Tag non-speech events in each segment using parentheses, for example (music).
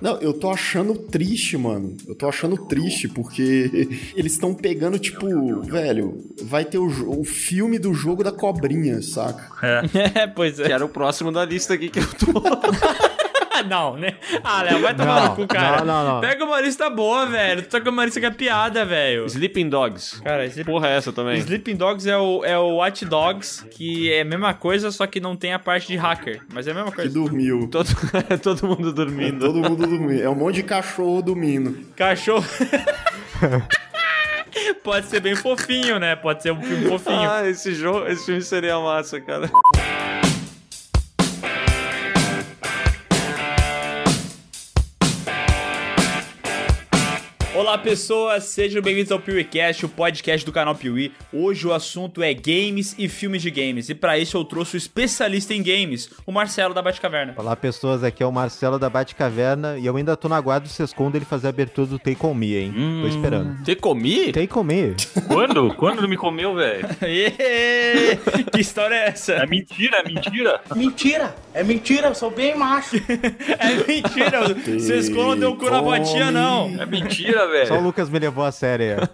Não, eu tô achando triste, mano. Eu tô achando triste, porque (laughs) eles estão pegando, tipo, velho, vai ter o, o filme do jogo da cobrinha, saca? (laughs) É, pois é. Que era o próximo da lista aqui que eu tô. (laughs) não, né? Ah, Léo, vai tomar Não, no cu, cara. não, não, não. Pega uma lista boa, velho. Tu tá com uma lista que é piada, velho. Sleeping Dogs. Cara, Sleep... Porra, é essa também. Sleeping Dogs é o, é o Watch Dogs, que é a mesma coisa, só que não tem a parte de hacker. Mas é a mesma Que coisa. dormiu. Todo, (laughs) todo mundo É dormindo. todo mundo dormindo. É um monte de cachorro dormindo. Cachorro. (laughs) Pode ser bem fofinho, né? Pode ser um filme fofinho. Ah, esse jogo, esse filme seria massa, cara. Olá, pessoas, sejam bem-vindos ao PeeWeeCast, o podcast do canal Piuí. Hoje o assunto é games e filmes de games, e para isso eu trouxe o especialista em games, o Marcelo da Batcaverna. Olá pessoas, aqui é o Marcelo da Batcaverna e eu ainda tô na guarda do Sescon dele fazer a abertura do Take On Me, hein? Tô esperando. Você comi? Take On Me? Quando? Quando não me comeu, velho? (laughs) Que história é essa? É mentira, é mentira. Mentira! É mentira, eu sou bem macho. (laughs) É mentira, o Sescon não deu cu na botinha, não. É mentira, Só o velho. Lucas me levou a sério. (laughs)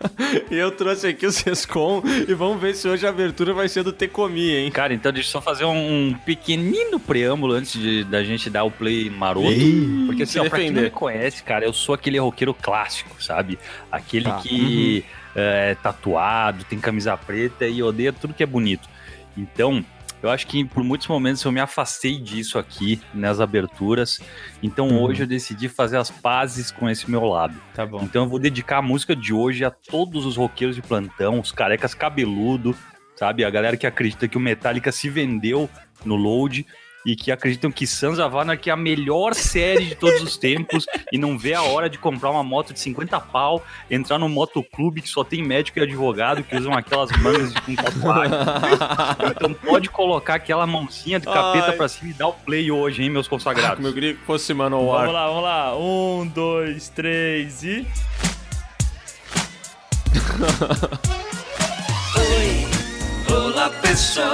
E eu trouxe aqui o Sescom e vamos ver se hoje a abertura vai ser do Tecomi, hein? Cara, então deixa eu só fazer um pequenino preâmbulo antes de, da gente dar o play maroto. Ih, Porque assim, ó, pra quem não me conhece, cara, eu sou aquele roqueiro clássico, sabe? Aquele Tá. que é tatuado, tem camisa preta e odeia tudo que é bonito. Então, eu acho que por muitos momentos eu me afastei disso aqui nas aberturas. Então hoje eu decidi fazer as pazes com esse meu lado. Tá bom. Então eu vou dedicar a música de hoje a todos os roqueiros de plantão, os carecas cabeludo, sabe? A galera que acredita que o Metallica se vendeu no load e que acreditam que Sons of Anarchy é a melhor série de todos os tempos e não vê a hora de comprar uma moto de 50 pau, entrar no motoclube que só tem médico e advogado que usam aquelas mangas de com tatuagem. (laughs) Então pode colocar aquela mãozinha de capeta Ai. pra cima e dar o play hoje, hein, meus consagrados. como eu queria que fosse mano ao Vamos lá, vamos lá. Um, dois, três e. (laughs) Olá pessoas,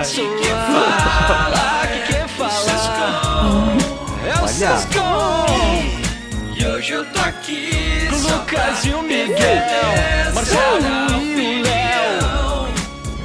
aqui quem fala, aqui quem fala. é o E hoje eu tô aqui com o Lucas e o Miguel. Marcelo e o Léo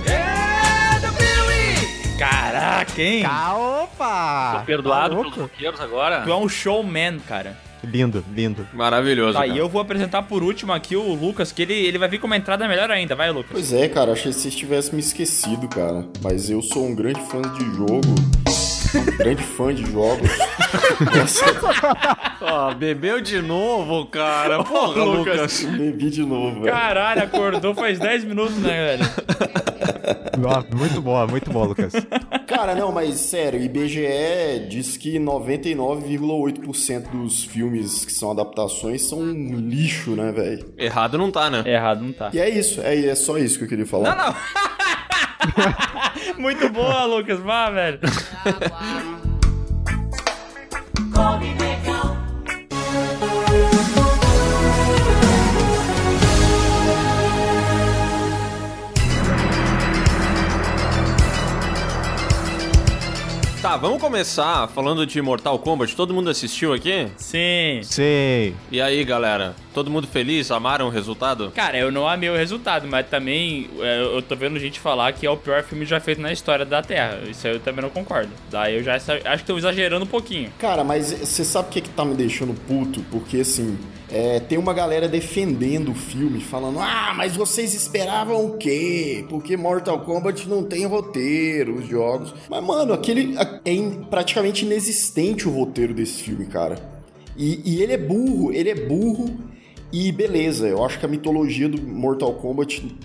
É da Billy Caraca, hein? Opa! Tô perdoado Tá pelos roqueiros agora. Tu é um showman, cara. Lindo, lindo. Maravilhoso. Tá, cara. e eu vou apresentar por último aqui o Lucas, que ele, ele vai vir com uma entrada melhor ainda. Vai, Lucas. Pois é, cara, achei que vocês tivessem me esquecido, cara. Mas eu sou um grande fã de jogo. Um grande fã de jogos. (laughs) Ó, bebeu de novo, cara. Porra, Lucas. Bebi de novo, velho. Caralho, acordou faz 10 minutos, né, velho? Ó, muito boa, muito boa, Lucas. Cara, não, mas sério, IBGE diz que 99,8% dos filmes que são adaptações são um lixo, né, velho? Errado não tá, né? Errado não tá. E é isso, é, é só isso que eu queria falar. Não, não. (laughs) Muito boa, Lucas. Vá, velho. Tá, vamos começar falando de Mortal Kombat. Todo mundo assistiu aqui? Sim. Sei. E aí, galera? Todo mundo feliz? Amaram o resultado? Cara, eu não amei o resultado, mas também é, eu tô vendo gente falar que é o pior filme já feito na história da Terra. Isso aí eu também não concordo. Daí eu já acho que tô exagerando um pouquinho. Cara, mas você sabe o que, que tá me deixando puto? Porque assim, é, tem uma galera defendendo o filme, falando: Ah, mas vocês esperavam o quê? Porque Mortal Kombat não tem roteiro, os jogos. Mas, mano, aquele. É in- praticamente inexistente o roteiro desse filme, cara. E, e ele é burro, ele é burro. E beleza, eu acho que a mitologia do Mortal Kombat,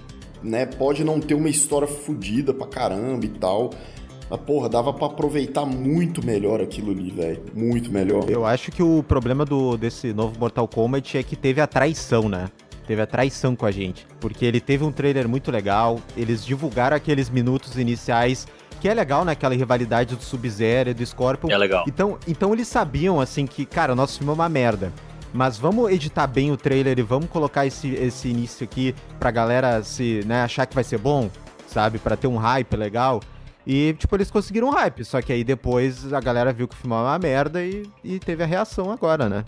né, pode não ter uma história fodida pra caramba e tal. Mas, porra, dava pra aproveitar muito melhor aquilo ali, velho. Muito melhor. Eu acho que o problema do, desse novo Mortal Kombat é que teve a traição, né? Teve a traição com a gente. Porque ele teve um trailer muito legal, eles divulgaram aqueles minutos iniciais, que é legal, né? Aquela rivalidade do Sub-Zero e do Scorpion. É legal. Então, então eles sabiam, assim, que, cara, o nosso filme é uma merda. Mas vamos editar bem o trailer e vamos colocar esse, esse início aqui pra galera se, né, achar que vai ser bom, sabe? Pra ter um hype legal. E, tipo, eles conseguiram um hype. Só que aí depois a galera viu que o filme é uma merda e, e teve a reação agora, né?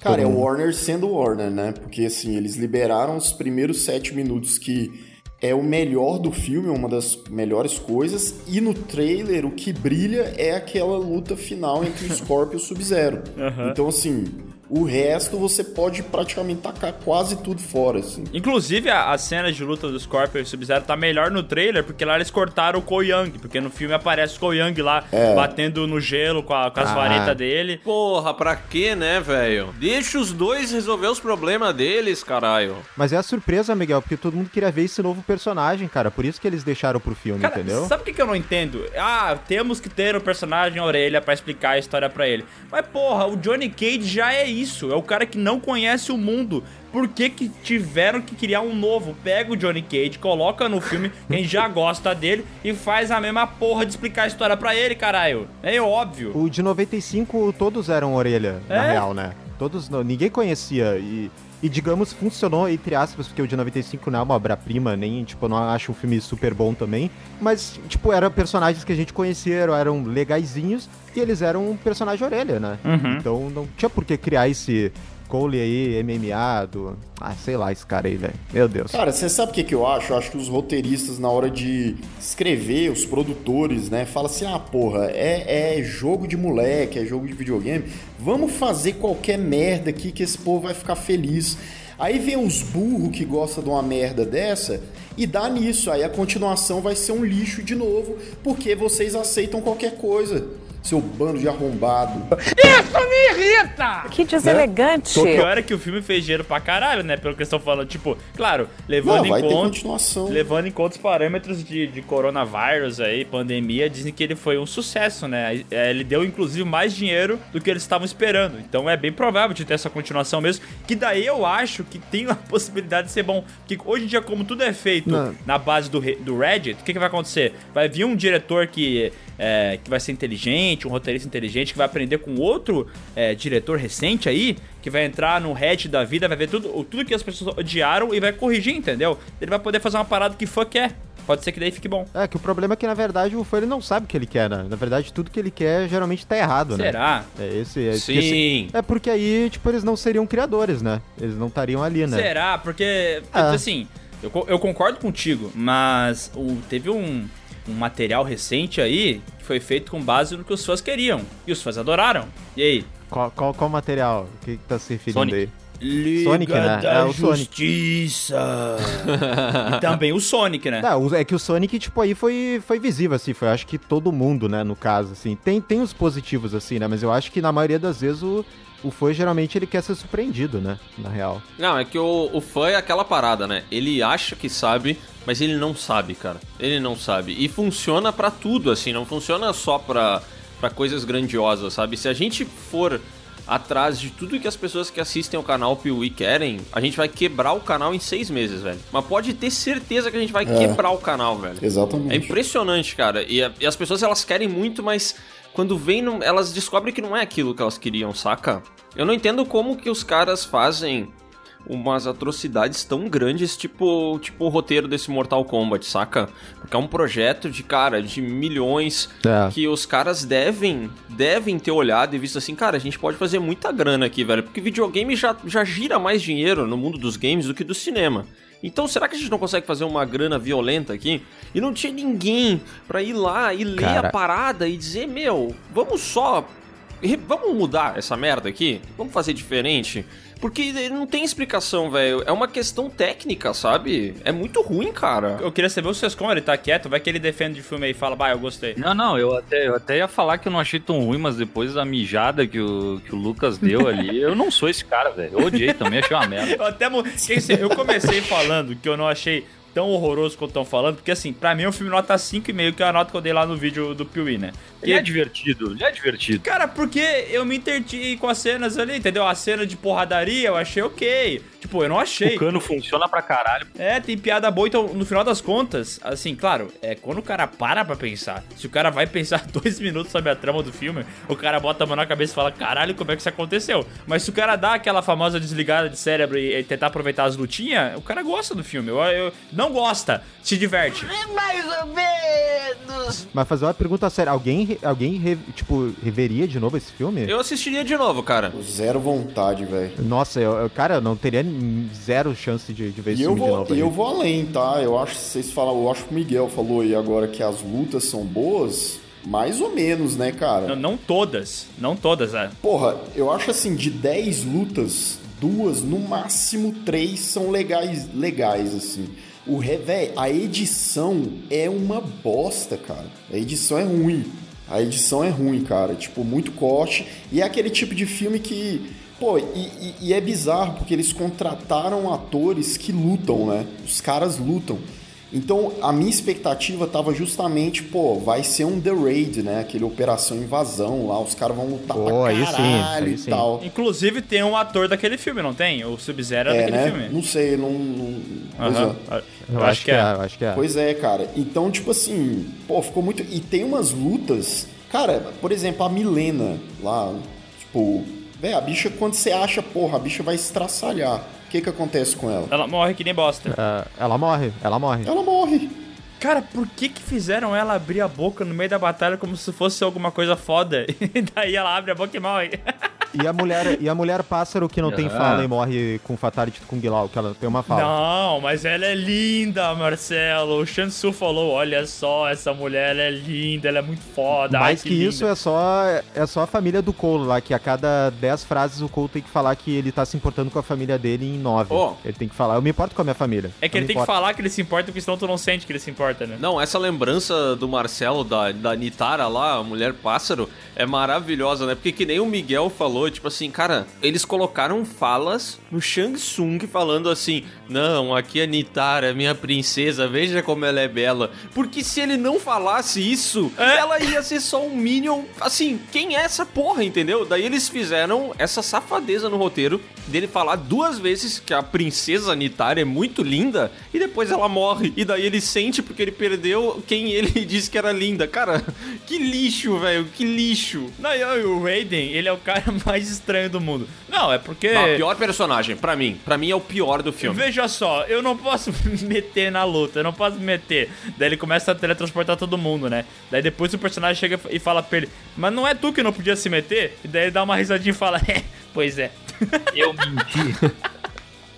Cara, é Todo o mundo. Warner sendo Warner, né? Porque assim, eles liberaram os primeiros sete minutos que é o melhor do filme, uma das melhores coisas, e no trailer o que brilha é aquela luta final entre o (laughs) Scorpio e o Sub-Zero. Então, assim, o resto você pode praticamente tacar quase tudo fora, assim. Inclusive, a, a cena de luta do Scorpion e Sub-Zero tá melhor no trailer, porque lá eles cortaram o Ko Young, porque no filme aparece o Ko Young lá, É. batendo no gelo com, a- com as Ah. varetas dele. Porra, pra quê, né, velho? Deixa os dois resolver os problemas deles, caralho. Mas é a surpresa, Miguel, porque todo mundo queria ver esse novo personagem, cara. Por isso que eles deixaram pro filme, Cara, entendeu? sabe o que, que eu não entendo? Ah, temos que ter o personagem orelha pra explicar a história pra ele. Mas porra, o Johnny Cage já é isso. É o cara que não conhece o mundo. Por que, que tiveram que criar um novo? Pega o Johnny Cage, coloca no filme quem já (laughs) gosta dele e faz a mesma porra de explicar a história pra ele, caralho. É óbvio. O de 95, todos eram orelha, na É? real, né? Todos, não, ninguém conhecia e... E, digamos, funcionou, entre aspas, porque o de 95 não é uma obra-prima, nem, tipo, não acho um filme super bom também. Mas, tipo, eram personagens que a gente conhecia, eram legaisinhos, e eles eram um personagem orelha, né? Uhum. Então não tinha por que criar esse Cole aí, MMA, do... Ah, sei lá, esse cara aí, velho. Meu Deus. Cara, você sabe o que, que eu acho? Eu acho que os roteiristas, na hora de escrever, os produtores, né, falam assim: ah, porra, é, é jogo de moleque, é jogo de videogame, vamos fazer qualquer merda aqui que esse povo vai ficar feliz. Aí vem os burros que gostam de uma merda dessa e dá nisso. Aí a continuação vai ser um lixo de novo, porque vocês aceitam qualquer coisa. Seu bando de arrombado. Que deselegante. O pior é que o filme fez dinheiro pra caralho, né? Pelo que eles estão falando. Tipo, claro, levando Não, em conta. continuação. Levando em conta os parâmetros de, de coronavírus aí, pandemia, dizem que ele foi um sucesso, né? É, Ele deu, inclusive, mais dinheiro do que eles estavam esperando. Então é bem provável de ter essa continuação mesmo. Que daí eu acho que tem a (laughs) possibilidade de ser bom. Porque hoje em dia, como tudo é feito Não. na base do, do Reddit, o que, que vai acontecer? Vai vir um diretor que, é, que vai ser inteligente, um roteirista inteligente, que vai aprender com outro é, diretor recente aí, que vai entrar no Reddit da vida, vai ver tudo, tudo que as pessoas odiaram e vai corrigir, entendeu? Ele vai poder fazer uma parada que fã quer. Pode ser que daí fique bom. É, que o problema é que, na verdade, o fã ele não sabe o que ele quer, né? Na verdade, tudo que ele quer geralmente tá errado, né? Será? É esse. É, Sim. é porque aí, tipo, eles não seriam criadores, né? Eles não estariam ali, né? Será? Porque, Ah. assim, eu, eu concordo contigo, mas o- teve um, um material recente aí que foi feito com base no que os fãs queriam. E os fãs adoraram. E aí? Qual, qual, qual material? O que, que tá se referindo Sonic. aí? Liga Sonic, né? da É, o Sonic. Justiça. e também o Sonic, né? Não, é que o Sonic, tipo, aí foi, foi visível, assim, foi acho que todo mundo, né, no caso, assim. Tem, tem os positivos, assim, né, mas eu acho que na maioria das vezes o, o fã geralmente ele quer ser surpreendido, né, na real. Não, é que o, o fã é aquela parada, né? Ele acha que sabe, mas ele não sabe, cara. Ele não sabe. E funciona pra tudo, assim, não funciona só pra, pra coisas grandiosas, sabe? Se a gente for atrás de tudo que as pessoas que assistem ao canal Piuí querem, a gente vai quebrar o canal em seis meses, velho. Mas pode ter certeza que a gente vai quebrar o canal, velho. Exatamente. É impressionante, cara. E, a- e as pessoas elas querem muito, mas quando vem, no- elas descobrem que não é aquilo que elas queriam, saca? Eu não entendo como que os caras fazem umas atrocidades tão grandes, tipo, tipo o roteiro desse Mortal Kombat, saca? Porque é um projeto de, cara, de milhões É. que os caras devem, devem ter olhado e visto assim, cara, a gente pode fazer muita grana aqui, velho, porque videogame já, já gira mais dinheiro no mundo dos games do que do cinema. Então, será que a gente não consegue fazer uma grana violenta aqui? E não tinha ninguém pra ir lá e ler Cara. a parada e dizer, meu, vamos só. Vamos mudar essa merda aqui? Vamos fazer diferente? Porque não tem explicação, velho. É uma questão técnica, sabe? É muito ruim, cara. Eu queria saber o Sescon, ele tá quieto, vai que ele defende o filme aí e fala, bah, eu gostei. Não, não, eu até, eu até ia falar que eu não achei tão ruim, mas depois da mijada que o, que o Lucas deu ali, (laughs) eu não sou esse cara, velho. Eu odiei também, achei uma merda. Eu até eu comecei falando que eu não achei tão horroroso quanto estão falando, porque assim, pra mim é um filme nota 5,5, que é a nota que eu dei lá no vídeo do Piuí, né? Ele é divertido, ele é divertido. Cara, porque eu me interti com as cenas ali, entendeu? A cena de porradaria eu achei ok. Tipo, eu não achei. O cano funciona pra caralho. É, tem piada boa, então no final das contas, assim, claro, é quando o cara para pra pensar. Se o cara vai pensar (laughs) dois minutos sobre a trama do filme, o cara bota a mão na cabeça e fala, caralho, como é que isso aconteceu? Mas se o cara dá aquela famosa desligada de cérebro e, e tentar aproveitar as lutinhas, o cara gosta do filme. Eu, eu- não gosta, se diverte. Mais ou menos. Mas fazer uma pergunta séria, alguém, alguém re- tipo, reveria de novo esse filme? Eu assistiria de novo, cara. Zero vontade, velho. Nossa, eu, eu- cara, eu não teria zero chance de, de ver esse eu filme de vou, novo. e eu vou além, tá? Eu acho que vocês falam, eu acho que o Miguel falou aí agora que as lutas são boas, mais ou menos, né, cara? Não, não todas, não todas, é. Porra, eu acho assim, de 10 lutas, duas, no máximo três são legais, legais assim. O re- véi, a edição é uma bosta, cara. A edição é ruim. A edição é ruim, cara. Tipo, muito corte. E é aquele tipo de filme que. Pô, e, e- e é bizarro, porque eles contrataram atores que lutam, né? Os caras lutam. Então, a minha expectativa tava justamente, pô, vai ser um The Raid, né? Aquele Operação Invasão lá, os caras vão lutar Pô, pra aí sim, aí e sim. tal. Inclusive tem um ator daquele filme, não tem? O Sub-Zero é, É, daquele né? filme. Não sei, não... não... É. Eu, acho, que é, eu acho que é. Pois é, cara. Então, tipo assim, pô, ficou muito. E tem umas lutas. Cara, por exemplo, a Milena lá, tipo, velho, a bicha, quando você acha, porra, a bicha vai estraçalhar. O que que acontece com ela? Ela morre que nem bosta. É, ela morre, ela morre. Ela morre. Cara, por que que fizeram ela abrir a boca no meio da batalha como se fosse alguma coisa foda? (laughs) E daí ela abre a boca e morre. (laughs) E a mulher, e a mulher pássaro que não tem Ah. fala e morre com fatality do Kung Lao, que ela tem uma fala. Não, mas ela é linda, Marcelo. O Shansu falou: olha só, essa mulher ela é linda, ela é muito foda. Ai, Mais que, isso é só é só a família do Cole lá, que a cada 10 frases o Cole tem que falar que ele tá se importando com a família dele em 9. Ó. Ele tem que falar, eu me importo com a minha família. É que Eu ele tem que importo. falar que ele se importa, porque senão tu não sente que ele se importa, né? Não, essa lembrança do Marcelo, da, da Nitara lá, a mulher pássaro, é maravilhosa, né? Porque que nem o Miguel falou, tipo assim, cara, eles colocaram falas no Shang Tsung falando assim, não, aqui é Nitara, minha princesa, veja como ela é bela. Porque se ele não falasse isso, ela ia ser só um Minion, assim, quem é essa porra, entendeu? Daí eles fizeram essa safadeza no roteiro dele falar duas vezes que a princesa Nitara é muito linda e depois ela morre. E daí ele sente porque ele perdeu quem ele (laughs) disse que era linda. Cara, (laughs) que lixo, velho, que lixo. Não, e o Raiden, ele é o cara (laughs) mais estranho do mundo. Não, é porque. Ah, pior personagem, pra mim. Pra mim é o pior do filme. Veja só, eu não posso (laughs) me meter na luta, eu não posso me meter. Daí ele começa a teletransportar todo mundo, né? Daí depois o personagem chega e fala pra ele, mas não é tu que não podia se meter? E daí ele dá uma risadinha e fala, (laughs) é, pois é. Eu menti. (laughs)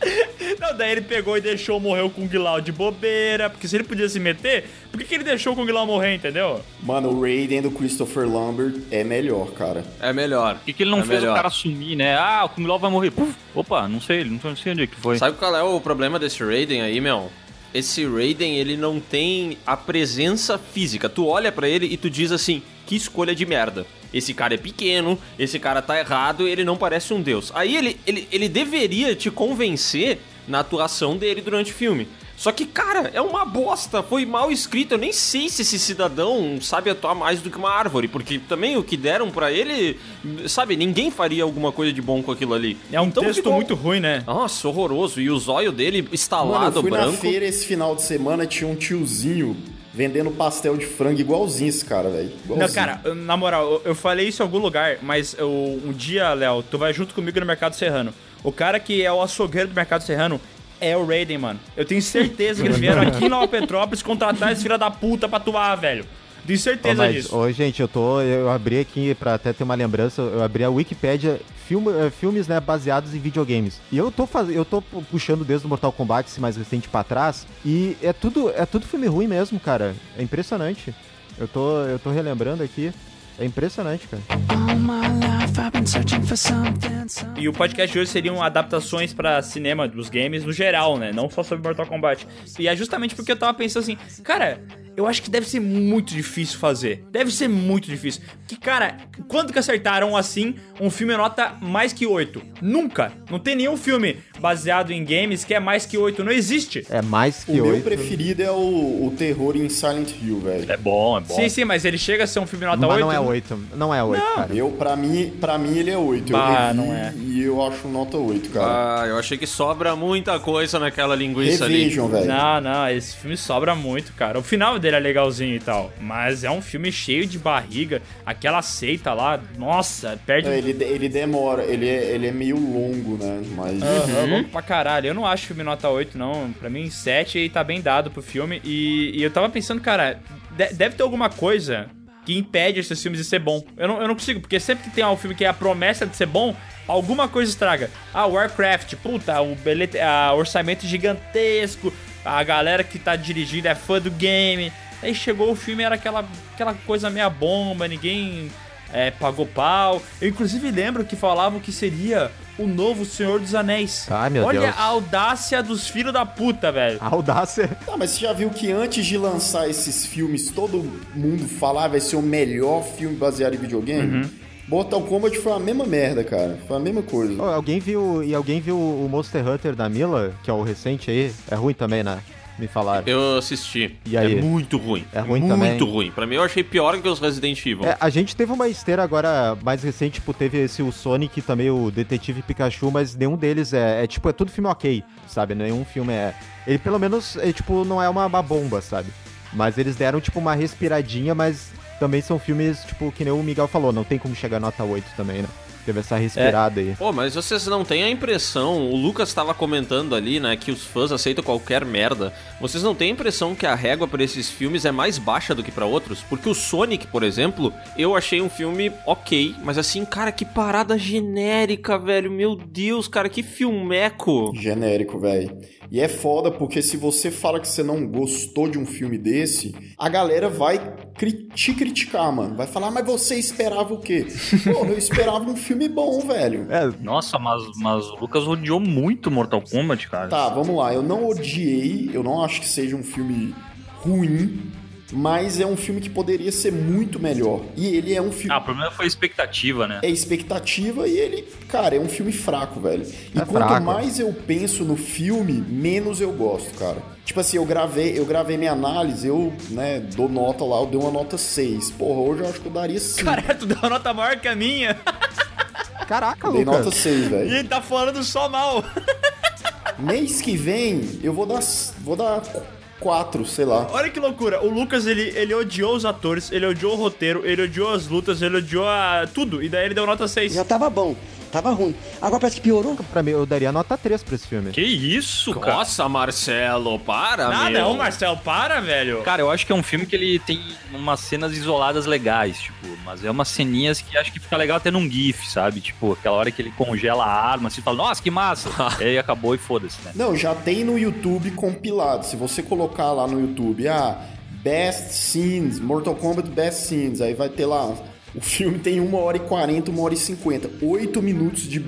(laughs) Não, daí ele pegou e deixou morrer o Kung Lao de bobeira, porque se ele podia se meter, por que, que ele deixou o Kung Lao morrer, entendeu? Mano, o Raiden do Christopher Lambert é melhor, cara. É melhor. Por que, que ele não É fez melhor. o cara sumir, né? Ah, o Kung Lao vai morrer. Puf, opa, não sei, não sei- não sei onde é que foi. Sabe qual é o problema desse Raiden aí, meu? Esse Raiden, ele não tem a presença física. Tu olha pra ele e tu diz assim, que escolha de merda. Esse cara é pequeno, esse cara tá errado, ele não parece um deus. Aí ele, ele, ele deveria te convencer na atuação dele durante o filme. Só que, cara, é uma bosta, foi mal escrito. Eu nem sei se esse cidadão sabe atuar mais do que uma árvore, porque também o que deram pra ele, sabe, ninguém faria alguma coisa de bom com aquilo ali. É um Então texto ficou- muito ruim, né? nossa, horroroso. E o zóio dele Mano, eu estalado, fui na branco. feira esse final de semana, tinha um tiozinho vendendo pastel de frango igualzinho esse cara, velho. Não, Igualzinho. cara, eu- na moral, eu, eu falei isso em algum lugar, mas eu- um dia, Léo, tu vai junto comigo no Mercado Serrano. O cara que é o açougueiro do Mercado Serrano é o Raiden, mano. Eu tenho certeza que eles vieram aqui em Nova (laughs) Petrópolis contratar esse filho da puta pra atuar, velho. Tenho certeza mas, disso. ô, gente, eu tô. Eu abri aqui pra até ter uma lembrança, eu abri a Wikipédia filme, eh, filmes né, baseados em videogames. E eu tô faz... eu tô pu- puxando desde o Mortal Kombat, esse mais recente pra trás. E é tudo, é tudo filme ruim mesmo, cara. É impressionante. Eu tô, eu tô relembrando aqui. É impressionante, cara. E o podcast de hoje seriam adaptações pra cinema dos games no geral, né? Não só sobre Mortal Kombat. E é justamente porque eu tava pensando assim, cara, eu acho que deve ser muito difícil fazer. Deve ser muito difícil. Que, cara, quando que acertaram assim um filme nota mais que 8? Nunca. Não tem nenhum filme baseado em games que é mais que 8. Não existe. É mais O que meu oito. preferido é o, o terror em Silent Hill, velho. É bom, é bom. Sim, sim, mas ele chega a ser um filme nota Mas 8. não é 8. Não é 8, cara. Eu, pra mim, pra mim ele é 8. Eu Bah, revi não é. e eu acho nota 8, cara. Ah, eu achei que sobra muita coisa naquela linguiça ali. Revejam, velho. Não, não, esse filme sobra muito, cara. O final dele é legalzinho e tal, mas é um filme cheio de barriga. Aquela seita lá, nossa, perde. É, Ele, ele demora, ele é, ele é meio longo, né? Mas. Aham, louco pra caralho. Eu não acho filme nota 8, não. Pra mim, 7 e tá bem dado pro filme. E, e eu tava pensando, cara, de- deve ter alguma coisa que impede esses filmes de ser bom. Eu não, eu não consigo, porque sempre que tem um filme que é a promessa de ser bom, alguma coisa estraga. Ah, Warcraft, puta, o bilhete, ah, orçamento gigantesco, a galera que tá dirigindo é fã do game. Aí chegou o filme, era aquela, aquela coisa meia bomba, ninguém é, pagou pau. Eu inclusive lembro que falavam que seria o novo Senhor dos Anéis. Ai, meu Olha Deus. a audácia dos filhos da puta, velho. A audácia. Tá, mas você já viu que antes de lançar esses filmes, todo mundo falava vai ser o melhor filme baseado em videogame? Mortal Kombat foi a mesma merda, cara. Foi a mesma coisa. Ô, alguém viu. E alguém viu o Monster Hunter da Mila, que é o recente aí? É ruim também, né? Me falaram. Eu assisti. E aí? É muito ruim. É ruim muito também? ruim. Pra mim, eu achei pior que os Resident Evil. É, a gente teve uma esteira agora mais recente, tipo, teve esse o Sonic e também o Detetive Pikachu, mas nenhum deles é, é tipo, é tudo filme ok, sabe? Nenhum filme é. Ele pelo menos, é, tipo, não é uma, uma bomba, sabe? Mas eles deram, tipo, uma respiradinha, mas também são filmes, tipo, que nem o Miguel falou, não tem como chegar a nota 8 também, né? Teve essa respirada aí. Pô, mas vocês não têm a impressão, o Lucas estava comentando ali, né, que os fãs aceitam qualquer merda. Vocês não têm a impressão que a régua pra esses filmes é mais baixa do que pra outros? Porque o Sonic, por exemplo, eu achei um filme ok, mas assim, cara, que parada genérica, velho. Meu Deus, cara, que filmeco. Genérico, velho. E é foda porque se você fala que você não gostou de um filme desse, a galera vai cri- te criticar, mano. Vai falar, mas você esperava o quê? (laughs) Porra, eu esperava um filme bom, velho. É, Nossa, mas, mas o Lucas odiou muito Mortal Kombat, cara. Tá, vamos lá. Eu não odiei, eu não acho que seja um filme ruim, mas é um filme que poderia ser muito melhor. E ele é um filme. Ah, o problema foi a expectativa, né? é expectativa e ele, cara, é um filme fraco, velho. E É quanto fraco. mais eu penso no filme, menos eu gosto, cara. Tipo assim, eu gravei, eu gravei minha análise, eu, né, dou nota lá, eu dei uma nota 6. Porra, hoje eu acho que eu daria 5. Cara, tu deu uma nota maior que a minha. caraca, Eu dei Lucas. nota 6, E velho. ele tá falando só mal. Mês que vem, eu vou dar vou dar 4, sei lá. Olha que loucura. O Lucas, ele, ele odiou os atores, ele odiou o roteiro, ele odiou as lutas, ele odiou a... tudo. E daí ele deu nota 6. Já tava bom, tava ruim. Agora parece que piorou. Pra mim, eu daria nota 3 pra esse filme. Que isso, cara? Nossa, Marcelo, para, Ah, meu. não, Marcel, para, velho. Cara, eu acho que é um filme que ele tem umas cenas isoladas legais, tipo, mas é umas ceninhas que acho que fica legal até num GIF, sabe? Tipo, aquela hora que ele congela a arma, assim, fala, nossa, que massa! (laughs) e aí acabou e foda-se, né? Não, já tem no YouTube compilado. Se você colocar lá no YouTube, ah, Best Scenes, Mortal Kombat Best Scenes, aí vai ter lá. O filme tem 1 hora e 40, 1 hora e 50. 8 minutos de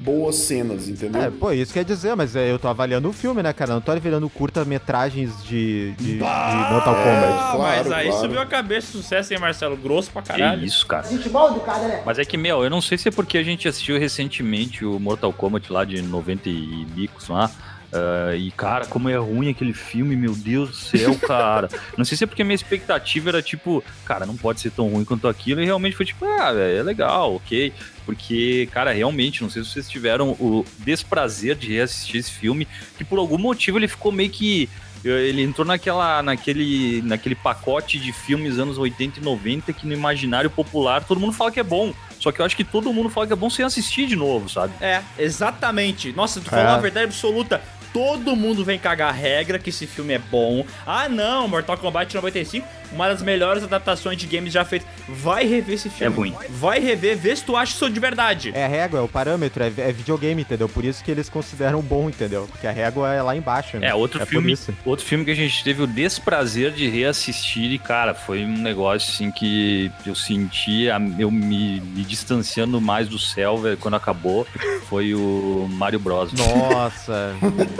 boas cenas, entendeu? É, pô, isso quer dizer, mas é, eu tô avaliando o filme, né, cara? Não tô avaliando curta-metragens de, de, de Mortal Kombat. Ah, claro, mas aí claro. subiu a cabeça, sucesso, hein, Marcelo? Grosso pra Que caralho. isso, cara. Gente mal educada, né? Mas é que, meu, eu não sei se é porque a gente assistiu recentemente o Mortal Kombat lá de 90 e bicos lá. Ah, e, cara, como é ruim aquele filme, meu Deus do céu, cara. não sei se é porque a minha expectativa era tipo, cara, não pode ser tão ruim quanto aquilo. E realmente foi tipo, ah, velho, é legal, ok. Porque, cara, realmente, não sei se vocês tiveram o desprazer de reassistir esse filme, que por algum motivo ele ficou meio que. Ele entrou naquela, naquele, naquele pacote de filmes anos 80 e 90 que no imaginário popular todo mundo fala que é bom. Só que eu acho que todo mundo fala que é bom sem assistir de novo, sabe? É, exatamente. Nossa, tu falou É. a verdade absoluta. Todo mundo vem cagar a regra que esse filme é bom. Ah, não, Mortal Kombat 95, uma das melhores adaptações de games já feitas. Vai rever esse filme. É ruim. Vai rever, vê se tu acha isso de verdade. É a régua, é o parâmetro, é, é videogame, entendeu? Por isso que eles consideram bom, entendeu? Porque a régua é lá embaixo, né? É, outro por filme, outro filme que a gente teve o desprazer de reassistir e, cara, foi um negócio assim que eu senti a- eu me, me distanciando mais do céu, velho, quando acabou, foi o Mario Bros. Nossa. (laughs)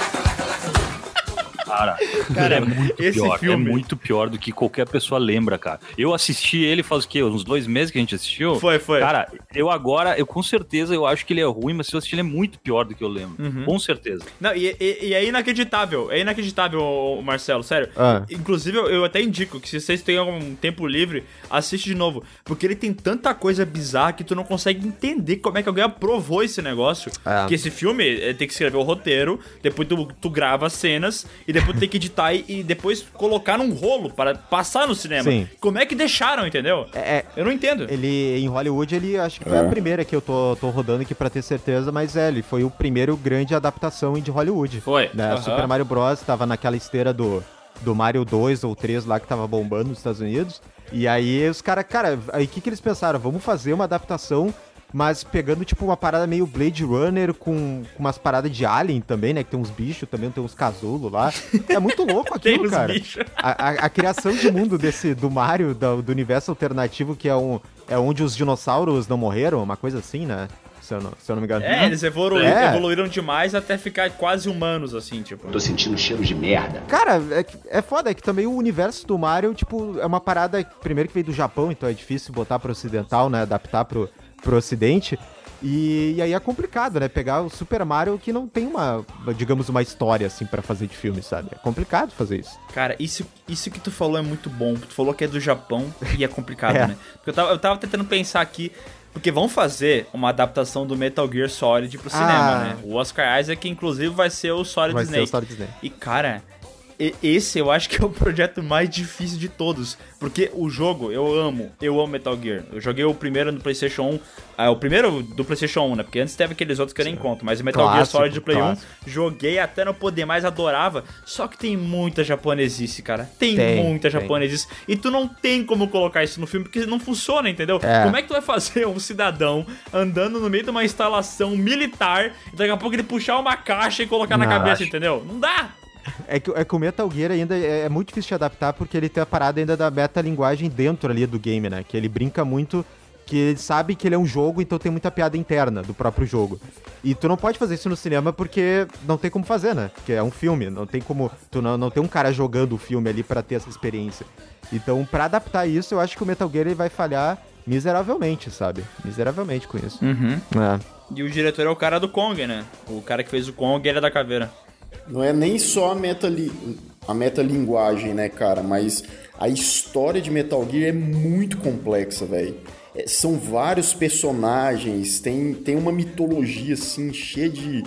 Cara, Cara, é muito esse pior, filme- é muito pior do que qualquer pessoa lembra, cara. Eu assisti ele faz o quê? Uns dois meses que a gente assistiu? Foi, foi. Cara, eu agora, eu com certeza, eu acho que ele é ruim, mas se eu assistir ele é muito pior do que eu lembro. Uhum. Com certeza. Não, e, e- e é inacreditável. É inacreditável, Marcelo, sério. Ah. Inclusive, eu, eu até indico que se vocês têm algum tempo livre, assiste de novo. Porque ele tem tanta coisa bizarra que tu não consegue entender como é que alguém aprovou esse negócio. É. Que esse filme eh, tem que escrever o roteiro, depois tu, tu grava as cenas, e depois ter que editar e, e depois colocar num rolo para passar no cinema. Sim. Como é que deixaram, entendeu? É, Eu não entendo. Ele, em Hollywood, ele acho que foi É. a primeira que eu tô, tô rodando aqui pra ter certeza, mas é, ele foi o primeiro grande adaptação de Hollywood. Foi. Né? Aham. Super Mario Bros. tava naquela esteira do, do Mario 2 ou 3 lá que tava bombando nos Estados Unidos. E aí os caras, cara, aí o que, que eles pensaram? Vamos fazer uma adaptação, mas pegando tipo uma parada meio Blade Runner com, com umas paradas de Alien também, né? Que tem uns bichos também, tem uns casulos lá. É muito louco (laughs) Tem aquilo, cara. A, a- a criação de mundo desse do Mario, do, do universo alternativo, que é, um, é onde os dinossauros não morreram, uma coisa assim, né? Se eu não, se eu não me engano. É, eles evoluíram, É. evoluíram demais até ficar quase humanos, assim, tipo. Tô sentindo um cheiro de merda. Cara, é, é foda, é que também o universo do Mario, tipo, é uma parada, primeiro que veio do Japão, então é difícil botar pro ocidental, né? Adaptar pro, pro ocidente. E, e aí é complicado, né? Pegar o Super Mario que não tem uma, digamos, uma história, assim, pra fazer de filme, sabe? É complicado fazer isso. Cara, isso, isso que tu falou é muito bom. Tu falou que é do Japão e é complicado, (laughs) É. né? Porque eu tava, eu tava tentando pensar aqui. Porque vão fazer uma adaptação do Metal Gear Solid pro cinema, Ah. né? O Oscar Isaac, inclusive, vai ser o Solid Vai ser o Snake. Solid Snake. E, cara, esse eu acho que é o projeto mais difícil de todos. Porque o jogo, eu amo, eu amo Metal Gear. Eu joguei o primeiro no PlayStation 1. ah, o primeiro do PlayStation 1, né? Porque antes teve aqueles outros que eu nem conto. Mas o Metal Gear Clássico, Solid do Play clássico. 1, joguei até não poder mais, adorava. Só que tem muita japonesice, cara. Tem, Tem, muita tem. japonesice. E tu não tem como colocar isso no filme porque não funciona, entendeu? É. Como é que tu vai fazer (laughs) um cidadão andando no meio de uma instalação militar e daqui a pouco ele puxar uma caixa e colocar na Não, cabeça, acho- entendeu? Não dá! É que, é que o Metal Gear ainda é, é muito difícil de adaptar porque ele tem a parada ainda da metalinguagem dentro ali do game, né? Que ele brinca muito, que ele sabe que ele é um jogo, então tem muita piada interna do próprio jogo. E tu não pode fazer isso no cinema porque não tem como fazer, né? Porque é um filme, não tem como. Tu não, não tem um cara jogando o filme ali pra ter essa experiência. Então, pra adaptar isso, eu acho que o Metal Gear ele vai falhar miseravelmente, sabe? Miseravelmente com isso. Uhum. É. E o diretor é o cara do Kong, né? O cara que fez o Kong, ele é da caveira. Não é nem só a, metali a metalinguagem, né, cara? Mas a história de Metal Gear é muito complexa, velho. É, são vários personagens, tem, tem uma mitologia, assim, cheia de,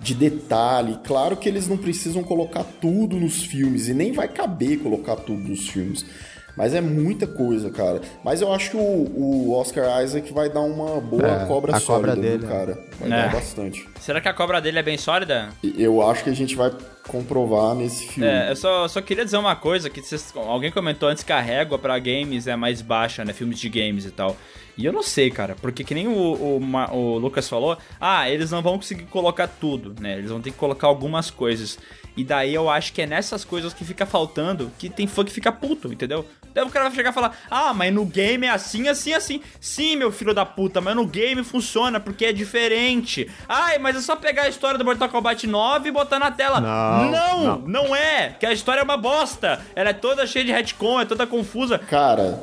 de detalhe. Claro que eles não precisam colocar tudo nos filmes, e nem vai caber colocar tudo nos filmes. Mas é muita coisa, cara. Mas eu acho que o, o Oscar Isaac vai dar uma boa É, cobra a sólida, cobra dele, viu, né? cara? Vai É. dar bastante. Será que a cobra dele é bem sólida? Eu acho que a gente vai comprovar nesse filme. É, eu só, só queria dizer uma coisa, que vocês- alguém comentou antes que a régua pra games é mais baixa, né? Filmes de games e tal. E eu não sei, cara, porque que nem o, o, o Lucas falou, ah, eles não vão conseguir colocar tudo, né? Eles vão ter que colocar algumas coisas. E daí eu acho que é nessas coisas que fica faltando que tem fã que fica puto, entendeu? Daí o cara vai chegar e falar, ah, mas no game é assim, assim, assim. Sim, meu filho da puta, mas no game funciona porque é diferente. Ai, mas é só pegar a história do Mortal Kombat 9 e botar na tela. Não, não, não. não é, que a história é uma bosta. Ela é toda cheia de retcon, é toda confusa. Cara,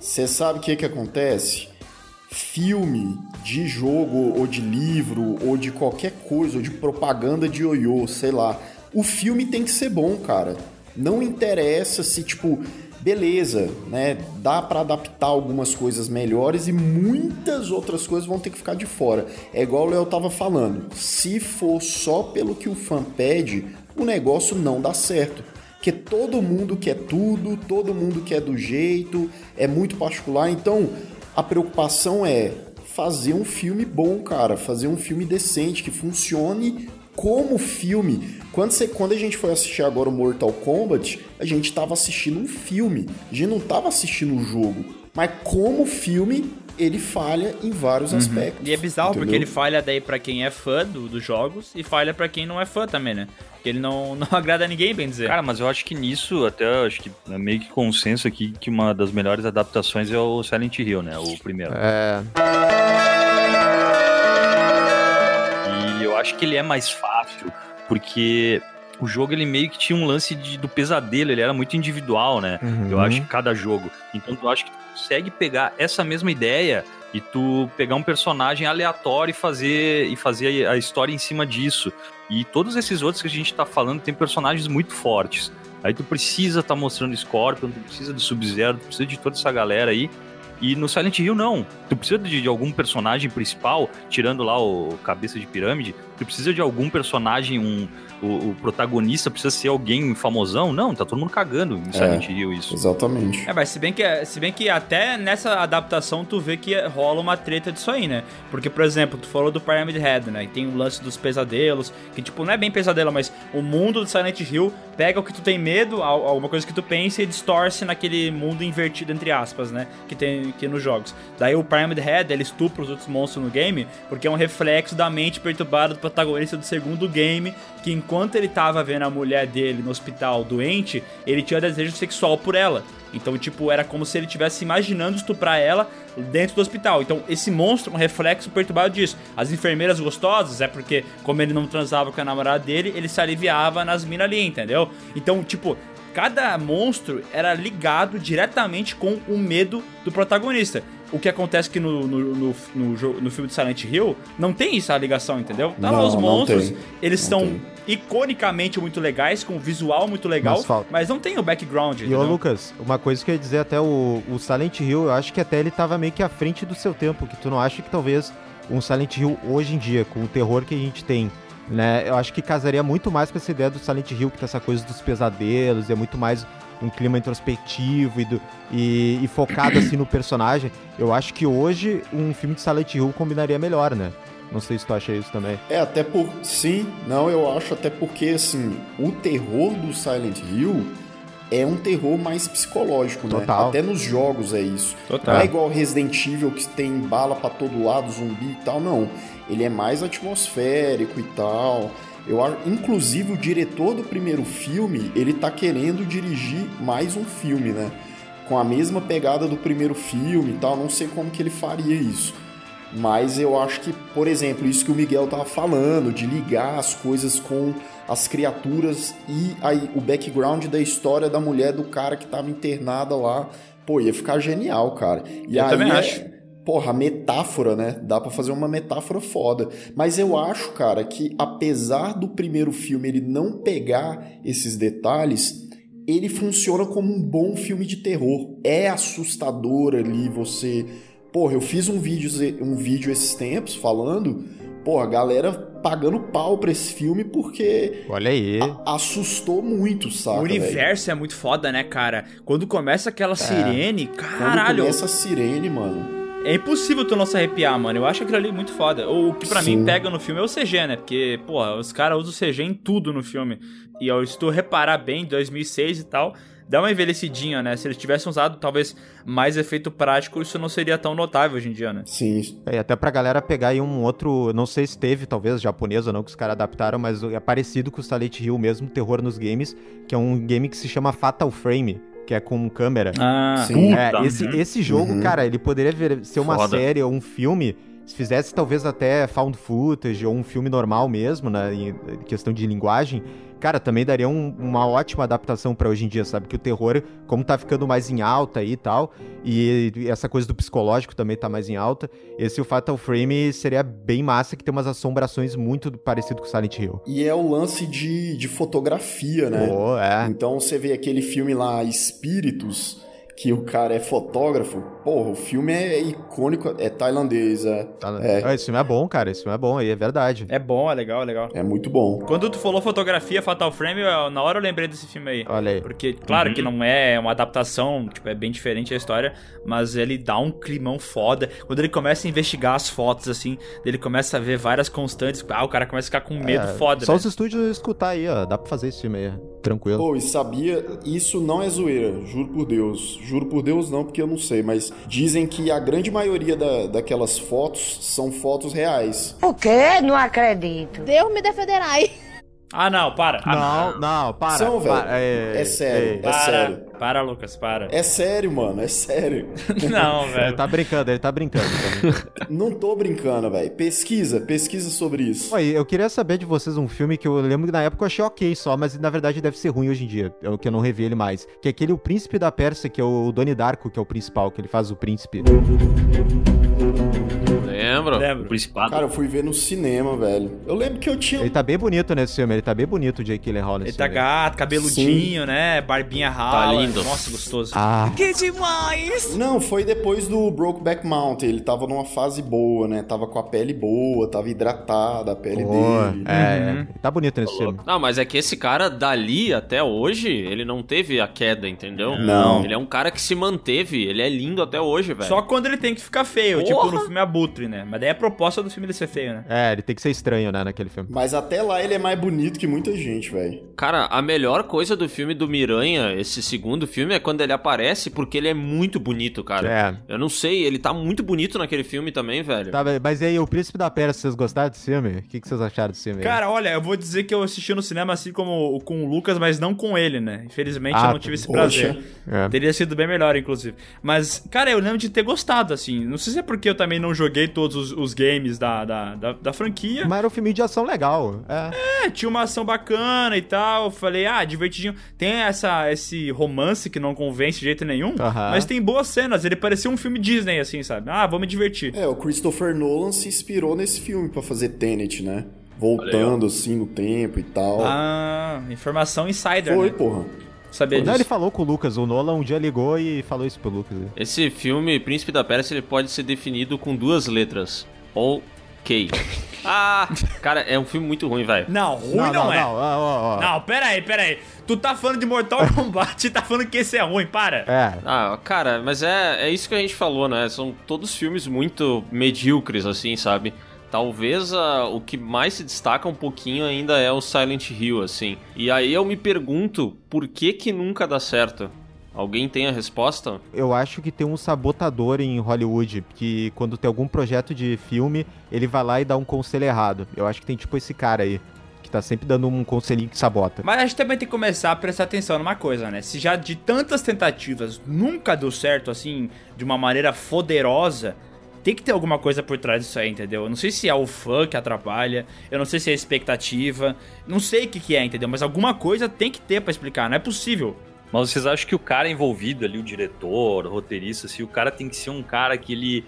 você sabe o que que acontece? Filme de jogo ou de livro ou de qualquer coisa, ou de propaganda de ioiô, sei lá. O filme tem que ser bom, cara. Não interessa se, tipo, beleza, né? Dá pra adaptar algumas coisas melhores e muitas outras coisas vão ter que ficar de fora. É igual o Léo tava falando. Se for só pelo que o fã pede, o negócio não dá certo. Porque todo mundo quer tudo, todo mundo quer do jeito, é muito particular. Então, a preocupação é fazer um filme bom, cara, fazer um filme decente, que funcione como filme. Quando, você, quando a gente foi assistir agora o Mortal Kombat, a gente tava assistindo um filme, a gente não tava assistindo um jogo. Mas como filme, ele falha em vários aspectos. E é bizarro porque entendeu? ele falha daí pra quem é fã do- dos jogos e falha pra quem não é fã também, né? Porque ele não, (laughs) não agrada a ninguém, bem dizer. Cara, mas eu acho que nisso, até acho que é meio que consenso aqui que uma das melhores adaptações é o Silent Hill, né? O primeiro. É, E eu acho que ele é mais fácil, porque o jogo ele meio que tinha um lance de- do pesadelo, ele era muito individual, né? Uhum. Eu acho que cada jogo. Então eu acho que tu consegue pegar essa mesma ideia e tu pegar um personagem aleatório e fazer e fazer a história em cima disso. E todos esses outros que a gente tá falando tem personagens muito fortes. Aí tu precisa tá mostrando Scorpion, tu precisa do Sub-Zero, tu precisa de toda essa galera aí. E no Silent Hill, não. Tu precisa de, de algum personagem principal, tirando lá o cabeça de pirâmide, tu precisa de algum personagem, um, o, o protagonista precisa ser alguém famosão. Não, tá todo mundo cagando em Silent Hill isso. Exatamente. É, mas se bem, que, se bem que até nessa adaptação tu vê que rola uma treta disso aí, né? Porque, por exemplo, tu falou do Pyramid Head, né? E tem o lance dos pesadelos, que tipo, não é bem pesadelo, mas o mundo do Silent Hill pega o que tu tem medo, al- alguma coisa que tu pensa e distorce naquele mundo invertido, entre aspas, né? Que tem aqui nos jogos. Daí o Pyramid Head, ele estupra os outros monstros no game, porque é um reflexo da mente perturbada do protagonista do segundo game, que enquanto ele tava vendo a mulher dele no hospital doente, ele tinha desejo sexual por ela. Então, tipo, era como se ele estivesse imaginando estuprar ela dentro do hospital. Então, esse monstro é um reflexo perturbado disso. As enfermeiras gostosas é porque, como ele não transava com a namorada dele, ele se aliviava nas minas ali, entendeu? Então, tipo, cada monstro era ligado diretamente com o medo do protagonista. O que acontece que no, no, no, no, jo- no filme de Silent Hill não tem essa ligação, entendeu? Tá lá Não, os não monstros, tem. eles Não são tem. iconicamente muito legais, com um visual muito legal, Mas falta- mas não tem o background, E ô? Lucas, uma coisa que eu ia dizer até o, o Silent Hill, eu acho que até ele tava meio que à frente do seu tempo, que tu não acha que talvez um Silent Hill hoje em dia, com o terror que a gente tem, né, eu acho que casaria muito mais com essa ideia do Silent Hill, que tem essa coisa dos pesadelos, é muito mais um clima introspectivo e, do- e- e focado assim no personagem. Eu acho que hoje um filme de Silent Hill combinaria melhor, né? Não sei se tu acha isso também. É, até por. Sim, não, eu acho até porque, assim, o terror do Silent Hill é um terror mais psicológico, né? Total. Até nos jogos é isso. Total. Não é igual Resident Evil que tem bala pra todo lado, zumbi e tal, não. Ele é mais atmosférico e tal. Eu inclusive o diretor do primeiro filme, ele tá querendo dirigir mais um filme, né? Com a mesma pegada do primeiro filme e tal, não sei como que ele faria isso. Mas eu acho que, por exemplo, isso que o Miguel tava falando, de ligar as coisas com as criaturas e aí o background da história da mulher do cara que tava internada lá, pô, ia ficar genial, cara. E Eu aí também é- acho. Porra, a metáfora, né? Dá pra fazer uma metáfora foda. Mas eu acho, cara, que apesar do primeiro filme ele não pegar esses detalhes, ele funciona como um bom filme de terror. É assustador ali você. Porra, eu fiz um vídeo, um vídeo esses tempos falando. Porra, a galera pagando pau pra esse filme porque Olha aí. a- assustou muito, saca? O universo é muito foda, né, cara? Quando começa aquela sirene, Quando caralho, começa a sirene, mano. É impossível tu não se arrepiar, mano. Eu acho aquilo ali muito foda. O que pra Sim. mim pega no filme é o CG, né? Porque, porra, os caras usam CG em tudo no filme. E ó, se tu reparar bem, 2006 e tal, dá uma envelhecidinha, né? Se eles tivessem usado talvez mais efeito prático, isso não seria tão notável hoje em dia, né? Sim, É, e até pra galera pegar aí um outro, não sei se teve, talvez japonês ou não, que os caras adaptaram, mas é parecido com o Silent Hill mesmo, terror nos games, que é um game que se chama Fatal Frame, que é com câmera. Ah, Sim. É, esse, esse jogo, Uhum. cara, ele poderia vir- ser uma Foda. série ou um filme, se fizesse talvez até found footage ou um filme normal mesmo, né, em questão de linguagem, cara, também daria um- uma ótima adaptação pra hoje em dia, sabe? Que o terror, como tá ficando mais em alta aí e tal, e, e essa coisa do psicológico também tá mais em alta, esse o Fatal Frame seria bem massa, que tem umas assombrações muito parecido com Silent Hill. E é o lance de, de fotografia, né? Pô, é. Então você vê aquele filme lá, Espíritos, que o cara é fotógrafo. Porra, o filme é icônico, é tailandês, é, Tá- É. Ah, Esse filme é bom, cara, esse filme é bom, aí é verdade. é bom, é legal, é legal. é muito bom. Quando tu falou fotografia, Fatal Frame, eu- na hora eu lembrei desse filme aí. Olha aí. Porque, claro Uhum. que não é uma adaptação, tipo, é bem diferente a história, mas ele dá um climão foda. Quando ele começa a investigar as fotos, assim, ele começa a ver várias constantes, ah, o cara começa a ficar com medo É, foda, Só né? os estúdios escutar aí, ó. Dá pra fazer esse filme aí, tranquilo. Pô, e sabia, isso não é zoeira, juro por Deus. Juro por Deus não, porque eu não sei, mas dizem que a grande maioria da, daquelas fotos são fotos reais. O quê? Não acredito. Deus me defenderai. Ah, não, para. Ah, Não, não, para. São, velho. para, É sério, ei. é para, sério. para, Lucas, para. É sério, mano, é sério. (laughs) Não, Ele velho. tá brincando, ele tá brincando. não tô brincando, velho. Pesquisa, pesquisa sobre isso. Oi, eu queria saber de vocês um filme que eu lembro que na época eu achei ok só, mas na verdade deve ser ruim hoje em dia, é o que eu não revi ele mais. Que é aquele O Príncipe da Pérsia, que é o Doni Darko, que é o principal, que ele faz o príncipe. Lembra? Lembro. O Principado. Cara, eu fui ver no cinema, velho. Eu lembro que eu tinha. Ele tá bem bonito nesse filme, ele tá bem bonito, o Jake nesse Ele tá filme. gato, cabeludinho, né? Barbinha rala. lindo. Nossa, gostoso. Ah, Não, foi depois do Brokeback Mountain. Ele tava numa fase boa, né? Tava com a pele boa, tava hidratada a pele pô, dele. é, é. Uhum. Ele tá bonito nesse filme. Não, mas é que esse cara dali até hoje, ele não teve a queda, entendeu? Não. Ele é um cara que se manteve, ele é lindo até hoje, velho. Só quando ele tem que ficar feio, Porra! tipo no filme Abutre, né? Mas daí é a proposta do filme ele ser feio, né? É, ele tem que ser estranho, né, naquele filme. Mas até lá ele é mais bonito que muita gente, velho. Cara, a melhor coisa do filme do Miranha, esse segundo filme, é quando ele aparece, porque ele é muito bonito, cara. É. Eu não sei, ele tá muito bonito naquele filme também, velho. Tá, mas e aí, o Príncipe da Pérsia, vocês gostaram desse filme? O que, que vocês acharam desse filme? aí? Cara, olha, eu vou dizer que eu assisti no cinema assim como com o Lucas, mas não com ele, né? Infelizmente Ah, eu não tive esse prazer. É. Teria sido bem melhor, inclusive. Mas, cara, eu lembro de ter gostado, assim. Não sei se é porque eu também não joguei todos os, os games da, da, da, da franquia. Mas era um filme de ação legal. É. É, tinha uma ação bacana e tal. Falei, ah, divertidinho. Tem essa, esse romance que não convence de jeito nenhum, mas tem boas cenas. Ele parecia um filme Disney, assim, sabe? Ah, vou me divertir. É, o Christopher Nolan se inspirou nesse filme pra fazer Tenet, né? Voltando assim no tempo e tal. Ah, informação insider, Foi, né? porra. Sabia Não, disso. ele falou com o Lucas. O Nolan um dia ligou e falou isso pro Lucas. Esse filme, Príncipe da Pérsia, ele pode ser definido com duas letras. Ok. (laughs) Ah, cara, é um filme muito ruim, velho. Não, ruim não, é. Não, ó, ó, ó. Não, pera aí, pera aí. Tu tá falando de Mortal (laughs) Kombat e tá falando que esse é ruim, para. É. Ah, cara, mas é, é isso que a gente falou, né? São todos filmes muito medíocres, assim, sabe? Talvez ah, o que mais se destaca um pouquinho ainda é o Silent Hill, assim. E aí eu me pergunto, por que que nunca dá certo? Alguém tem a resposta? Eu acho que tem um sabotador em Hollywood, que quando tem algum projeto de filme, ele vai lá e dá um conselho errado. Eu acho que tem tipo esse cara aí, que tá sempre dando um conselhinho que sabota. Mas a gente também tem que começar a prestar atenção numa coisa, né? Se já de tantas tentativas nunca deu certo, assim, de uma maneira poderosa, tem que ter alguma coisa por trás disso aí, entendeu? Eu não sei se é o fã que atrapalha, eu não sei se é a expectativa, não sei o que, que é, entendeu? Mas alguma coisa tem que ter pra explicar, não é possível. Mas vocês acham que o cara envolvido ali, o diretor, o roteirista, se o cara tem que ser um cara que ele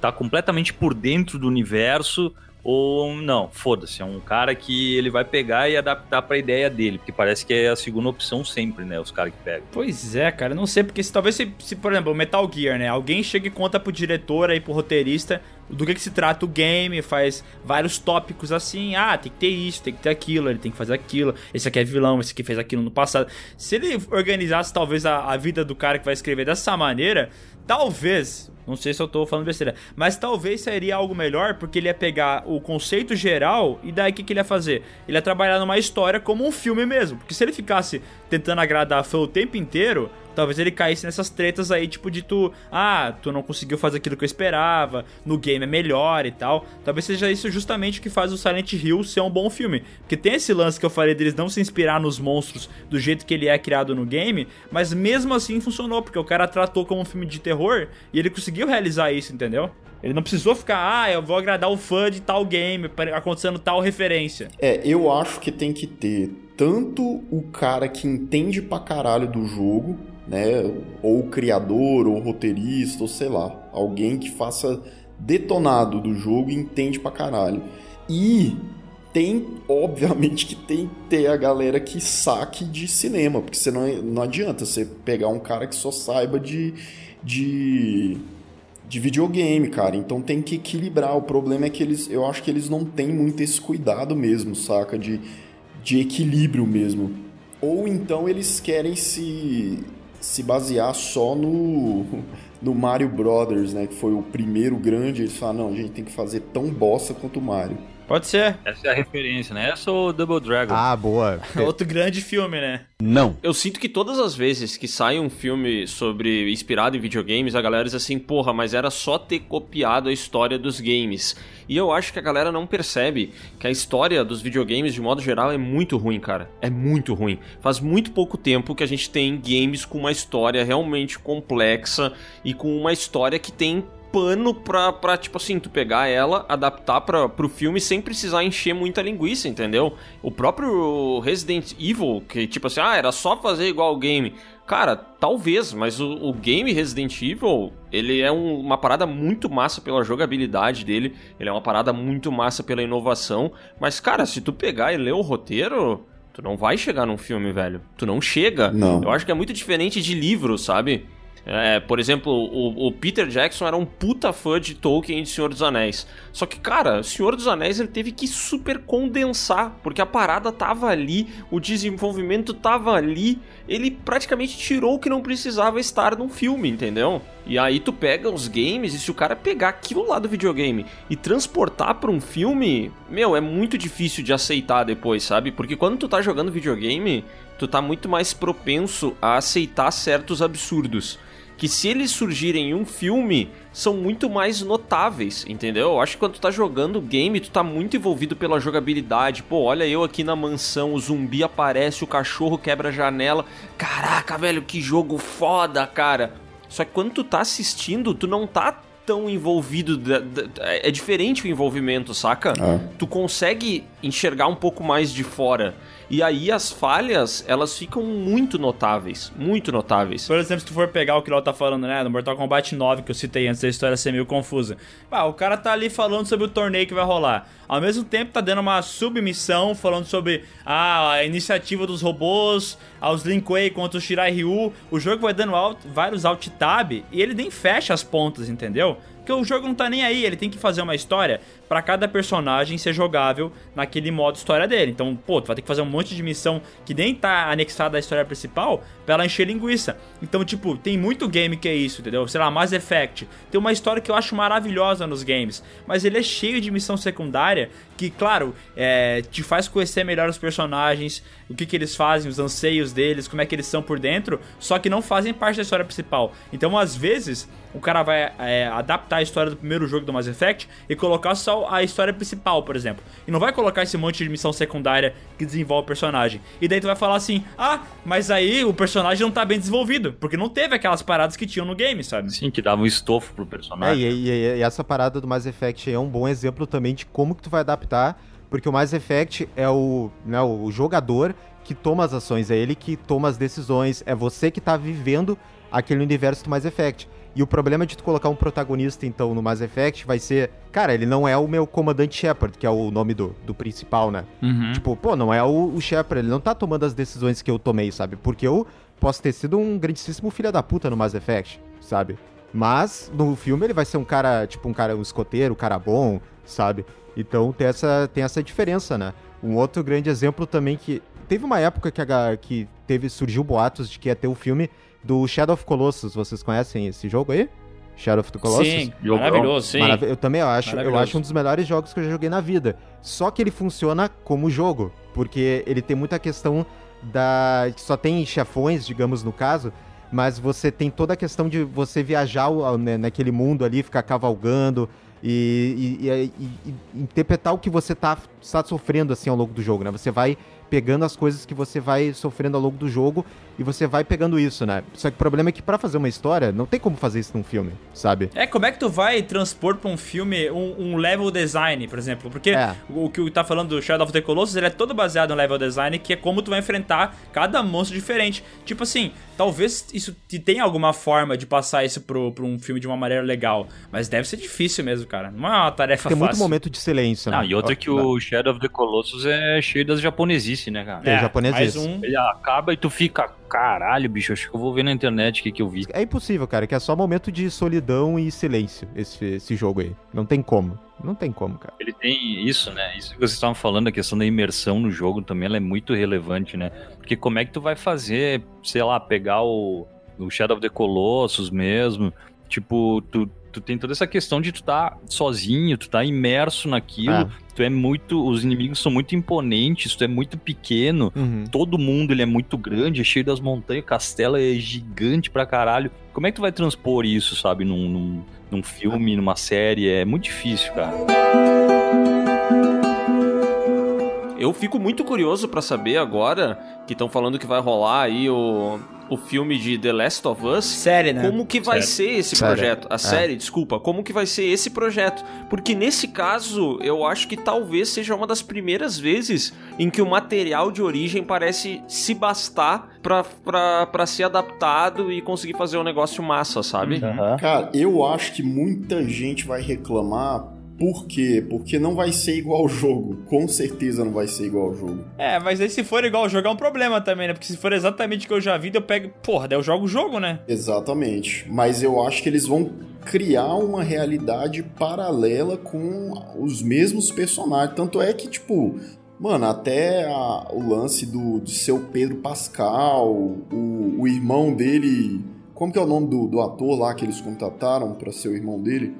tá completamente por dentro do universo ou não? Foda-se, é um cara que ele vai pegar e adaptar pra ideia dele, porque parece que é a segunda opção sempre, né, os caras que pegam. Pois é, cara, não sei, porque se talvez se, se, por exemplo, Metal Gear, né? Alguém chega e conta pro diretor aí, pro roteirista, do que, que se trata o game, faz vários tópicos assim, ah, tem que ter isso, tem que ter aquilo, ele tem que fazer aquilo, esse aqui é vilão, esse aqui fez aquilo no passado. Se ele organizasse talvez a, a vida do cara que vai escrever dessa maneira, talvez, não sei se eu tô falando besteira, mas talvez seria algo melhor, porque ele ia pegar o conceito geral e daí o que, que ele ia fazer? Ele ia trabalhar numa história como um filme mesmo, porque se ele ficasse tentando agradar fã o tempo inteiro, talvez ele caísse nessas tretas aí, tipo de tu, ah, tu não conseguiu fazer aquilo que eu esperava, no game é melhor e tal. Talvez seja isso justamente o que faz o Silent Hill ser um bom filme. Porque tem esse lance que eu falei deles não se inspirar nos monstros do jeito que ele é criado no game, mas mesmo assim funcionou, porque o cara tratou como um filme de terror e ele conseguiu realizar isso, entendeu? Ele não precisou ficar, ah, eu vou agradar o fã de tal game, acontecendo tal referência. É, eu acho que tem que ter tanto o cara que entende pra caralho do jogo, né? Ou criador, ou roteirista, ou sei lá. Alguém que faça detonado do jogo e entende pra caralho. E tem, obviamente, que tem que ter a galera que saque de cinema, porque você não, não adianta você pegar um cara que só saiba de. de de videogame, cara. Então tem que equilibrar. O problema é que eles, eu acho que eles não têm muito esse cuidado mesmo, saca? De, de equilíbrio mesmo. Ou então eles querem se, se basear só no, (laughs) no Mario Brothers, né? Que foi o primeiro grande. Eles falam, não, a gente tem que fazer tão bossa quanto o Mario. Pode ser. Essa é a referência, né? Essa ou Double Dragon? Ah, boa. (laughs) Outro grande filme, né? Não. Eu sinto que todas as vezes que sai um filme sobre inspirado em videogames, a galera diz assim, porra, mas era só ter copiado a história dos games. E eu acho que a galera não percebe que a história dos videogames, de modo geral, é muito ruim, cara. É muito ruim. Faz muito pouco tempo que a gente tem games com uma história realmente complexa e com uma história que tem pano pra, pra, tipo assim, tu pegar ela, adaptar pra, pro filme sem precisar encher muita linguiça, entendeu? O próprio Resident Evil, que tipo assim, ah, era só fazer igual o game. Cara, talvez, mas o, o game Resident Evil, ele é um- uma parada muito massa pela jogabilidade dele, ele é uma parada muito massa pela inovação, mas cara, se tu pegar e ler o roteiro, tu não vai chegar num filme, velho. Tu não chega. Não. Eu acho que é muito diferente de livro, sabe? É, por exemplo, o, o Peter Jackson era um puta fã de Tolkien e de Senhor dos Anéis. Só que, cara, Senhor dos Anéis ele teve que super condensar, porque a parada tava ali, o desenvolvimento tava ali, ele praticamente tirou o que não precisava estar num filme, entendeu? E aí tu pega os games e se o cara pegar aquilo lá do videogame e transportar pra um filme, meu, é muito difícil de aceitar depois, sabe? Porque quando tu tá jogando videogame, tu tá muito mais propenso a aceitar certos absurdos. Que se eles surgirem em um filme, são muito mais notáveis, entendeu? Eu acho que quando tu tá jogando game, tu tá muito envolvido pela jogabilidade. Pô, olha eu aqui na mansão, o zumbi aparece, o cachorro quebra a janela. Caraca, velho, que jogo foda, cara. Só que quando tu tá assistindo, tu não tá tão envolvido. da- da- é é diferente o envolvimento, saca? Ah. Tu consegue enxergar um pouco mais de fora. E aí as falhas, elas ficam muito notáveis. Muito notáveis. Por exemplo, se tu for pegar o que o Léo tá falando, né? No Mortal Kombat 9, que eu citei antes da história ser meio confusa. Ah, o cara tá ali falando sobre o torneio que vai rolar. Ao mesmo tempo, tá dando uma submissão falando sobre ah, a iniciativa dos robôs, aos Lin Kuei contra o Shirai Ryu. O jogo vai dando alt, vários alt tab e ele nem fecha as pontas, entendeu? Porque o jogo não tá nem aí, ele tem que fazer uma história pra cada personagem ser jogável naquele modo história dele. Então, pô, tu vai ter que fazer um monte de missão que nem tá anexada à história principal pra ela encher linguiça. Então, tipo, tem muito game que é isso, entendeu? Sei lá, Mass Effect. Tem uma história que eu acho maravilhosa nos games, mas ele é cheio de missão secundária que, claro, é, te faz conhecer melhor os personagens, o que, que eles fazem, os anseios deles, como é que eles são por dentro, só que não fazem parte da história principal. Então, às vezes, o cara vai é, adaptar a história do primeiro jogo do Mass Effect e colocar só a história principal, por exemplo. E não vai colocar esse monte de missão secundária que desenvolve o personagem. E daí tu vai falar assim: ah, mas aí o personagem não tá bem desenvolvido, porque não teve aquelas paradas que tinham no game, sabe? Sim, que dava um estofo pro É, personagem. e, e- e essa parada do Mass Effect é um bom exemplo também de como que tu vai adaptar, porque o Mass Effect é o, né, o jogador que toma as ações, é ele que toma as decisões, é você que tá vivendo aquele universo do Mass Effect. E o problema de tu colocar um protagonista, então, no Mass Effect vai ser... Cara, ele não é o meu comandante Shepard, que é o nome do, do principal, né? Uhum. Tipo, pô, não é o, o Shepard, ele não tá tomando as decisões que eu tomei, sabe? Porque eu posso ter sido um grandíssimo filho da puta no Mass Effect, sabe? Mas no filme ele vai ser um cara, tipo, um cara, um escoteiro, um cara bom, sabe? Então tem essa, tem essa diferença, né? Um outro grande exemplo também que. Teve uma época que, a, que teve, surgiu boatos de que ia ter o filme do Shadow of Colossus. Vocês conhecem esse jogo aí? Shadow of the Colossus? Sim, maravilhoso. Sim. Marav- Eu também acho. Eu acho um dos melhores jogos que eu já joguei na vida. Só que ele funciona como jogo, porque ele tem muita questão da só tem chefões, digamos no caso, mas você tem toda a questão de você viajar né, naquele mundo ali, ficar cavalgando e, e- e- e- interpretar o que você tá, está sofrendo assim ao longo do jogo, né? Você vai pegando as coisas que você vai sofrendo ao longo do jogo e você vai pegando isso, né? Só que o problema é que pra fazer uma história, não tem como fazer isso num filme, sabe? É, como é que tu vai transpor pra um filme um, um level design, por exemplo? Porque É. o que tá falando do Shadow of the Colossus, ele é todo baseado no level design, que é como tu vai enfrentar cada monstro diferente. Tipo assim, talvez isso te tenha alguma forma de passar isso pro, pro um filme de uma maneira legal, mas deve ser difícil mesmo, cara. Não é uma tarefa Tem muito fácil. momento de silêncio, né? Ah, e outra que o Shadow of the Colossus é cheio das japonesice, né, cara? É, japonês mais esse. um. Ele acaba e tu fica, caralho, bicho, acho que eu vou ver na internet o que, que eu vi. É impossível, cara, que é só momento de solidão e silêncio esse, esse jogo aí. Não tem como. Não tem como, cara. Ele tem isso, né? Isso que vocês estavam falando, a questão da imersão no jogo também, ela é muito relevante, né? Porque como é que tu vai fazer, sei lá, pegar o, o Shadow of the Colossus mesmo, tipo, tu, tu tem toda essa questão de tu tá sozinho, tu tá imerso naquilo, É. tu é muito, os inimigos são muito imponentes, tu é muito pequeno, Uhum. todo mundo ele é muito grande, é cheio das montanhas, o castelo é gigante pra caralho. Como é que tu vai transpor isso, sabe, num, num, num filme, numa série? É muito difícil, cara. Eu, fico muito curioso pra saber agora que estão falando que vai rolar aí o, o filme de The Last of Us. Série, né? Como que vai Série. ser esse Série. projeto? A série, desculpa. Como que vai ser esse projeto? Porque nesse caso, eu acho que talvez seja uma das primeiras vezes em que o material de origem parece se bastar pra, pra, pra ser adaptado e conseguir fazer um negócio massa, sabe? Aham. Cara, eu acho que muita gente vai reclamar. Por quê? Porque não vai ser igual ao jogo. Com certeza não vai ser igual ao jogo. É, mas aí se for igual jogar é um problema também, né? Porque se for exatamente o que eu já vi, eu pego. Porra, daí eu jogo o jogo, né? Exatamente. Mas eu acho que eles vão criar uma realidade paralela com os mesmos personagens. Tanto é que, tipo, mano, até a- o lance do, do seu Pedro Pascal, o, o irmão dele. Como que é o nome do, do ator lá que eles contrataram pra ser o irmão dele?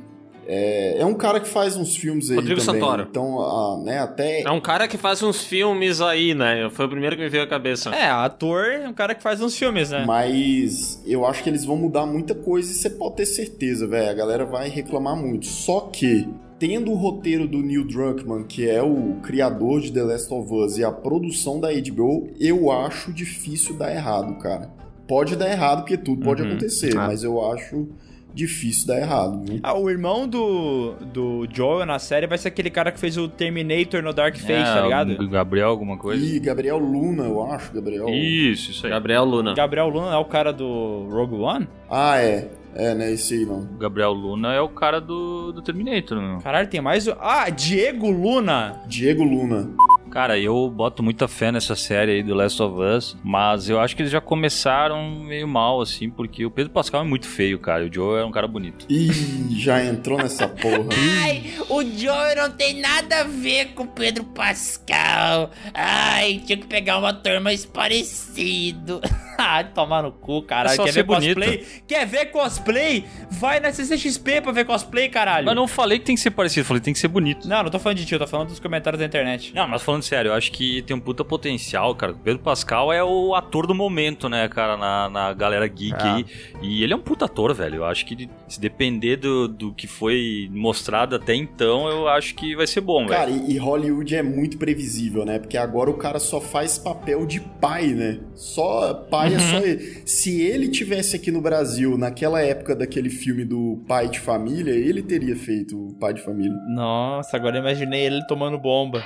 É, é um cara que faz uns filmes aí Rodrigo também. Santoro. Então, ah, né, até É um cara que faz uns filmes aí, né? Foi o primeiro que me veio à cabeça. É, ator é um cara que faz uns filmes, né? Mas eu acho que eles vão mudar muita coisa e você pode ter certeza, velho. A galera vai reclamar muito. Só que, tendo o roteiro do Neil Druckmann, que é o criador de The Last of Us, e a produção da HBO, eu acho difícil dar errado, cara. Pode dar errado, porque tudo pode Uhum. acontecer, Ah. mas eu acho difícil dar errado, viu? Ah, o irmão do, do Joel na série vai ser aquele cara que fez o Terminator no Dark Fate, É, tá ligado? o Gabriel, alguma coisa? E Gabriel Luna, eu acho, Gabriel. Isso, isso aí. Gabriel Luna. Gabriel Luna é o cara do Rogue One? Ah, é. É, né? Esse aí não. O Gabriel Luna é o cara do, do Terminator, meu. Caralho, tem mais. Ah, Diego Luna! Diego Luna. Cara, eu boto muita fé nessa série aí do Last of Us, mas eu acho que eles já começaram meio mal, assim, porque o Pedro Pascal é muito feio, cara. E o Joe é um cara bonito. Ih, já entrou nessa porra. (laughs) Ai, o Joey não tem nada a ver com o Pedro Pascal. Ai, tinha que pegar um ator mais parecido. (laughs) Ah, tomar no cu, caralho. É só Quer ser ver cosplay? bonito. Quer ver cosplay? Vai na CCXP pra ver cosplay, caralho. Mas não falei que tem que ser parecido, falei que tem que ser bonito. Não, não tô falando de ti, eu tô falando dos comentários da internet. Não, mas falando sério, eu acho que tem um puta potencial, cara. O Pedro Pascal é o ator do momento, né, cara, na, na galera geek É. aí. E ele é um puta ator, velho. Eu acho que se depender do, do que foi mostrado até então, eu acho que vai ser bom, Cara, velho. e, e Hollywood é muito previsível, né? Porque agora o cara só faz papel de pai, né? Só pai é só ele. Se ele tivesse aqui no Brasil naquela época daquele filme do pai de família, ele teria feito o pai de família. Nossa, agora eu imaginei ele tomando bomba.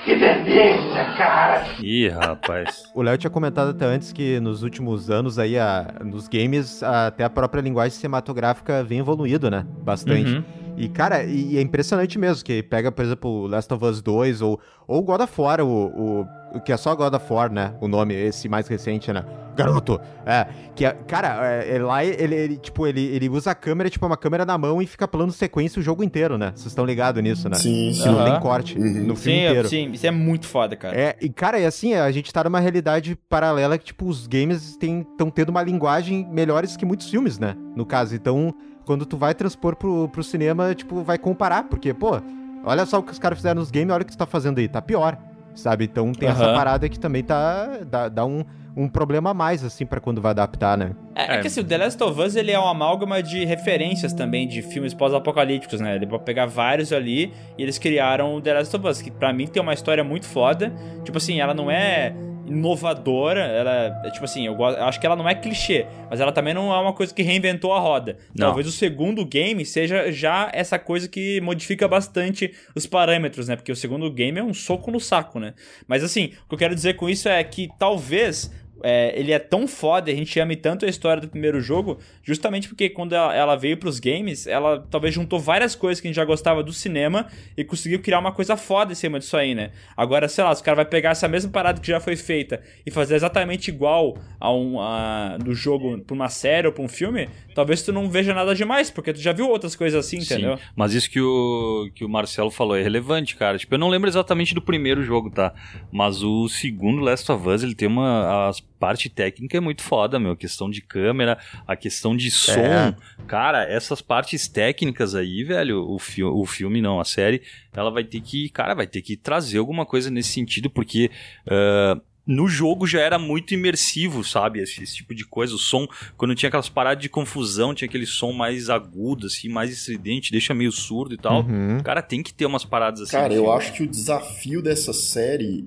Ih, rapaz. O Léo tinha comentado até antes que nos últimos anos aí, a- nos games, a- até a própria linguagem cinematográfica vem evoluindo, né? Bastante. Uhum. E, cara, e, e é impressionante mesmo, que pega, por exemplo, o Last of Us 2 ou, ou God of War, o, o, o que é só God of War, né? O nome, esse mais recente, né? Garoto! É, que, é- cara, é, é lá ele, ele, tipo, ele, ele usa a câmera, tipo, uma câmera na mão e fica plano sequência o jogo inteiro, né? Vocês estão ligados nisso, né? Sim, sim. não tem corte Uhum. no filme Sim, inteiro. sim, isso é muito foda, cara. É, e cara, e assim, a gente tá numa realidade paralela que, tipo, os games estão tendo uma linguagem melhores que muitos filmes, né? No caso, então, quando tu vai transpor pro, pro cinema, tipo, vai comparar, porque, pô, olha só o que os caras fizeram nos games, olha o que tu tá fazendo aí, tá pior, sabe? Então tem essa Aham. parada que também tá, dá, dá um, um problema a mais, assim, pra quando vai adaptar, né? É, é É. que assim, o The Last of Us ele é uma amálgama de referências também de filmes pós-apocalípticos, né? Ele pode pegar vários ali e eles criaram o The Last of Us, que pra mim tem uma história muito foda. Tipo assim, ela não é inovadora, ela é tipo assim, eu, gosto, eu acho que ela não é clichê, mas ela também não é uma coisa que reinventou a roda. Não. Talvez o segundo game seja já essa coisa que modifica bastante os parâmetros, né? Porque o segundo game é um soco no saco, né? Mas assim, o que eu quero dizer com isso é que talvez é, ele é tão foda, a gente ame tanto a história do primeiro jogo, justamente porque quando ela, ela veio pros games, ela talvez juntou várias coisas que a gente já gostava do cinema e conseguiu criar uma coisa foda em cima disso aí, né? Agora, sei lá, os caras vão pegar essa mesma parada que já foi feita e fazer exatamente igual a um a, do jogo pra uma série ou pra um filme, talvez tu não veja nada demais, porque tu já viu outras coisas assim, entendeu? Sim, mas isso que o, que o Marcelo falou é relevante, cara. Tipo, eu não lembro exatamente do primeiro jogo, tá? Mas o segundo Last of Us, ele tem uma... A parte técnica é muito foda, meu. A questão de câmera, a questão de som. É. Cara, essas partes técnicas aí, velho, o, fi o filme não, a série, ela vai ter que... Cara, vai ter que trazer alguma coisa nesse sentido, porque... ah, no jogo já era muito imersivo, sabe? Esse, esse tipo de coisa. O som, quando tinha aquelas paradas de confusão, tinha aquele som mais agudo, assim, mais estridente, deixa meio surdo e tal. Uhum. Cara, tem que ter umas paradas assim. Cara, eu filme. acho que o desafio dessa série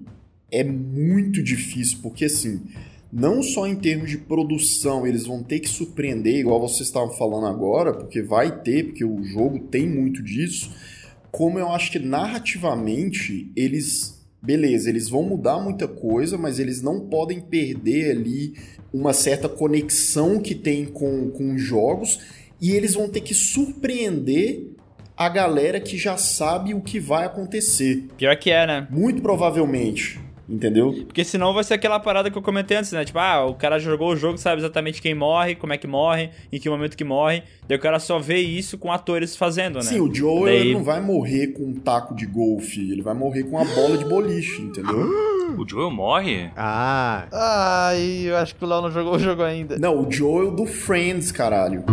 é muito difícil, porque assim, não só em termos de produção, eles vão ter que surpreender, igual vocês estavam falando agora, porque vai ter, porque o jogo tem muito disso, como eu acho que narrativamente eles. Beleza, eles vão mudar muita coisa, mas eles não podem perder ali uma certa conexão que tem com, com os jogos e eles vão ter que surpreender a galera que já sabe o que vai acontecer. Pior que é, né? Muito provavelmente. Entendeu? Porque senão vai ser aquela parada que eu comentei antes, né? Tipo, ah, o cara jogou o jogo, sabe exatamente quem morre, como é que morre, em que momento que morre. Daí o cara só vê isso com atores fazendo, né? Sim, o Joel Daí- ele não vai morrer com um taco de golfe, ele vai morrer com uma bola de boliche, entendeu? O Joel morre? Ah, Ai, eu acho que o Léo não jogou o jogo ainda. Não, o Joel do Friends, caralho.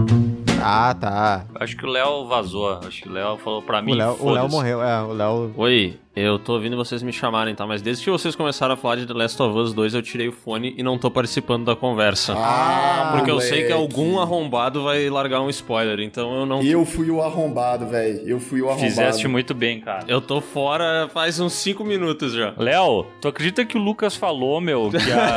Ah, tá. Acho que o Léo vazou. Acho que o Léo falou pra mim. O Léo, o Léo foda-se. morreu, é, o Léo... Oi, eu tô ouvindo vocês me chamarem, tá? Mas desde que vocês começaram a falar de The Last of Us 2, eu tirei o fone e não tô participando da conversa. Ah, Porque eu sei que moleque. algum arrombado vai largar um spoiler, então eu não. Eu fui o arrombado, velho. Eu fui o arrombado. Fizeste muito bem, cara. Eu tô fora faz uns 5 minutos já. Léo, tu acredita que o Lucas falou, meu, que a.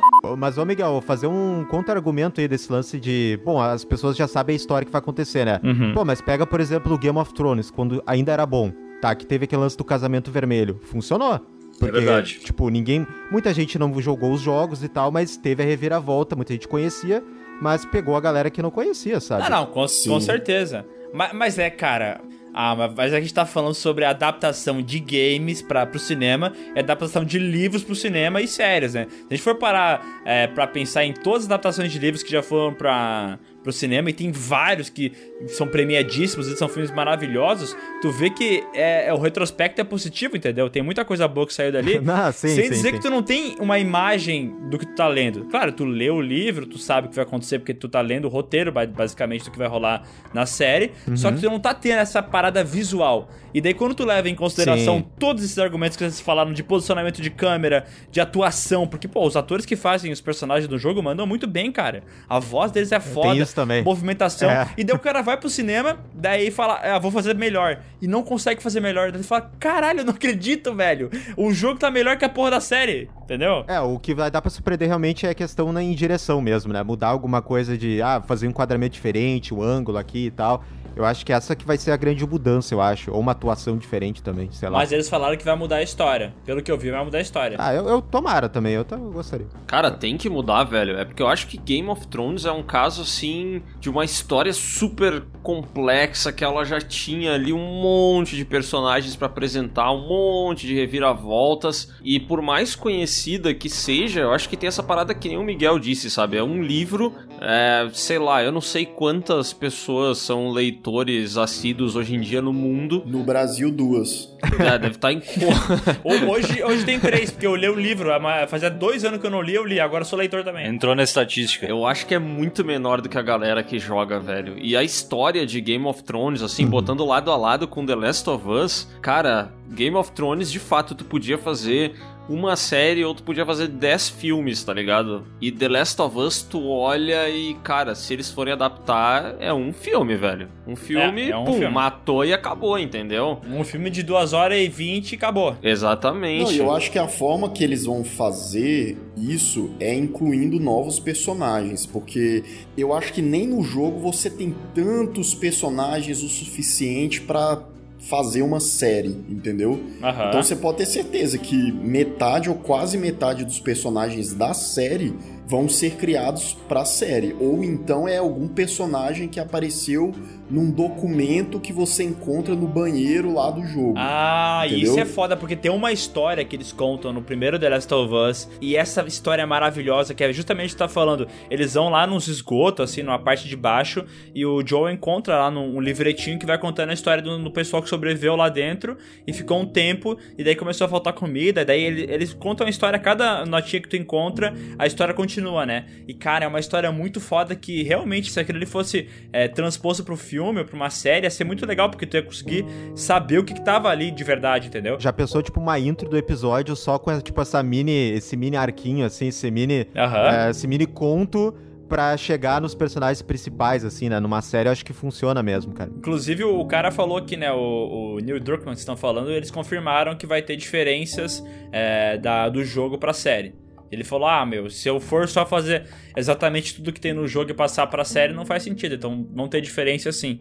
(laughs) Ô, (laughs) Mas, ô Miguel, vou fazer um contra-argumento aí desse lance de. Bom, as pessoas já sabem a história que vai acontecer, né? Uhum. Pô, mas pega, por exemplo, o Game of Thrones, quando ainda era bom, tá? Que teve aquele lance do casamento vermelho. Funcionou. Porque, verdade. tipo, ninguém. Muita gente não jogou os jogos e tal, mas teve a reviravolta, muita gente conhecia, mas pegou a galera que não conhecia, sabe? Ah, não, com, com certeza. Mas, mas é, cara. Ah, mas- a gente tá falando sobre adaptação de games para pro cinema, adaptação de livros pro cinema e séries, né? Se a gente for parar é, pra pensar em todas as adaptações de livros que já foram pra, pro cinema, e tem vários que são premiadíssimos e são filmes maravilhosos, tu vê que é, é- o retrospecto é positivo, entendeu? Tem muita coisa boa que saiu dali. (laughs) Não, sim, sem sim, dizer sim. que tu não tem uma imagem do que tu tá lendo. Claro, tu lê o livro, tu sabe o que vai acontecer porque tu tá lendo o roteiro, ba- basicamente, do que vai rolar na série. Uhum. Só que tu não tá tendo essa parada visual. E daí, quando tu leva em consideração todos esses argumentos que vocês falaram de posicionamento de câmera, de atuação, porque, pô, os atores que fazem os personagens do jogo mandam muito bem, cara. A voz deles é foda. Isso também. Movimentação. É. E daí o cara vai pro cinema, daí fala, ah, vou fazer melhor. E não consegue fazer melhor. Daí ele fala, caralho, eu não acredito, velho. O jogo tá melhor que a porra da série. Entendeu? É, o que vai dar pra surpreender realmente é a questão na em direção mesmo, né? Mudar alguma coisa de, ah, fazer um enquadramento diferente, o ângulo aqui e tal. Eu acho que essa que vai ser a grande mudança, eu acho. Ou uma atuação diferente também, sei lá. Mas eles falaram que vai mudar a história. Pelo que eu vi, vai mudar a história. Ah, eu, eu tomara também, eu, eu gostaria. Cara, tem que mudar, velho. É porque eu acho que Game of Thrones é um caso, assim, de uma história super complexa, que ela já tinha ali um monte de personagens pra apresentar, um monte de reviravoltas. E por mais conhecida que seja, eu acho que tem essa parada que nem o Miguel disse, sabe? É um livro, é, sei lá, eu não sei quantas pessoas são leitores assíduos hoje em dia no mundo. No Brasil, duas. É, (laughs) deve estar em. (laughs) Ho- Hoje, hoje tem três, porque eu li o livro. Fazia dois anos que eu não li, eu li. Agora eu sou leitor também. Entrou na estatística. Eu acho que é muito menor do que a galera que joga, velho. E a história de Game of Thrones, assim, botando lado a lado com The Last of Us, cara, Game of Thrones, de fato, tu podia fazer uma série ou tu podia fazer 10 filmes, tá ligado? E The Last of Us, tu olha e, cara, se eles forem adaptar, é um filme, velho. Um filme, É, é um pum, filme. matou e acabou, entendeu? Um filme de duas horas e vinte e acabou. Exatamente. Não, eu acho que a forma que eles vão fazer isso é incluindo novos personagens, porque eu acho que nem no jogo você tem tantos personagens o suficiente pra fazer uma série, entendeu? Aham. Então você pode ter certeza que metade ou quase metade dos personagens da série vão ser criados pra série, ou então é algum personagem que apareceu num documento que você encontra no banheiro lá do jogo. Ah, Entendeu? isso é foda, porque tem uma história que eles contam no primeiro The Last of Us, e essa história é maravilhosa, que é justamente tá falando. Eles vão lá nos esgotos, assim, numa parte de baixo, e o Joel encontra lá num, um livretinho que vai contando a história do, do pessoal que sobreviveu lá dentro, e ficou um tempo, e daí começou a faltar comida, e daí ele- eles contam a história, cada notinha que tu encontra, a história continua, né? E, cara, é uma história muito foda que, realmente, se aquilo ali fosse é, transposto pro filme ou pra uma série, ia ser muito legal, porque tu ia conseguir saber o que, que tava ali de verdade, entendeu? Já pensou, tipo, uma intro do episódio só com, tipo, essa mini, esse mini arquinho, assim, esse mini, é, esse mini conto pra chegar nos personagens principais, assim, né? Numa série eu acho que funciona mesmo, cara. Inclusive, o cara falou que, né, o, o Neil Druckmann que estão falando, eles confirmaram que vai ter diferenças é, da, do jogo pra série. Ele falou: Ah, meu, se eu for só fazer exatamente tudo que tem no jogo e passar pra série, não faz sentido. Então vão ter diferença sim.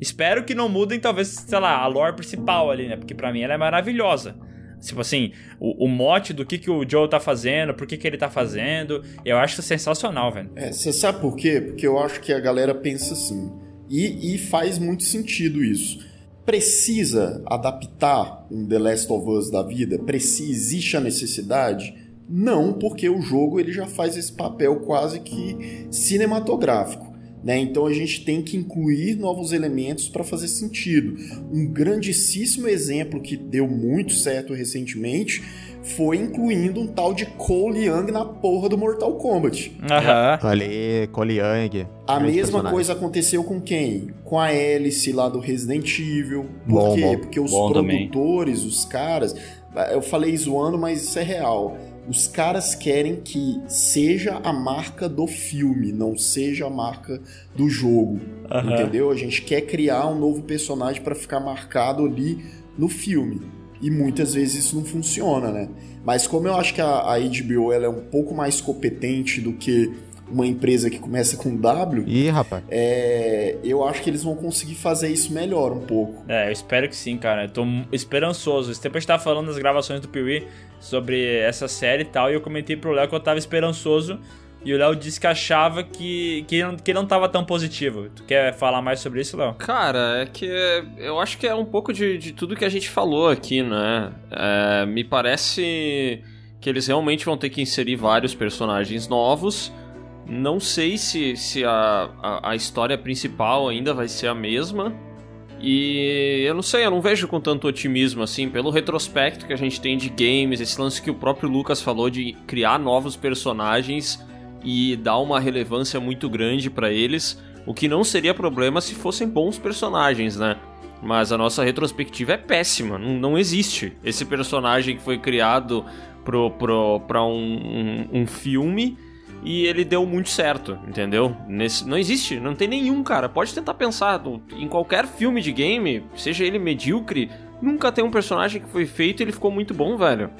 Espero que não mudem, talvez, sei lá, a lore principal ali, né? Porque pra mim ela é maravilhosa. Tipo assim, o, o mote do que, que o Joe tá fazendo, por que, que ele tá fazendo, eu acho sensacional, velho. É, você sabe por quê? Porque eu acho que a galera pensa assim. E, e faz muito sentido isso. Precisa adaptar um The Last of Us da vida? Precisa, existe a necessidade? Não, porque o jogo ele já faz esse papel quase que cinematográfico. Né? Então a gente tem que incluir novos elementos para fazer sentido. Um grandíssimo exemplo que deu muito certo recentemente foi incluindo um tal de Cole Young na porra do Mortal Kombat. Aham. Ali, Cole Young. A mesma personagem. coisa aconteceu com quem? Com a Alice lá do Resident Evil. Por Bom, quê? bom. Porque os Bom também. produtores, os caras. Eu falei zoando, mas isso é real. Os caras querem que seja a marca do filme, não seja a marca do jogo. Aham. Entendeu? A gente quer criar um novo personagem pra ficar marcado ali no filme. E muitas vezes isso não funciona, né? Mas como eu acho que a, a HBO ela é um pouco mais competente do que uma empresa que começa com W, Ih, rapaz. é, eu acho que eles vão conseguir fazer isso melhor um pouco. É, eu espero que sim, cara. Eu tô esperançoso. Esse tempo a gente tava falando nas gravações do Piuí sobre essa série e tal, e eu comentei pro Léo que eu tava esperançoso. E o Léo disse que achava que, que, não, que não tava tão positivo. Tu quer falar mais sobre isso, Léo? Cara, é que eu acho que é um pouco de, de tudo que a gente falou aqui, né? É, me parece que eles realmente vão ter que inserir vários personagens novos. Não sei se, se a, a, a história principal ainda vai ser a mesma. E eu não sei, eu não vejo com tanto otimismo assim, pelo retrospecto que a gente tem de games, esse lance que o próprio Lucas falou de criar novos personagens e dar uma relevância muito grande pra eles, o que não seria problema se fossem bons personagens, né? Mas a nossa retrospectiva é péssima, não, não existe esse personagem que foi criado pro, pro, pra um, um, um filme e ele deu muito certo, entendeu? Nesse, não existe, não tem nenhum, cara. Pode tentar pensar, em qualquer filme de game, seja ele medíocre, nunca tem um personagem que foi feito e ele ficou muito bom, velho.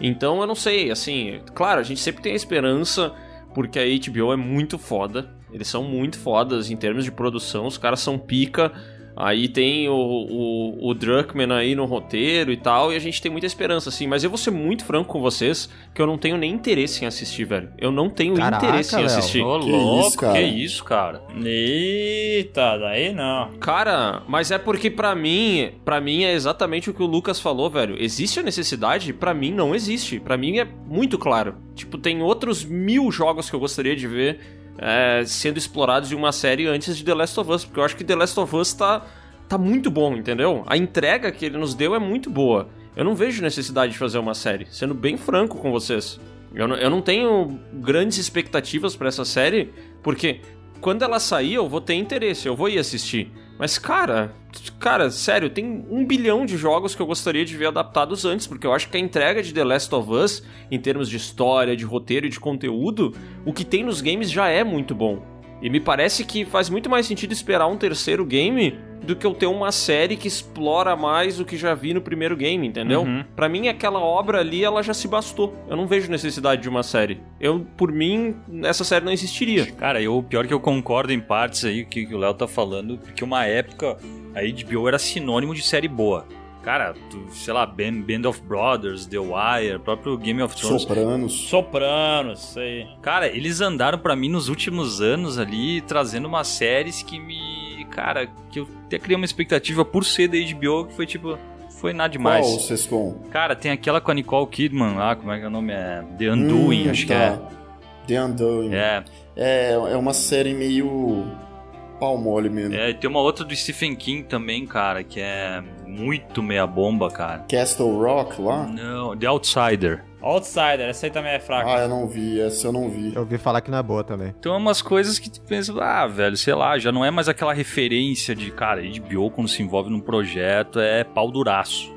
Então eu não sei, assim, claro, a gente sempre tem a esperança, porque a HBO é muito foda. Eles são muito fodas em termos de produção, os caras são pica. Aí tem o, o, o Druckmann aí no roteiro e tal, e a gente tem muita esperança, assim. Mas eu vou ser muito franco com vocês, que eu não tenho nem interesse em assistir, velho. Eu não tenho Caraca, interesse em assistir. Ô, Que louco, isso, cara? que isso, cara. Eita, daí não. Cara, mas é porque pra mim, para mim é exatamente o que o Lucas falou, velho. Existe a necessidade? Pra mim não existe. Pra mim é muito claro. Tipo, tem outros mil jogos que eu gostaria de ver é, sendo explorados em uma série antes de The Last of Us, porque eu acho que The Last of Us tá, tá muito bom, entendeu? A entrega que ele nos deu é muito boa. Eu não vejo necessidade de fazer uma série, sendo bem franco com vocês. Eu não, eu não tenho grandes expectativas pra essa série, porque quando ela sair eu vou ter interesse, eu vou ir assistir. Mas, cara, cara, sério, tem um bilhão de jogos que eu gostaria de ver adaptados antes, porque eu acho que a entrega de The Last of Us, em termos de história, de roteiro e de conteúdo, o que tem nos games já é muito bom. E me parece que faz muito mais sentido esperar um terceiro game do que eu ter uma série que explora mais o que já vi no primeiro game, entendeu? Uhum. Pra mim, aquela obra ali, ela já se bastou. Eu não vejo necessidade de uma série. Eu, por mim, essa série não existiria. Cara, eu, pior que eu concordo em partes aí que, que o Léo tá falando, porque uma época a HBO era sinônimo de série boa. Cara, tu, sei lá, Band, Band of Brothers, The Wire, próprio Game of Thrones. Sopranos. Sopranos, aí. Cara, eles andaram pra mim nos últimos anos ali, trazendo umas séries que me. Cara, que eu até criei uma expectativa por ser da HBO, que foi tipo. Foi nada demais. Qual, Sescon? Cara, tem aquela com a Nicole Kidman lá, como é que é o nome? É The Undoing, Hum, acho tá. The Undoing. que é. É, é uma série meio pau mole mesmo. É, e tem uma outra do Stephen King também, cara, que é muito meia bomba, cara. Castle Rock lá? Não, The Outsider. Outsider, essa aí também é fraca. Ah, eu não vi, essa eu não vi. Eu ouvi falar que não é boa também. Então é umas coisas que tu pensa, ah, velho, sei lá, já não é mais aquela referência de, cara, HBO quando se envolve num projeto é pau duraço.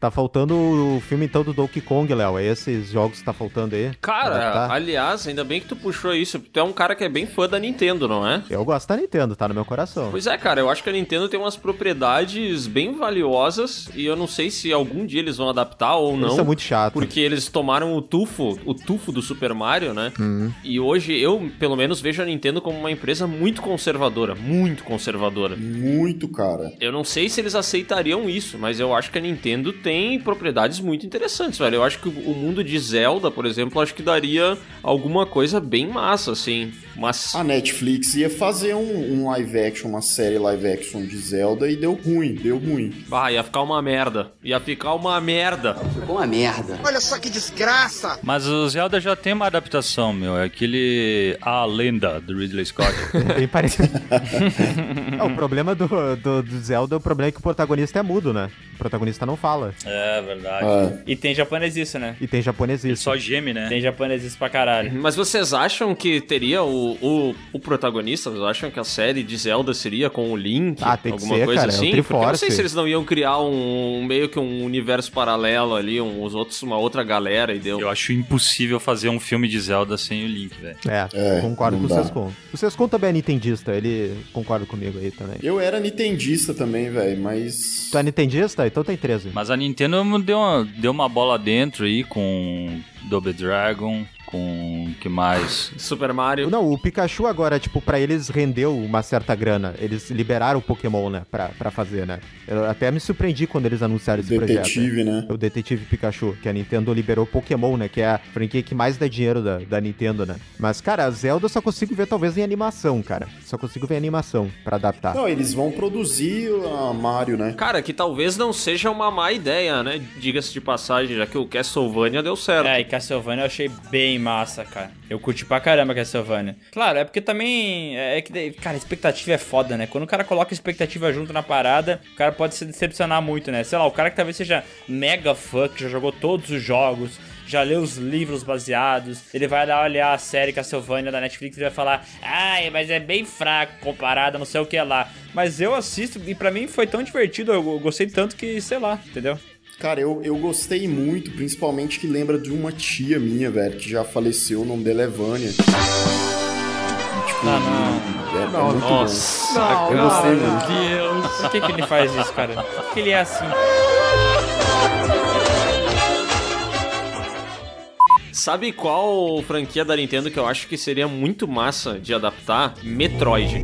Tá faltando o filme então do Donkey Kong, Léo. É esses jogos que tá faltando aí? Cara, Adaptar? aliás, ainda bem que tu puxou isso. Tu é um cara que é bem fã da Nintendo, não é? Eu gosto da Nintendo, tá no meu coração. Pois é, cara, eu acho que a Nintendo tem umas propriedades bem valiosas e eu não sei se algum dia eles vão adaptar ou não. Isso é muito chato. Porque eles tomaram o tufo, o tufo do Super Mario, né? Uhum. E hoje eu, pelo menos, vejo a Nintendo como uma empresa muito conservadora, muito conservadora. Muito, cara. Eu não sei se eles aceitariam isso, mas eu acho que a Nintendo tem propriedades muito interessantes, velho. Eu acho que o mundo de Zelda, por exemplo, acho que daria alguma coisa bem massa, assim. Mas. A Netflix ia fazer um, um live action, uma série live action de Zelda e deu ruim, deu ruim. Ah, ia ficar uma merda. Ia ficar uma merda. Ficou uma merda. Olha só que desgraça! Mas o Zelda já tem uma adaptação, meu. É aquele A Lenda do Ridley Scott. (laughs) Bem parecido. (laughs) É, o problema do, do, do Zelda, o problema é que o protagonista é mudo, né? O protagonista não fala. É verdade. Ah, E tem japonesice, né? E tem japonês isso. só geme, né? Tem japonesice pra caralho. Mas vocês acham que teria o, o, o protagonista? Vocês acham que a série de Zelda seria com o Link? Ah, tem que alguma ser, coisa cara, é o assim? Porque eu não sei se eles não iam criar um meio que um universo paralelo ali, um, os outros, uma outra galera e deu. Eu acho impossível fazer um filme de Zelda sem o Link, velho. É, É, concordo com o. Sescon. O Sescon também é nintendista, ele concorda comigo aí também. eu era nintendista também, velho, mas. Tu é nintendista? Então tem 13. Mas a Nintendo deu uma, deu uma bola dentro aí com Double Dragon, com que mais? Super Mario. Não, o Pikachu agora, tipo, pra eles rendeu uma certa grana. Eles liberaram o Pokémon, né, pra, pra fazer, né? Eu até me surpreendi quando eles anunciaram esse projeto. Detetive, né? O Detetive Pikachu, que a Nintendo liberou Pokémon, né? Que é a franquia que mais dá dinheiro da, da Nintendo, né? Mas, cara, a Zelda eu só consigo ver talvez em animação, cara. Só consigo ver animação pra adaptar. Não, eles vão produzir a Mario, né? Cara, que talvez não seja uma má ideia, né? Diga-se de passagem, já que o Castlevania deu certo. É, e Castlevania eu achei bem massa, cara. Eu curti pra caramba Castlevania. Claro, é porque também. É que, cara, expectativa é foda, né? Quando o cara coloca expectativa junto na parada, o cara pode se decepcionar muito, né? Sei lá, o cara que talvez seja mega fã, que já jogou todos os jogos, já leu os livros baseados, ele vai lá olhar a série Castlevania da Netflix e vai falar: Ai, mas é bem fraco comparado não sei o que lá. Mas eu assisto e pra mim foi tão divertido, eu gostei tanto que, sei lá, entendeu? Cara, eu, eu gostei muito, principalmente que lembra de uma tia minha, velho, que já faleceu, o nome dela é Vânia. Tipo, Ah, é, é muito bom. Nossa, Eu gostei muito. Deus. Por que, que ele faz isso, cara? Por que ele é assim? Sabe qual franquia da Nintendo que eu acho que seria muito massa de adaptar? Metroid.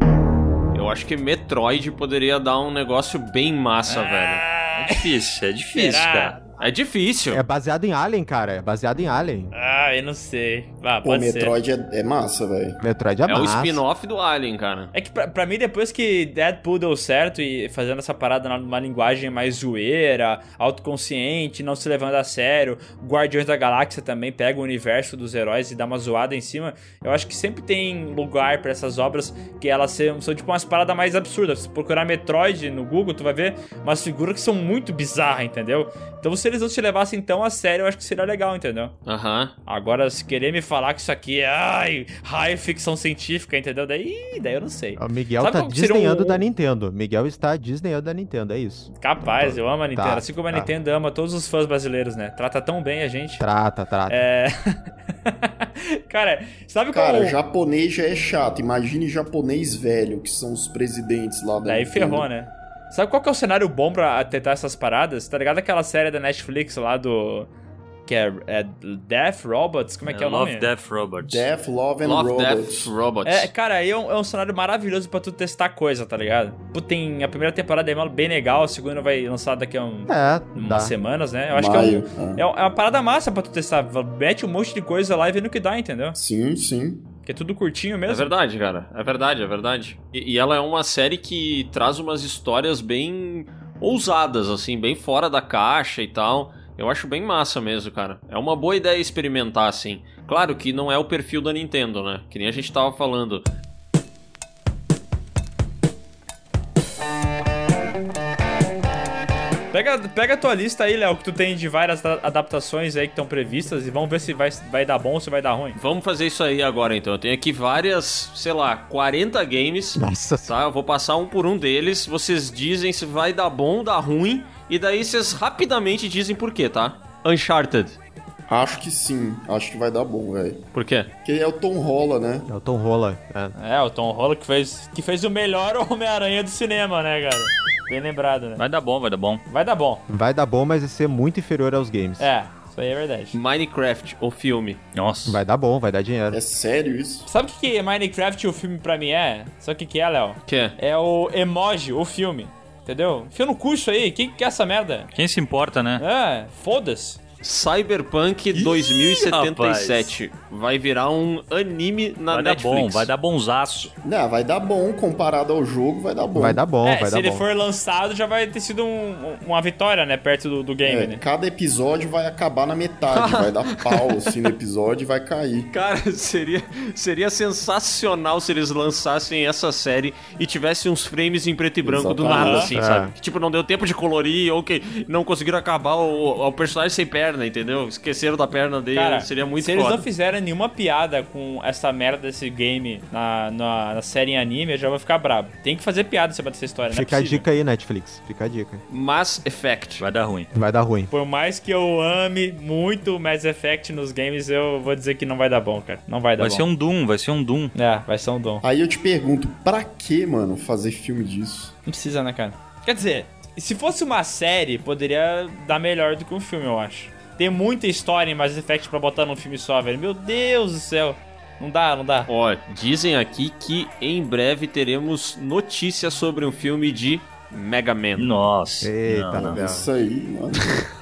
Eu acho que Metroid poderia dar um negócio bem massa, velho. É difícil, é difícil, Será? cara. É difícil. É baseado em Alien, cara. É baseado em Alien. Ah, eu não sei. Ah, Pô, pode ser. Metroid é, é massa, velho. Metroid é, É o massa. spin-off do Alien, cara. É que pra, pra mim, depois que Deadpool deu certo e fazendo essa parada numa linguagem mais zoeira, autoconsciente, não se levando a sério, Guardiões da Galáxia também pega o universo dos heróis e dá uma zoada em cima, eu acho que sempre tem lugar pra essas obras que elas são, são tipo umas paradas mais absurdas. Se procurar Metroid no Google, tu vai ver umas figuras que são muito bizarras, entendeu? Então se eles não se levassem tão a sério, eu acho que seria legal, entendeu? Aham. Agora, se querer me falar que isso aqui é ai, high ficção científica, entendeu? Daí, daí eu não sei. O Miguel Sabe tá desdenhando um- da Nintendo. Miguel está desdenhando da Nintendo, é isso. Capaz, eu amo a Nintendo. Tá, assim como a tá. Nintendo ama todos os fãs brasileiros, né? Trata tão bem a gente. Trata, trata. É. (laughs) Cara, sabe Cara, como. japonês já é chato. Imagine japonês velho, que são os presidentes lá da Daí Nintendo. ferrou, né? Sabe qual que é o cenário bom pra tentar essas paradas? Tá ligado aquela série da Netflix lá do. Que é, é Death Robots? Como é que é, o Love, nome? Death, Robots. Death, Love and Love, Robots. Death, Robots. É, cara, aí é um, é um cenário maravilhoso pra tu testar coisa, tá ligado? Pô, tem a primeira temporada é bem legal, a segunda vai lançar daqui a um, É, umas dá. semanas, né? Eu acho Maio, que é, um, é. é, um- é uma parada massa pra tu testar. Mete um monte de coisa lá e vê no que dá, entendeu? Sim, sim. Que é tudo curtinho É mesmo. verdade, cara. É verdade, é verdade. E, e ela é uma série que traz umas histórias bem ousadas, assim, bem fora da caixa e tal. Eu acho bem massa mesmo, cara. É uma boa ideia experimentar, assim. Claro que não é o perfil da Nintendo, né? Que nem a gente tava falando. Pega, pega a tua lista aí, Léo, que tu tem de várias adaptações aí que estão previstas e vamos ver se vai, vai dar bom ou se vai dar ruim. Vamos fazer isso aí agora, então. Eu tenho aqui várias, sei lá, 40 games. Nossa Tá, eu vou passar um por um deles. Vocês dizem se vai dar bom ou dar ruim. E daí vocês rapidamente dizem por quê, tá? Uncharted. Acho que sim. Acho que vai dar bom, velho. Por quê? Porque é o Tom Rola, né? É o Tom Rola. É. É, o Tom Holland que fez, que fez o melhor (laughs) Homem-Aranha do cinema, né, cara? Bem lembrado, né? Vai dar bom, vai dar bom. Vai dar bom. Vai dar bom, mas vai ser muito inferior aos games. É, isso aí é verdade. Minecraft, o filme. Nossa. Vai dar bom, vai dar dinheiro. É sério isso? Sabe o que, que Minecraft o filme pra mim é? Sabe o que, que é, Léo? Que? É o emoji, o filme. Entendeu? Enfia no cu isso aí. Quem que quer essa merda? Quem se importa, né? É, foda-se. Cyberpunk 2077. Vai virar um anime na Vai dar Netflix. bom, vai dar bonzaço. Não, vai dar bom. Comparado ao jogo, vai dar bom. Vai dar bom, é, vai se dar ele bom. for lançado, já vai ter sido um- uma vitória, né? Perto do, do game, É, né? cada episódio vai acabar na metade. vai dar pau (laughs) assim no episódio e vai cair. Cara, seria, seria sensacional se eles lançassem essa série e tivesse uns frames em preto e branco do Exatamente. nada, assim, É. sabe? Que, tipo, não deu tempo de colorir ou que não conseguiram acabar o, o personagem sem perna, entendeu? Esqueceram da perna dele, Cara, seria muito se eles foda. não fizerem nenhuma piada com essa merda desse game na, na, na série em anime, eu já vou ficar brabo. Tem que fazer piada sobre essa história, não é Fica a possível. dica aí, Netflix. Fica a dica. Mass Effect. Vai dar ruim. Vai dar ruim. Por mais que eu ame muito Mass Effect nos games, eu vou dizer que não vai dar bom, cara. Não vai dar Vai bom. ser um Doom, vai ser um Doom. É, vai ser um dom. Aí eu te pergunto, pra que, mano, fazer filme disso? Não precisa, né, cara? Quer dizer, se fosse uma série, poderia dar melhor do que um filme, eu acho. Tem muita história em Mass Effect pra botar num filme só, velho. Meu Deus do céu. Não dá, não dá. Ó, dizem aqui que em breve teremos notícias sobre um filme de Mega Man. Nossa. Eita, não, não. Isso aí, mano.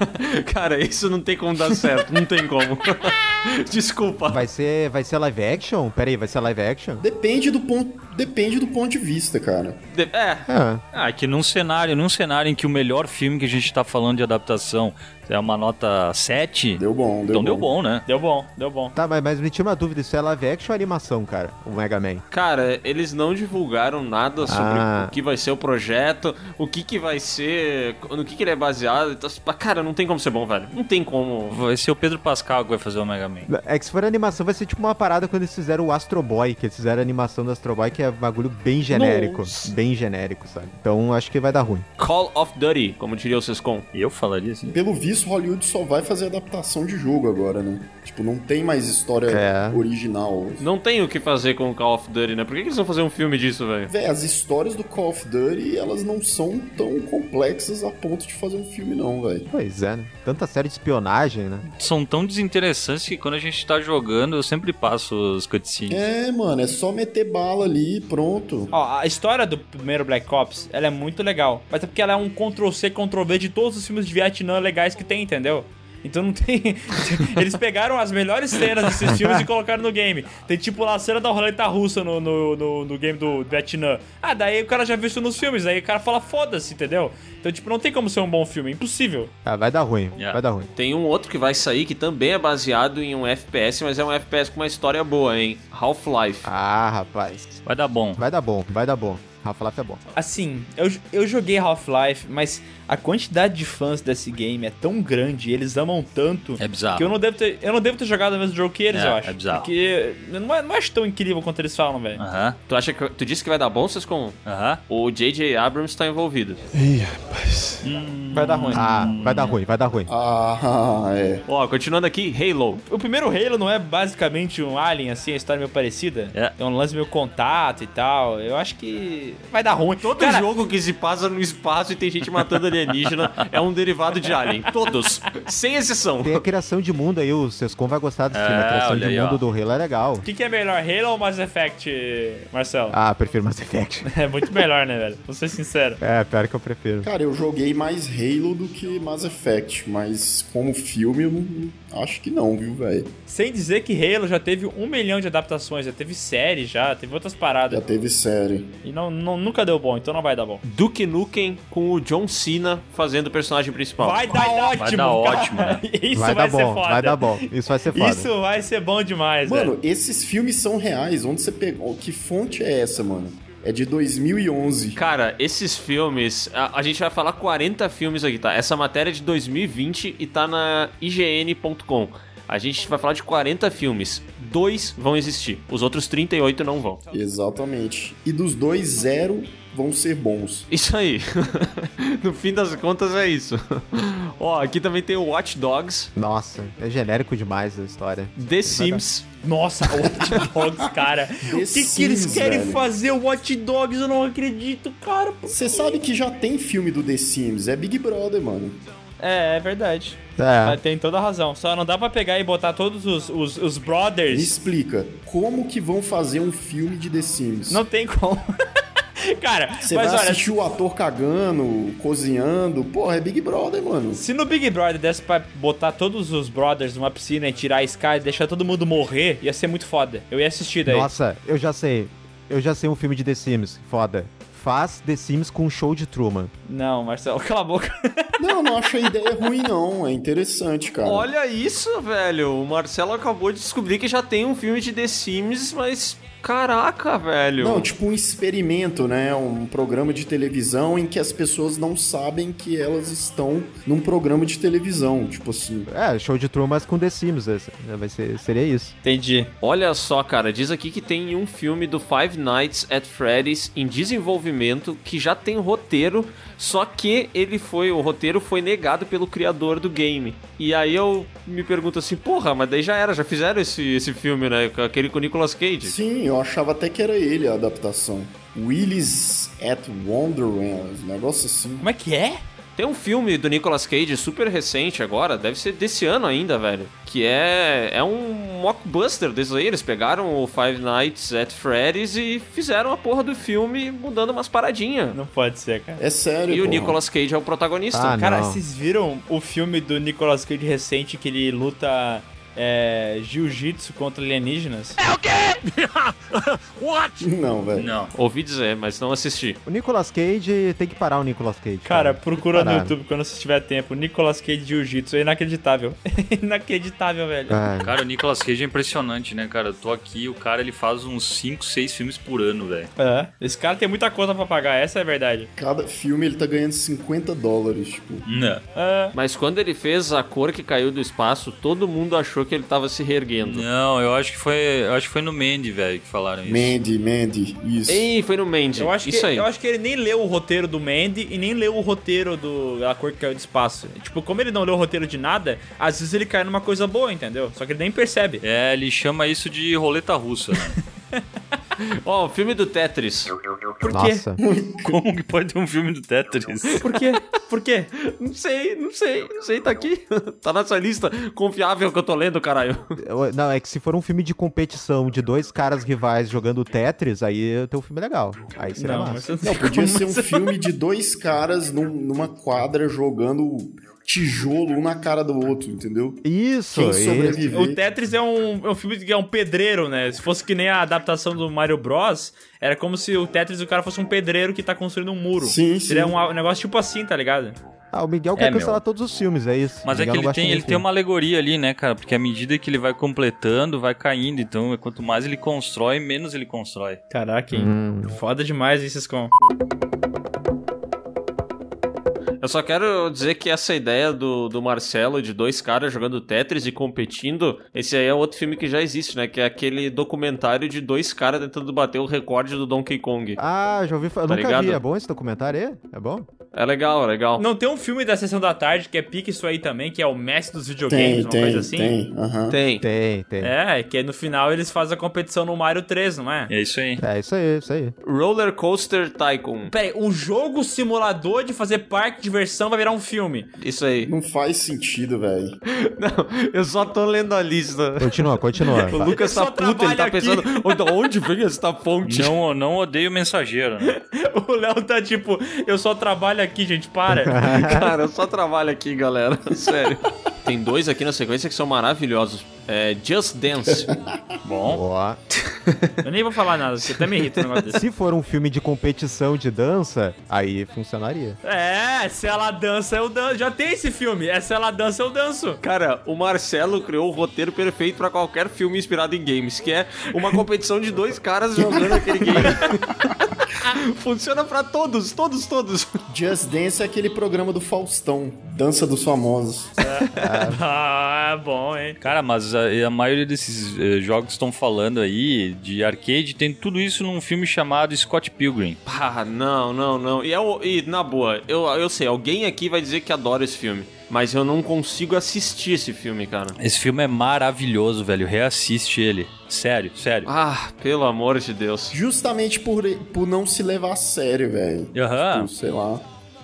(laughs) Cara, isso não tem como dar certo, não tem como. (laughs) Desculpa. Vai ser, vai ser live action? Pera aí, vai ser live action? Depende do ponto, depende do ponto de vista, cara. De- É, É. Ah, é que num cenário, num cenário em que o melhor filme que a gente tá falando de adaptação é uma nota 7, Deu bom, deu então bom. deu bom, né? Deu bom, deu bom. Tá, mas, mas me tira uma dúvida, isso é live action ou animação, cara? O Mega Man. Cara, eles não divulgaram nada sobre Ah. o que vai ser o projeto, o que que vai ser, no que que ele é baseado. Então, cara, não tem como ser bom, velho. Não tem como. Vai ser o Pedro Pascal que vai fazer o Mega Man. É que se for animação, vai ser tipo uma parada quando eles fizeram o Astro Boy, que eles fizeram a animação do Astro Boy, que é um bagulho bem genérico. Nossa. Bem genérico, sabe? Então acho que vai dar ruim. Call of Duty, como diria o Sescom. Eu falaria assim. Pelo visto, Hollywood só vai fazer adaptação de jogo agora, né? Tipo, não tem mais história É. original. Não tem o que fazer com o Call of Duty, né? Por que, que eles vão fazer um filme disso, velho? Véi, as histórias do Call of Duty, elas não são tão complexas a ponto de fazer um filme, não, velho. Pois é, né? Tanta série de espionagem, né? São tão desinteressantes que quando a gente tá jogando, eu sempre passo os cutscenes. É, mano, é só meter bala ali pronto. Ó, a história do primeiro Black Ops, ela é muito legal. Mas é porque ela é um Ctrl-C, Ctrl-V de todos os filmes de Vietnã legais que tem, entendeu? Então não tem. (laughs) Eles pegaram as melhores cenas desses (laughs) filmes e colocaram no game. Tem tipo lá a cena da roleta russa no, no, no, no game do Vietnã. Ah, daí o cara já viu isso nos filmes, aí o cara fala foda-se, entendeu? Então, tipo, não tem como ser um bom filme, é impossível. Ah, vai dar ruim, Yeah. vai dar ruim. Tem um outro que vai sair que também é baseado em um FPS, mas é um FPS com uma história boa, hein? Half-Life. Ah, rapaz. Vai dar bom. Vai dar bom, vai dar bom. Half-Life é bom. Assim, eu, eu joguei Half-Life, mas a quantidade de fãs desse game é tão grande, eles amam tanto. É bizarro. Que eu não devo ter, eu não devo ter jogado o mesmo jogo que eles, É, eu acho. é bizarro. Porque não, é, não acho tão incrível quanto eles falam, velho. Aham, Tu acha que. Tu disse que vai dar bom, Sescom? aham. O J.J. Abrams tá envolvido. Vai dar ruim. Ah, vai dar ruim, vai dar ruim. Ah, (laughs) é. Ó, continuando aqui, Halo. O primeiro Halo não é basicamente um Alien, assim, a história meio parecida? É. Tem um lance meio contato e tal. Eu acho que vai dar ruim. Todo Cara, jogo que se passa no espaço e tem gente matando alienígena é um derivado de Alien. Todos. Sem exceção. Tem a criação de mundo aí, o Sescom vai gostar desse É, filme. A criação olha de aí, mundo ó. do Halo é legal. O que, que é melhor, Halo ou Mass Effect, Marcelo? Ah, prefiro Mass Effect. (laughs) É muito melhor, né, velho? Vou ser sincero. É, pior que eu prefiro. Cara, eu joguei mais Halo do que Mass Effect, mas como filme eu não, acho que não, viu, velho? Sem dizer que Halo já teve um milhão de adaptações, já teve série, já, teve outras paradas. Já teve série. E não, não- nunca deu bom, então não vai dar bom. Duke Nukem com o John Cena fazendo o personagem principal. Vai dar ótimo, Vai dar cara. ótimo, né? (laughs) Isso vai vai, dar ser bom, foda. vai dar bom. Isso vai ser foda. Isso vai ser bom demais, Mano, velho. esses filmes são reais. Onde você pegou? Que fonte é essa, mano? É de 2011. Cara, esses filmes, a, a gente vai falar 40 filmes aqui, tá? Essa matéria é de 2020 e tá na ign.com. A gente vai falar de 40 filmes. Dois vão existir, os outros 38 não vão. Exatamente. E dos dois, zero vão ser bons. Isso aí. (laughs) no fim das contas é isso. (laughs) Ó, aqui também tem o Watch Dogs, Nossa, é genérico demais a história. The Sims. Nossa, (laughs) Watch Dogs, cara. o que, que eles Sims, querem velho. fazer o Watch Dogs? Eu não acredito, cara. Você sabe que já tem filme do The Sims, é Big Brother, mano. É, é verdade. É. Tem toda a razão. Só não dá pra pegar e botar todos os, os, os Me brothers. explica, como que vão fazer um filme de The Sims? Não tem como. Cara, Você mas vai olha, assistir o ator cagando, cozinhando. Porra, é Big Brother, mano. se no Big Brother desse pra botar todos os brothers numa piscina e tirar a Sky e deixar todo mundo morrer, ia ser muito foda. Eu ia assistir daí. Nossa, eu já sei. Eu já sei um filme de The Sims. Foda. Faz The Sims com um show de Truman. Não, Marcelo, (laughs) cala a boca. Não, não acho a ideia ruim, não. É interessante, cara. Olha isso, velho. O Marcelo acabou de descobrir que já tem um filme de The Sims, mas caraca, velho. Não, tipo um experimento, né? Um programa de televisão em que as pessoas não sabem que elas estão num programa de televisão. Tipo assim. É, show de Truman mas com The Sims. esse. Vai ser, seria isso. Entendi. Olha só, cara, diz aqui que tem um filme do Five Nights at Freddy's em desenvolvimento que já tem roteiro, só que ele foi, o roteiro foi negado pelo criador do game. E aí eu me pergunto assim, porra, mas daí já era, já fizeram esse, esse filme, né? com Aquele com o Nicolas Cage. Sim, eu achava até que era ele a adaptação. Willis at Wonderland, um negócio assim. Como é que é? Tem um filme do Nicolas Cage super recente agora, deve ser desse ano ainda, velho. Que é, é um mockbuster desses aí. Eles pegaram o Five Nights at Freddy's e fizeram a porra do filme mudando umas paradinhas. Não pode ser, cara. É sério, E o porra. Nicolas Cage é o protagonista. Ah, Cara, não. vocês viram o filme do Nicolas Cage recente que ele luta é, jiu-jitsu contra alienígenas? (laughs) Não, velho. Não. Ouvi dizer, mas não assisti. O Nicolas Cage tem que parar o Nicolas Cage. Cara, Tem procura no. YouTube quando você tiver tempo. Nicolas Cage Jiu-Jitsu. É inacreditável. (laughs) inacreditável, velho. É. Cara, o Nicolas Cage é impressionante, né, cara? Eu tô aqui, o cara ele faz uns 5, 6 filmes por ano, velho. É. Esse cara tem muita conta pra pagar, essa é a verdade. Cada filme ele tá ganhando 50 dólares, tipo. Não. É. Mas quando ele fez a cor que caiu do espaço, todo mundo achou que ele tava se reerguendo. Não, eu acho que foi. Eu acho que foi no Mandy, velho, que falaram isso. Mandy, Mandy, isso. Ei, foi no Mandy. Eu acho, Isso que, aí. eu acho que ele nem leu o roteiro do Mandy e nem leu o roteiro do A Cor que Caiu do Espaço. Tipo, como ele não leu o roteiro de nada, às vezes ele cai numa coisa boa, entendeu? Só que ele nem percebe. É, ele chama isso de roleta russa. né? (laughs) Ó, o filme do Tetris. Por quê? Nossa. Como que pode ter um filme do Tetris? Por quê? Por quê? Não sei, não sei, não sei, tá aqui. tá nessa lista confiável que eu tô lendo, caralho. Não, é que se for um filme de competição de dois caras rivais jogando Tetris, aí tem um filme legal. Aí seria Não, massa. Não, podia ser um filme de dois caras num- numa quadra jogando tijolo um na cara do outro, entendeu? Isso, Quem sobreviver. O Tetris é um, é um filme que é um pedreiro, né? Se fosse que nem a adaptação do Mario Bros, era como se o Tetris o cara fosse um pedreiro que tá construindo um muro. Sim, Seria sim. um, um negócio tipo assim, tá ligado? Ah, o Miguel quer É, meu. cancelar todos os filmes, é isso. Mas é que ele tem, ele tem uma alegoria ali, né, cara? Porque à medida que ele vai completando, vai caindo. Então, quanto mais ele constrói, menos ele constrói. Caraca, hein? Hum. Foda demais esses com. Eu só quero dizer que essa ideia do, do Marcelo de dois caras jogando Tetris e competindo, esse aí é outro filme que já existe, né? Que é aquele documentário de dois caras tentando bater o recorde do Donkey Kong. Ah, já ouvi falar. Tá Nunca ligado? vi. É bom esse documentário aí? É bom? É legal, é legal. Não tem um filme da sessão da tarde que é pique isso aí também, que é o mestre dos Tem, videogames, uma tem, coisa assim? tem. aham. Tem. Tem, tem. É, É, que aí no final eles fazem a competição no Mario 3, não é? É isso aí. isso aí, isso aí. Roller Coaster Tycoon. Peraí, um jogo simulador de fazer parque de diversão vai virar um filme. Isso aí. Não faz sentido, velho. (laughs) Não, eu só tô lendo a lista. Continua, continua. (laughs) O Lucas Eu tá puto, ele tá trabalho aqui. pensando, "Oh, de onde vem esta fonte? Não, não odeio o mensageiro, né? (laughs) O Léo tá tipo, eu só trabalho aqui, gente, para. Cara, eu só trabalho aqui, galera. Sério. Tem dois aqui na sequência que são maravilhosos. É Just Dance. (laughs) Bom, Ó. Eu nem vou falar nada, porque até me irrita um negócio desse. Se for um filme de competição de dança, aí funcionaria. É, se ela dança, eu danço. Já tem esse filme. É se ela dança, eu danço. Cara, o Marcelo criou o roteiro perfeito pra qualquer filme inspirado em games, que é uma competição de dois caras jogando aquele game. (laughs) (laughs) Funciona pra todos, todos, todos. Just Dance é aquele programa do Faustão, Dança dos Famosos. ah, bom, hein? Cara, mas a, a maioria desses eh, jogos que estão falando aí de arcade tem tudo isso num filme chamado Scott Pilgrim. Ah, não, não, não. E, é o- e, na boa, eu, eu sei, alguém aqui vai dizer que adora esse filme. Mas eu não consigo assistir esse filme, cara. Esse filme é maravilhoso, velho. Reassiste ele. Sério, sério. Ah, pelo amor de Deus. Justamente por, por não se levar a sério, velho. Aham. Tipo, sei lá.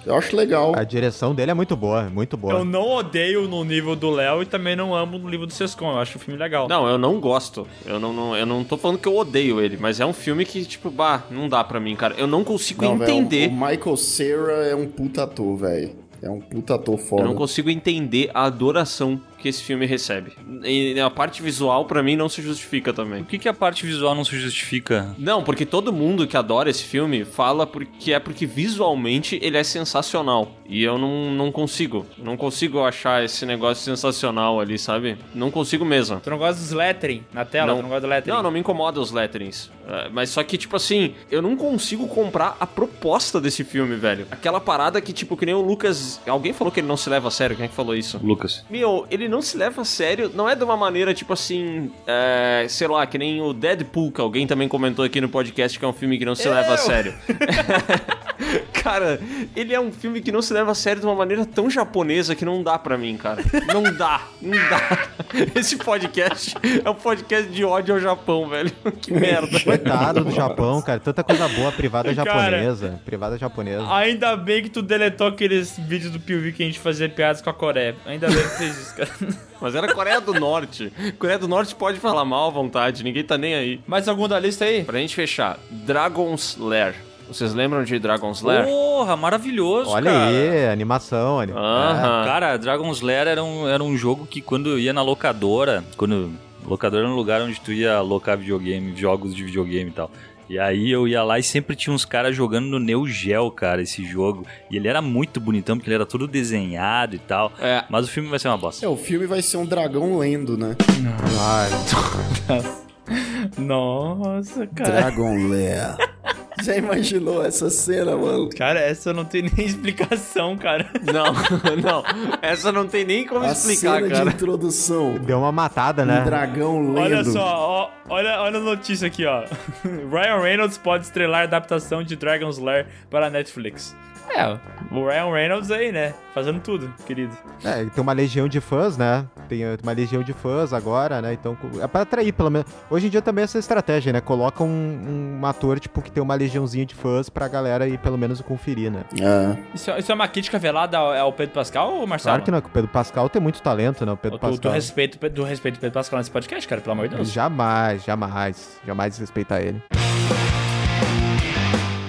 Eu acho legal. A direção dele é muito boa, muito boa. Eu não odeio no nível do Léo e também não amo no nível do Sescon. Eu acho o filme legal. Não, eu não gosto. Eu não, não- eu não tô falando que eu odeio ele, mas é um filme que, tipo, bah, não dá pra mim, cara. Eu não consigo Não, entender. o Michael Cera é um puta ator, velho. É um puta ator foda. Eu não consigo entender a adoração que esse filme recebe. E a parte visual, pra mim, não se justifica também. Por que, que a parte visual não se justifica? Não, porque todo mundo que adora esse filme fala porque é porque visualmente ele é sensacional. E eu não, não consigo. Não consigo achar esse negócio sensacional ali, sabe? Não consigo mesmo. Tu não gosta dos lettering na tela? Tu não gosta do lettering? Não, não me incomoda os letterings. É, mas só que, tipo assim, eu não consigo comprar a proposta desse filme, velho. Aquela parada que, tipo, que nem o Lucas. Alguém falou que ele não se leva a sério. Quem é que falou isso? Lucas. Meu, ele não se leva a sério, não é de uma maneira tipo assim, é, sei lá, que nem o Deadpool, que alguém também comentou aqui no podcast que é um filme que não se leva a sério. (laughs) cara, ele é um filme que não se leva a sério de uma maneira tão japonesa que não dá pra mim, cara. Não dá, não dá. (laughs) Esse podcast é um podcast de ódio ao Japão, velho. (laughs) Que merda. Coitado do Japão, cara. Tanta coisa boa, privada Cara. japonesa. Privada japonesa. Ainda bem que tu deletou aqueles vídeos do POV que a gente fazia piadas com a Coreia. Ainda bem que fez isso, cara. (laughs) Mas era Coreia do Norte. Coreia do Norte pode falar mal à vontade, ninguém tá nem aí. Mais algum da lista aí? Pra gente fechar, Dragon's Lair. Vocês lembram de Dragon's Lair? Porra, maravilhoso, Olha cara. aí, animação. Anim... Aham. Cara, Dragon's Lair era um, era um jogo que quando eu ia na locadora, quando locadora era um lugar onde tu ia alocar videogame, jogos de videogame e tal. E aí eu ia lá e sempre tinha uns caras jogando no Neo Geo, cara, esse jogo. E ele era muito bonitão, porque ele era todo desenhado e tal. É. Mas o filme vai ser uma bosta. É, o filme vai ser um dragão lendo, né? (laughs) Nossa, cara. Dragon Lair. (laughs) Já imaginou essa cena, mano? Cara, essa não tem nem (laughs) explicação, cara. Não, (laughs) não. Essa não tem nem como A explicar, cena cara. de introdução. Deu uma matada, Um né? dragão lendo. Olha só, ó, olha, olha a notícia aqui, ó. Ryan Reynolds pode estrelar a adaptação de Dragon's Lair para a Netflix. É, o Ryan Reynolds aí, né? Fazendo tudo, querido. É, tem uma legião de fãs, né? Tem uh, uma legião de fãs agora, né? Então, é pra atrair, pelo menos. Hoje em dia também é essa estratégia, né? Coloca um, um ator, tipo, que tem uma legiãozinha de fãs pra galera ir pelo menos conferir, né? É. Isso, isso é uma crítica velada ao, ao Pedro Pascal ou Marcelo? Claro que não, que o Pedro Pascal tem muito talento, né? O Pedro Tu, tu, Pascal. tu respeita o Pedro Pascal nesse podcast, cara, pelo amor de Deus. Jamais, jamais. Jamais respeitar ele.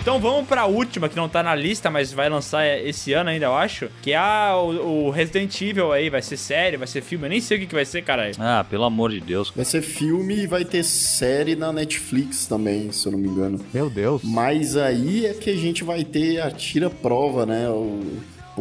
Então vamos pra última, que não tá na lista, mas vai lançar esse ano ainda, eu acho. Que é a, o, o Resident Evil aí. Vai ser série, vai ser filme. Eu nem sei o que, que vai ser, cara. Ah, pelo amor de Deus. Vai ser filme e vai ter série na Netflix também, se eu não me engano. Meu Deus. Mas aí é que a gente vai ter a tira-prova, né? O-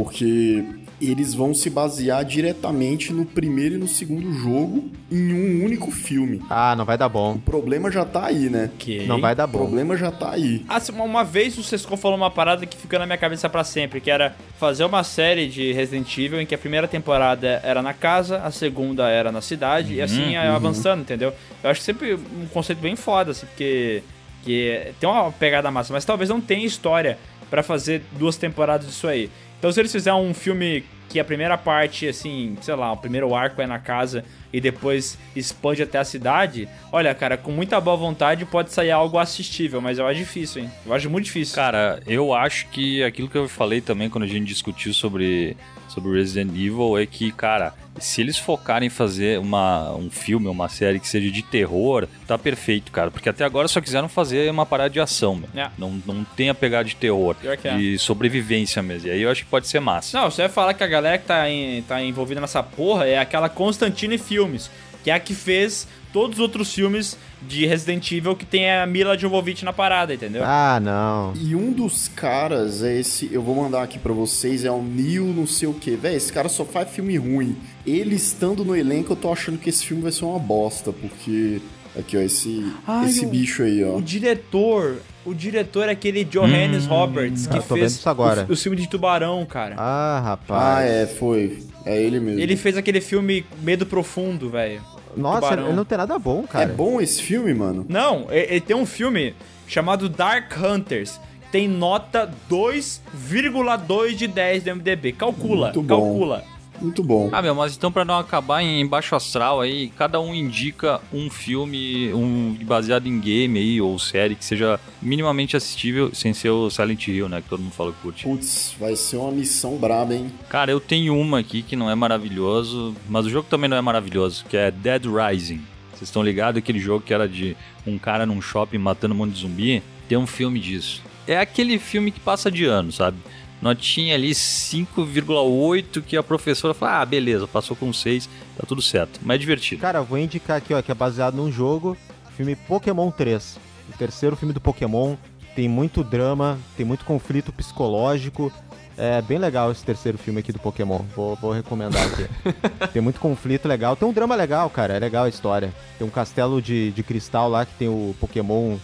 Porque eles vão se basear diretamente no primeiro e no segundo jogo em um único filme. Ah, não vai dar bom. O problema já tá aí, né? Que... Não vai dar O bom. problema já tá aí. Ah, uma- vez o Sescon falou uma parada que ficou na minha cabeça pra sempre, que era fazer uma série de Resident Evil em que a primeira temporada era na casa, a segunda era na cidade, e assim ia avançando, entendeu? Eu acho sempre um conceito bem foda, assim, porque que tem uma pegada massa, mas talvez não tenha história pra fazer duas temporadas disso aí. Então se eles fizerem um filme que a primeira parte, assim, sei lá, o primeiro arco é na casa e depois expande até a cidade, olha, cara, com muita boa vontade pode sair algo assistível, mas eu acho difícil, hein? Eu acho muito difícil. Cara, eu acho que aquilo que eu falei também quando a gente discutiu sobre, sobre Resident Evil é que, cara, se eles focarem em fazer uma, um filme, uma série que seja de terror, tá perfeito, cara. Porque até agora só quiseram fazer uma parada de ação, meu. É. Não, não tem a pegada de terror, Pior que é. de sobrevivência mesmo. E aí eu acho que pode ser massa. Não, você vai falar que a galera que tá, em- tá envolvida nessa porra é aquela Constantine Filmes, que é a que fez todos os outros filmes de Resident Evil que tem a Mila Jovovich na parada, entendeu? Ah, não. E um dos caras é esse, eu vou mandar aqui pra vocês, é o Neil não sei o que. Véi, esse cara só faz filme ruim. Ele estando no elenco, eu tô achando que esse filme vai ser uma bosta, porque... Aqui, ó, esse, Ai, esse o- bicho aí, ó. O diretor, O diretor é aquele Johannes Roberts, que Ah, tô vendo fez isso agora. o, o filme de Tubarão, cara. Ah, Ah, rapaz. é, foi. É ele mesmo. Ele fez aquele filme Medo Profundo, velho. Nossa, Tubarão. ele não tem nada bom, É cara. bom esse filme, mano? Não, ele tem um filme chamado Dark Hunters. Tem nota 2,2 de 10 do MDB. Calcula, Muito bom. calcula. Muito bom. Ah, meu, mas então pra não acabar em baixo astral aí, cada um indica um filme um baseado em game aí, ou série que seja minimamente assistível, sem ser o Silent Hill, né, que todo mundo fala que curte. Putz, vai ser uma missão braba, hein? Cara, eu tenho uma aqui que não é maravilhoso, mas o jogo também não é maravilhoso, que é Dead Rising. Vocês estão ligados? Aquele jogo que era de um cara num shopping matando um monte de zumbi? Tem um filme disso. É aquele filme que passa de ano, sabe? Notinha ali 5,8 que a professora fala, ah, beleza, passou com 6, tá tudo certo. Mas é divertido. Cara, eu vou indicar aqui, ó, que é baseado num jogo, filme Pokémon 3. O terceiro filme do Pokémon. Tem muito drama, tem muito conflito psicológico. É bem legal esse terceiro filme aqui do Pokémon. Vou, vou recomendar aqui. (laughs) tem muito conflito legal. Tem um drama legal, cara. É legal a história. Tem um castelo de, de cristal lá que tem o Pokémon.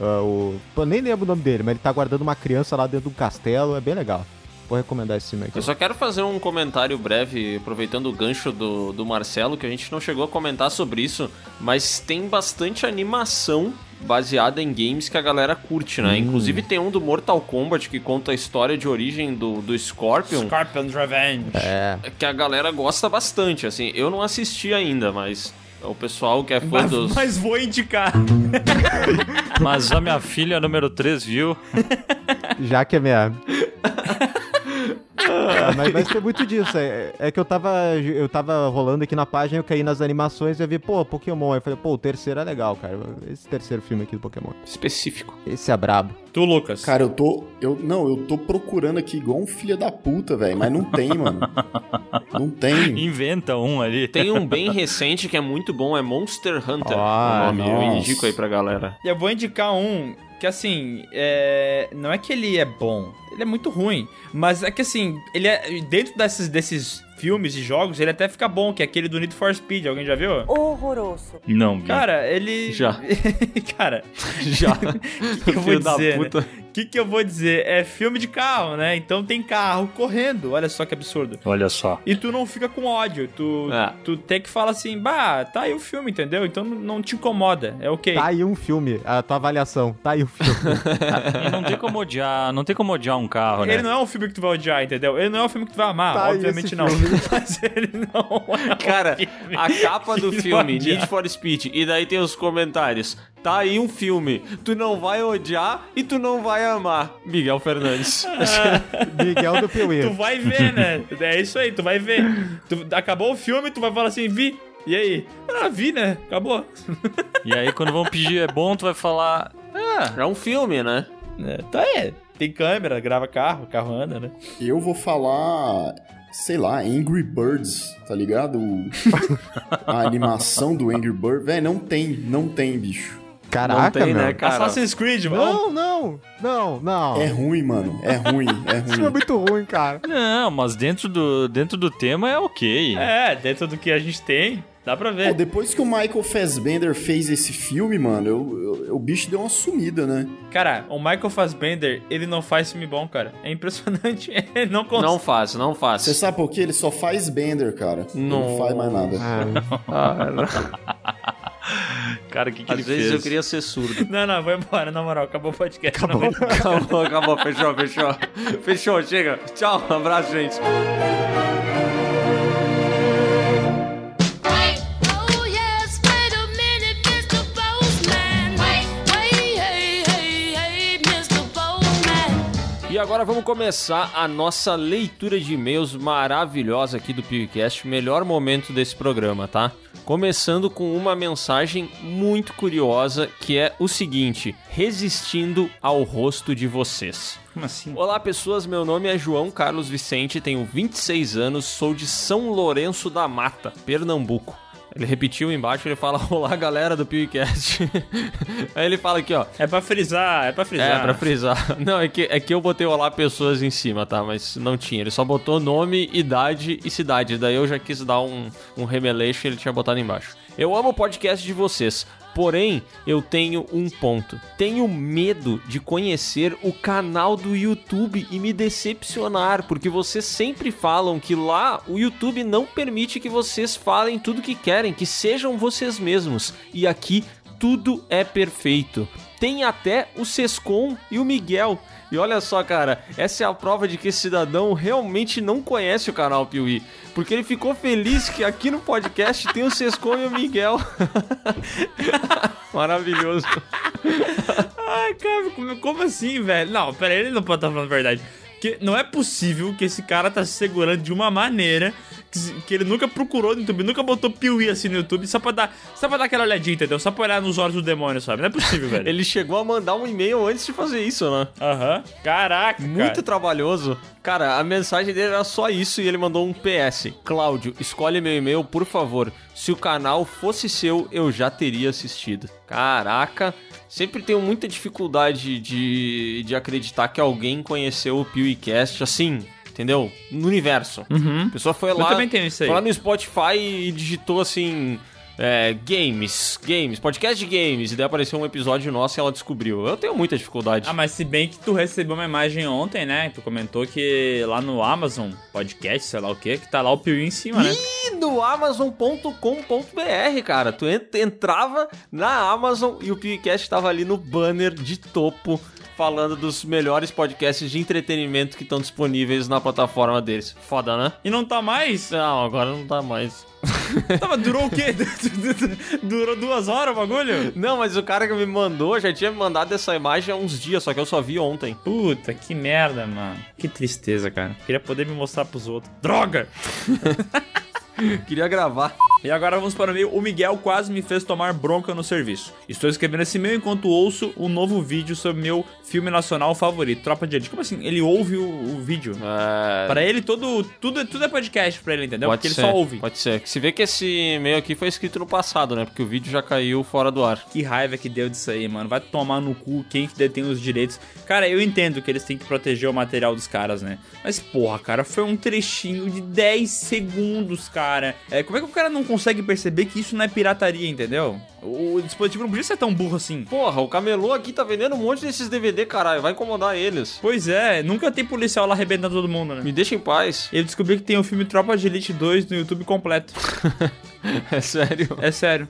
Ah, o... Nem lembro o nome dele, mas ele tá guardando uma criança lá dentro de um castelo. É bem legal. Vou recomendar esse filme aqui. Eu só quero fazer um comentário breve, aproveitando o gancho do, do Marcelo, que a gente não chegou a comentar sobre isso, mas tem bastante animação baseada em games que a galera curte, né? Inclusive tem um do Mortal Kombat que conta a história de origem do, do Scorpion, Scorpion's Revenge. É. que a galera gosta bastante, assim. Eu não assisti ainda, mas o pessoal que é fã Mas, dos... mas vou indicar. (laughs) Mas a minha filha número 3 viu. Já que é minha. Ah, mas, mas tem muito disso. É, é que eu tava, eu tava rolando aqui na página, eu caí nas animações e eu vi, pô, Pokémon. Aí eu falei, pô, o terceiro é legal, cara. Esse terceiro filme aqui do Pokémon. Específico. Esse é brabo. Tu, Lucas. Cara, eu tô. Eu, não, eu tô procurando aqui igual um filho da puta, velho. Mas não tem, mano. Não tem. Inventa um ali. Tem um bem recente que é muito bom, é Monster Hunter. Ah, o nome. Eu nossa. indico aí pra galera. Eu vou indicar um que, assim, é... não é que ele é bom, ele é muito ruim. Mas é que, assim, ele é... dentro desses, desses filmes e jogos, ele até fica bom, que é aquele do Need for Speed. Alguém já viu? Horroroso. Não, vi. Cara, ele. Já. (laughs) Cara, Já. o (laughs) que, que eu vou Filho da dizer? puta. né? O que, que eu vou dizer? É filme de carro, né? Então tem carro correndo. Olha só que absurdo. Olha só. E tu não fica com ódio. Tu, É. tu tem que falar assim, bah, tá aí o filme, entendeu? Então não- te incomoda. É ok. Tá aí um filme, a tua avaliação. Tá aí um filme. (laughs) E não tem como odiar, não tem como odiar um carro, né? Ele não é um filme que tu vai odiar, entendeu? Ele não é um filme que tu vai amar, Tá obviamente não. (laughs) Mas ele não é um Cara, filme a capa do filme. Need for Speed, e daí tem os comentários. Tá aí um filme, tu não vai odiar e tu não vai amar. Miguel Fernandes. (laughs) Miguel do Piuí. Tu vai ver, né? É isso aí, tu vai ver. Tu- acabou o filme, tu vai falar assim, vi. E aí? Ah, vi, né? Acabou. E aí quando vão pedir é bom, tu vai falar. Ah, É um filme, né? É, tá aí. Tem câmera, grava carro, o carro anda, né? Eu vou falar. Sei lá, Angry Birds, tá ligado? O- (laughs) A animação do Angry Birds. Véi, não tem, não tem, bicho. Caraca, não tem, meu. né, cara? Assassin's Creed, mano. Não, não, não, não. É ruim, mano. É ruim, é (laughs) é ruim. muito ruim, cara. não, mas dentro do, dentro do tema é ok. É, dentro do que a gente tem, dá pra Pô, ver. depois que o Michael Fassbender fez esse filme, mano, eu- eu- o bicho deu uma sumida, né? Cara, o Michael Fassbender, ele não faz filme bom, cara. É impressionante. (laughs) Ele não consegue. Não faz, não faz. Você sabe por quê? Ele só faz Bender, cara. Não Não. faz mais nada. (laughs) Cara, o que, que Às ele vezes fez? eu queria ser surdo. (laughs) Não, não, vou embora, na moral. Acabou o podcast. Acabou. acabou, (laughs) acabou, fechou, fechou. Fechou, chega. Tchau, um abraço, gente. Oh. E agora vamos começar a nossa leitura de e-mails maravilhosa aqui do PewCast, melhor momento desse programa, tá? Começando com uma mensagem muito curiosa que é o seguinte: resistindo ao rosto de vocês. Como assim? Olá pessoas, meu nome é João Carlos Vicente, tenho 26 anos, sou de São Lourenço da Mata, Pernambuco. Ele repetiu embaixo, ele fala: (laughs) Olá galera do PewCast. (laughs) Aí ele fala aqui, ó. É pra frisar, é pra frisar. É, pra frisar. (laughs) Não, é que, é que eu botei olá pessoas em cima, tá? Mas não tinha. Ele só botou nome, idade e cidade. Daí eu já quis dar um, um remeleixo e ele tinha botado embaixo. Eu amo o podcast de vocês. Porém, eu tenho um ponto. Tenho medo de conhecer o canal do YouTube e me decepcionar, porque vocês sempre falam que lá o YouTube não permite que vocês falem tudo que querem, que sejam vocês mesmos. E aqui tudo é perfeito. Tem até o Sescom e o Miguel. E olha só, cara, essa é a prova de que esse cidadão realmente não conhece o canal Piuí. Porque ele ficou feliz que aqui no podcast tem o Sescom e o Miguel. (laughs) Maravilhoso. Ai, cara, como, assim, velho? Não, pera aí, ele não pode estar falando a verdade. Que não é possível que esse cara tá se segurando de uma maneira que, que ele nunca procurou no YouTube, nunca botou piuí assim no YouTube só pra dar, só pra dar aquela olhadinha, entendeu? Só pra olhar nos olhos do demônio, sabe? Não é possível, velho. (laughs) Ele chegou a mandar um e-mail antes de fazer isso, né? Aham. Caraca, Muito cara. trabalhoso. Cara, a mensagem dele era só isso e ele mandou um PS. Cláudio, escolhe meu e-mail, por favor. Se o canal fosse seu, eu já teria assistido. Caraca, sempre tenho muita dificuldade de, de acreditar que alguém conheceu o PewCast assim, entendeu? No universo. Uhum. A pessoa foi Eu lá, também tenho isso aí. foi lá no Spotify e digitou assim. É, games, games, podcast de games, e daí apareceu um episódio nosso e ela descobriu. Eu tenho muita dificuldade. Ah, mas se bem que tu recebeu uma imagem ontem, né? Tu comentou que lá no Amazon Podcast, sei lá o que, que tá lá o piuí em cima, né? E no Amazon.com.br, cara. Tu en- entrava na Amazon e o podcast tava ali no banner de topo falando dos melhores podcasts de entretenimento que estão disponíveis na plataforma deles. Foda, né? E não tá mais? Não, agora não tá mais. (laughs) Tava, durou o quê? (laughs) durou duas horas o bagulho? Não, mas o cara que me mandou já tinha me mandado essa imagem há uns dias, só que eu só vi ontem. Puta, que merda, mano. Que tristeza, cara. Queria poder me mostrar pros outros. Droga! (laughs) Queria gravar. E agora vamos para o e-mail. O Miguel quase me fez tomar bronca no serviço. Estou escrevendo esse e-mail enquanto ouço um novo vídeo sobre meu filme nacional favorito, Tropa de Elite. Como assim? Ele ouve o, o vídeo? É... Para ele, todo, tudo, tudo é podcast pra ele, entendeu? Pode Porque ser, ele só ouve. Pode ser. Se vê que esse e-mail aqui foi escrito no passado, né? Porque o vídeo já caiu fora do ar. Que raiva que deu disso aí, mano. Vai tomar no cu quem que detém os direitos. Cara, eu entendo que eles têm que proteger o material dos caras, né? Mas, porra, cara, foi um trechinho de 10 segundos, cara. É, como é que o cara não consegue perceber que isso não é pirataria, entendeu? O, o dispositivo não podia ser tão burro assim. Porra, o camelô aqui tá vendendo um monte desses DVD, caralho. Vai incomodar eles. Pois é, nunca tem policial lá arrebentando todo mundo, né? Me deixa em paz. Eu descobri que tem o filme Tropa de Elite 2 no YouTube completo. (laughs) É sério. É sério.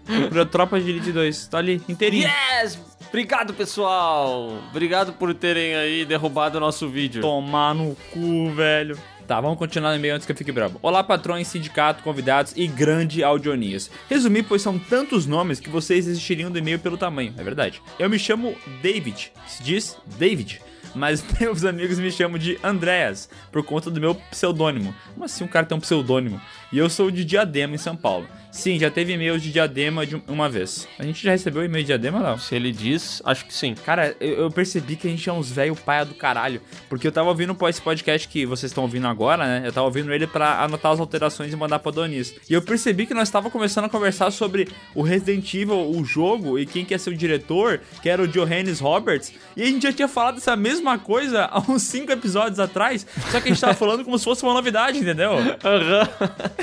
Tropa de Elite 2. Tá ali, inteirinho. Yes! Obrigado, pessoal! Obrigado por terem aí derrubado o nosso vídeo. Tomar no cu, velho. Tá, vamos continuar no e-mail antes que eu fique bravo. Olá, patrões, sindicato, convidados e grande audionias. Resumir, pois são tantos nomes que vocês existiriam do e-mail pelo tamanho, é verdade. Eu me chamo David, se diz David, mas (laughs) meus amigos me chamam de Andreas, por conta do meu pseudônimo. Como assim um cara tem um pseudônimo? E eu sou de Diadema, em São Paulo. Sim, já teve e-mails de Diadema de uma vez. A gente já recebeu e-mail de Diadema, não? Se ele diz, acho que sim. Cara, eu, eu percebi que a gente é uns velho paia do caralho. Porque eu tava ouvindo esse podcast que vocês estão ouvindo agora, né? Eu tava ouvindo ele pra anotar as alterações e mandar pra Donis. E eu percebi que nós tava começando a conversar sobre o Resident Evil, o jogo, e quem que ia ser o diretor, que era o Johannes Roberts. E a gente já tinha falado essa mesma coisa há uns 5 episódios atrás. Só que a gente tava falando como se fosse uma novidade, entendeu? (laughs) Aham.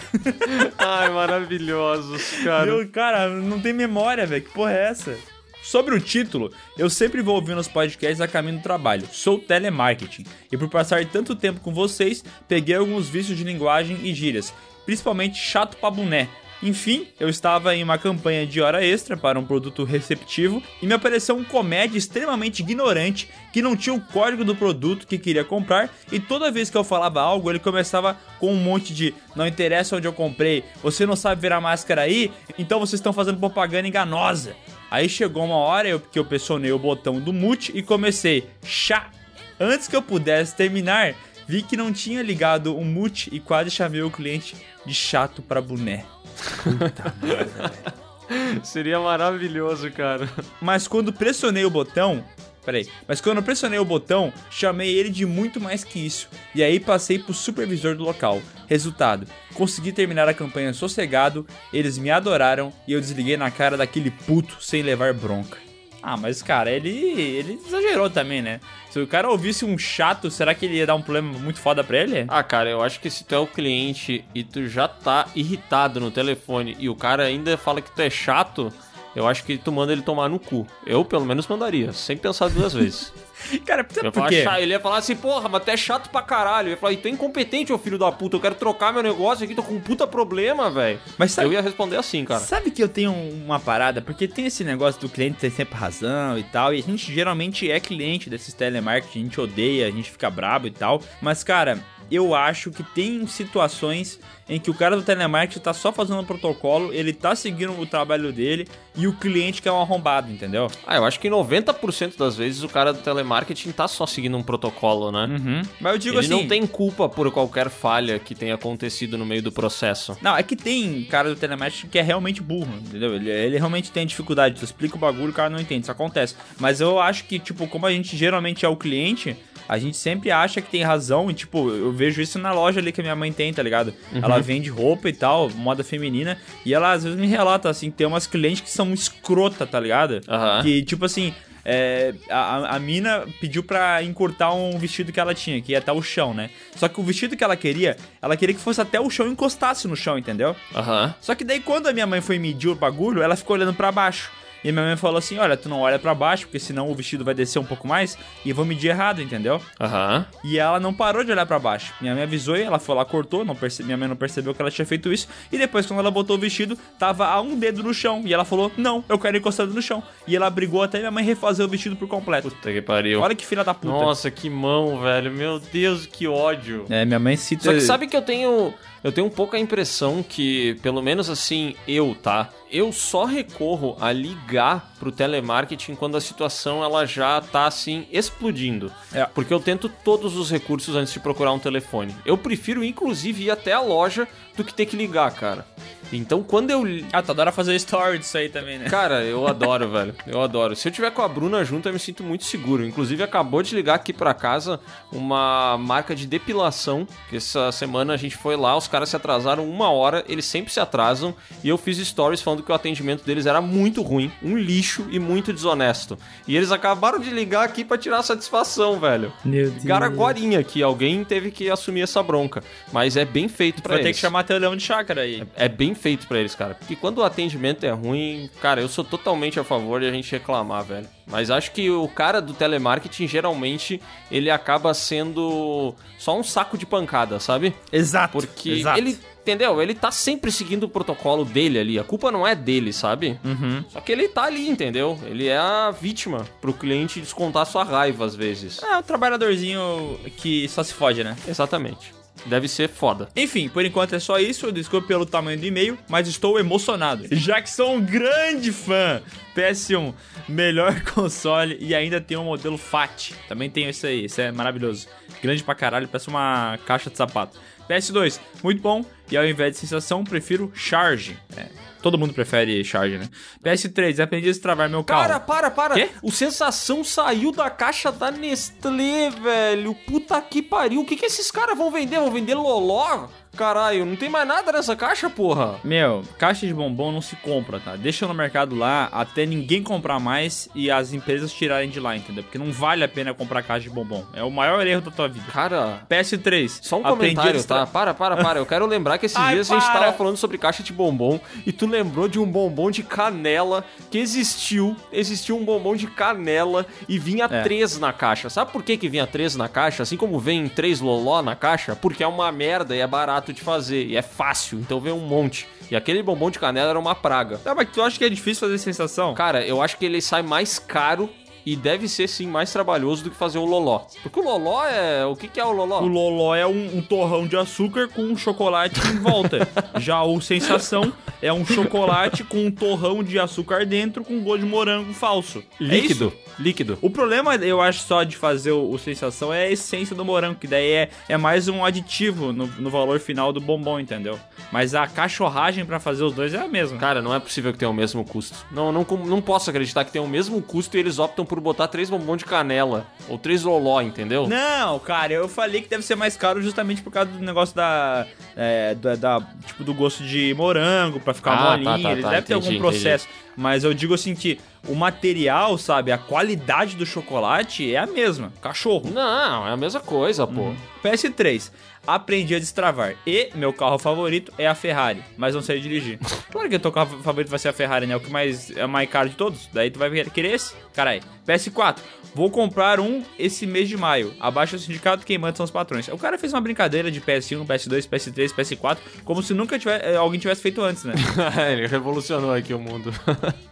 (laughs) Ai, maravilhosos, cara. Meu, cara, não tem memória, velho. Que porra é essa? Sobre o título, eu sempre vou ouvindo os podcasts a caminho do trabalho. Sou telemarketing. E por passar tanto tempo com vocês, peguei alguns vícios de linguagem e gírias. Principalmente chato pra boné. Enfim, eu estava em uma campanha de hora extra para um produto receptivo e me apareceu um comédia extremamente ignorante que não tinha o código do produto que queria comprar e toda vez que eu falava algo ele começava com um monte de não interessa onde eu comprei, você não sabe virar máscara aí, então vocês estão fazendo propaganda enganosa. Aí chegou uma hora eu, que eu pressionei o botão do mute e comecei chá. Antes que eu pudesse terminar, vi que não tinha ligado o mute e quase chamei o cliente de chato pra boné. (laughs) Seria maravilhoso, cara. Mas quando pressionei o botão. Peraí. Mas quando eu pressionei o botão, chamei ele de muito mais que isso. E aí passei pro supervisor do local. Resultado: consegui terminar a campanha sossegado, eles me adoraram e eu desliguei na cara daquele puto sem levar bronca. Ah, mas cara, ele, ele exagerou também, né? Se o cara ouvisse um chato, será que ele ia dar um problema muito foda pra ele? Ah, cara, eu acho que se tu é o cliente e tu já tá irritado no telefone e o cara ainda fala que tu é chato, eu acho que tu manda ele tomar no cu. Eu, pelo menos, mandaria, sem pensar duas vezes. (laughs) Cara, Eu por quê? Ele ia falar assim, porra, mas tu é chato pra caralho. Eu ia falar, e tu é incompetente, ô filho da puta, eu quero trocar meu negócio aqui, tô com um puta problema, velho. Mas sabe- Eu ia responder assim, cara. Sabe que eu tenho uma parada? Porque tem esse negócio do cliente ter sempre razão e tal, e a gente geralmente é cliente desses telemarketing, a gente odeia, a gente fica brabo e tal. Mas, cara, eu acho que tem situações em que o cara do telemarketing tá só fazendo o protocolo, ele tá seguindo o trabalho dele e o cliente que é um arrombado, entendeu? Ah, eu acho que 90% das vezes o cara do telemarketing tá só seguindo um protocolo, né? Uhum. Mas eu digo ele assim. não tem culpa por qualquer falha que tenha acontecido no meio do processo. Não, é que tem cara do telemarketing que é realmente burro, entendeu? Ele, ele realmente tem dificuldade. Tu explica o bagulho, o cara não entende, isso acontece. Mas eu acho que, tipo, como a gente geralmente é o cliente, a gente sempre acha que tem razão. E, tipo, eu vejo isso na loja ali que a minha mãe tem, tá ligado? Ela vende roupa e tal, moda feminina. E ela às vezes me relata, assim, tem umas clientes que são escrota, tá ligado? Aham. Que, tipo assim. é, a, a mina pediu pra encurtar um vestido que ela tinha, que ia até o chão, né? Só que o vestido que ela queria, ela queria que fosse até o chão e encostasse no chão, entendeu? Aham. Só que daí quando a minha mãe foi medir o bagulho, ela ficou olhando pra baixo. E a minha mãe falou assim: Olha, tu não olha pra baixo, porque senão o vestido vai descer um pouco mais e eu vou medir errado, entendeu? Aham. E ela não parou de olhar pra baixo. Minha mãe avisou e ela foi lá, cortou. Não perce... Minha mãe não percebeu que ela tinha feito isso. E depois, quando ela botou o vestido, tava a um dedo no chão. E ela falou: Não, eu quero encostado no chão. E ela brigou até minha mãe refazer o vestido por completo. Puta que pariu. Olha que filha da puta. Nossa, que mão, velho. Meu Deus, que ódio. É, minha mãe cita. Só que sabe que eu tenho. Eu tenho um pouco a impressão que, pelo menos assim, eu, tá? Eu só recorro a ligar pro telemarketing quando a situação ela já tá assim explodindo. É. Porque eu tento todos os recursos antes de procurar um telefone. Eu prefiro, inclusive, ir até a loja do que ter que ligar, cara. Então, quando eu Ah, tu adora fazer story disso aí também, né? Cara, eu adoro, (laughs) velho. Eu adoro. Se eu tiver com a Bruna junto, eu me sinto muito seguro. Inclusive, acabou de ligar aqui pra casa uma marca de depilação. Que essa semana a gente foi lá, os caras se atrasaram uma hora, eles sempre se atrasam. E eu fiz stories falando que o atendimento deles era muito ruim, um lixo e muito desonesto. E eles acabaram de ligar aqui pra tirar satisfação, velho. Meu Deus. Cara, agorinha aqui, alguém teve que assumir essa bronca. Mas é bem feito pra Vai ter eles. que chamar teu leão de chácara aí. É bem feito pra eles, cara. Porque quando o atendimento é ruim, cara, eu sou totalmente a favor de a gente reclamar, velho. Mas acho que o cara do telemarketing, geralmente, ele acaba sendo só um saco de pancada, sabe? Exato. Porque exato. ele, entendeu? Ele tá sempre seguindo o protocolo dele ali. A culpa não é dele, sabe? Uhum. Só que ele tá ali, entendeu? Ele é a vítima pro cliente descontar sua raiva às vezes. É, um trabalhadorzinho que só se fode, né? Exatamente. Deve ser foda. Enfim, por enquanto é só isso. Desculpe pelo tamanho do e-mail, mas estou emocionado. (laughs) Já que sou um grande fã. PS1, melhor (laughs) console e ainda tem um modelo FAT. Também tenho esse aí, isso é maravilhoso. Grande pra caralho, parece uma caixa de sapato. PS2, muito bom. E ao invés de sensação, prefiro charge. É, todo mundo prefere charge, né? PS3, aprendi a destravar meu carro. Cara, para, para. Quê? O Sensação saiu da caixa da Nestlé, velho. Puta que pariu. O que, que esses caras vão vender? Vão vender loló? Caralho, não tem mais nada nessa caixa, porra. Meu, caixa de bombom não se compra, tá? Deixa no mercado lá até ninguém comprar mais e as empresas tirarem de lá, entendeu? Porque não vale a pena comprar caixa de bombom. É o maior erro da tua vida. Cara, PS3. só um comentário, tá? Para, para, para. Eu quero lembrar que esses Ai, dias a gente para. tava falando sobre caixa de bombom e tu lembrou de um bombom de canela que existiu. Existiu um bombom de canela e vinha É. três na caixa. Sabe por que que vinha três na caixa? Assim como vem três loló na caixa? Porque é uma merda e é barato de fazer e é fácil. Então vem um monte. E aquele bombom de canela era uma praga. Tá, mas tu acha que é difícil fazer sensação? Cara, eu acho que ele sai mais caro e deve ser sim mais trabalhoso do que fazer o loló. Porque o loló é. O que, que é o loló? O Loló é um, um torrão de açúcar com um chocolate em volta. (laughs) Já o Sensação é um chocolate com um torrão de açúcar dentro com gosto de morango falso. É Líquido. isso? líquido. O problema, eu acho, só de fazer o, o sensação é a essência do morango, que daí é, é mais um aditivo no, no valor final do bombom, entendeu? Mas a cachorragem pra fazer os dois é a mesma. Cara, não é possível que tenha o mesmo custo. Não, não, não posso acreditar que tenha o mesmo custo e eles optam por botar três bombom de canela. Ou três loló, entendeu? Não, cara, eu falei que deve ser mais caro justamente por causa do negócio da. é, da, da- tipo, do gosto de morango pra ficar Ah, molinho. tá, tá, tá, devem ter entendi, algum processo. Mas eu digo assim que o material, sabe, a qualidade do chocolate é a mesma. Cachorro. Não, é a mesma coisa, pô. PS3. Aprendi a destravar. E meu carro favorito é a Ferrari, mas não sei dirigir. (laughs) Claro que o teu carro favorito vai ser a Ferrari, né? O que mais é o mais caro de todos. Daí tu vai querer esse? Carai. PS4. Vou comprar um esse mês de maio. Abaixo do sindicato, quem manda são os patrões. O cara fez uma brincadeira de PS1, PS2, PS3, PS4, como se nunca tivesse, eh, alguém tivesse feito antes, né? (laughs) Ele revolucionou aqui o mundo. (laughs)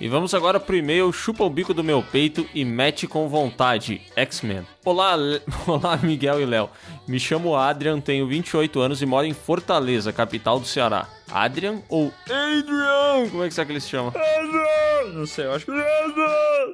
E vamos agora pro e-mail Chupa o bico do meu peito e mete com vontade. X-Men. Olá, Le- (laughs) Olá, Miguel e Léo. Me chamo Adrian, tenho 28 anos e moro em Fortaleza, capital do Ceará. Adrian ou Adrian? Como é que será que ele se chama? Não sei, eu acho que.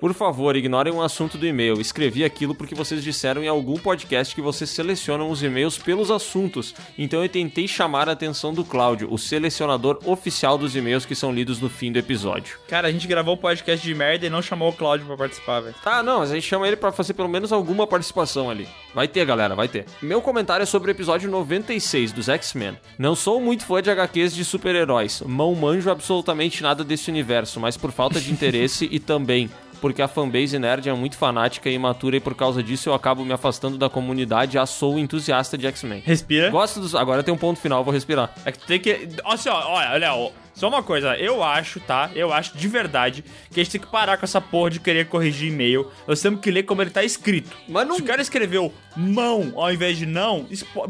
Por favor, ignorem o assunto do e-mail. Escrevi aquilo porque vocês disseram em algum podcast que vocês selecionam os e-mails pelos assuntos. Então eu tentei chamar a atenção do Cláudio, o selecionador oficial dos e-mails que são lidos no fim do episódio. Cara, a gente gravou o podcast de merda e não chamou o Claudio pra participar, velho. Tá, não, mas a gente chama ele pra fazer pelo menos alguma participação ali. Vai ter, galera, vai ter. Meu comentário é sobre o episódio 96 dos X-Men. Não sou muito fã de HQs de super-heróis, não manjo absolutamente nada desse universo, mas por falta de interesse e também porque a fanbase nerd é muito fanática e imatura e por causa disso eu acabo me afastando da comunidade a sou entusiasta de X-Men. Respira. Gosto dos... Agora tem um ponto final, vou respirar. É que tu tem que. Olha só, olha, Léo, só uma coisa, eu acho, tá? Eu acho de verdade que a gente tem que parar com essa porra de querer corrigir e-mail. Nós temos que ler como ele tá escrito. Mas não... Se o cara escreveu mão ao invés de não,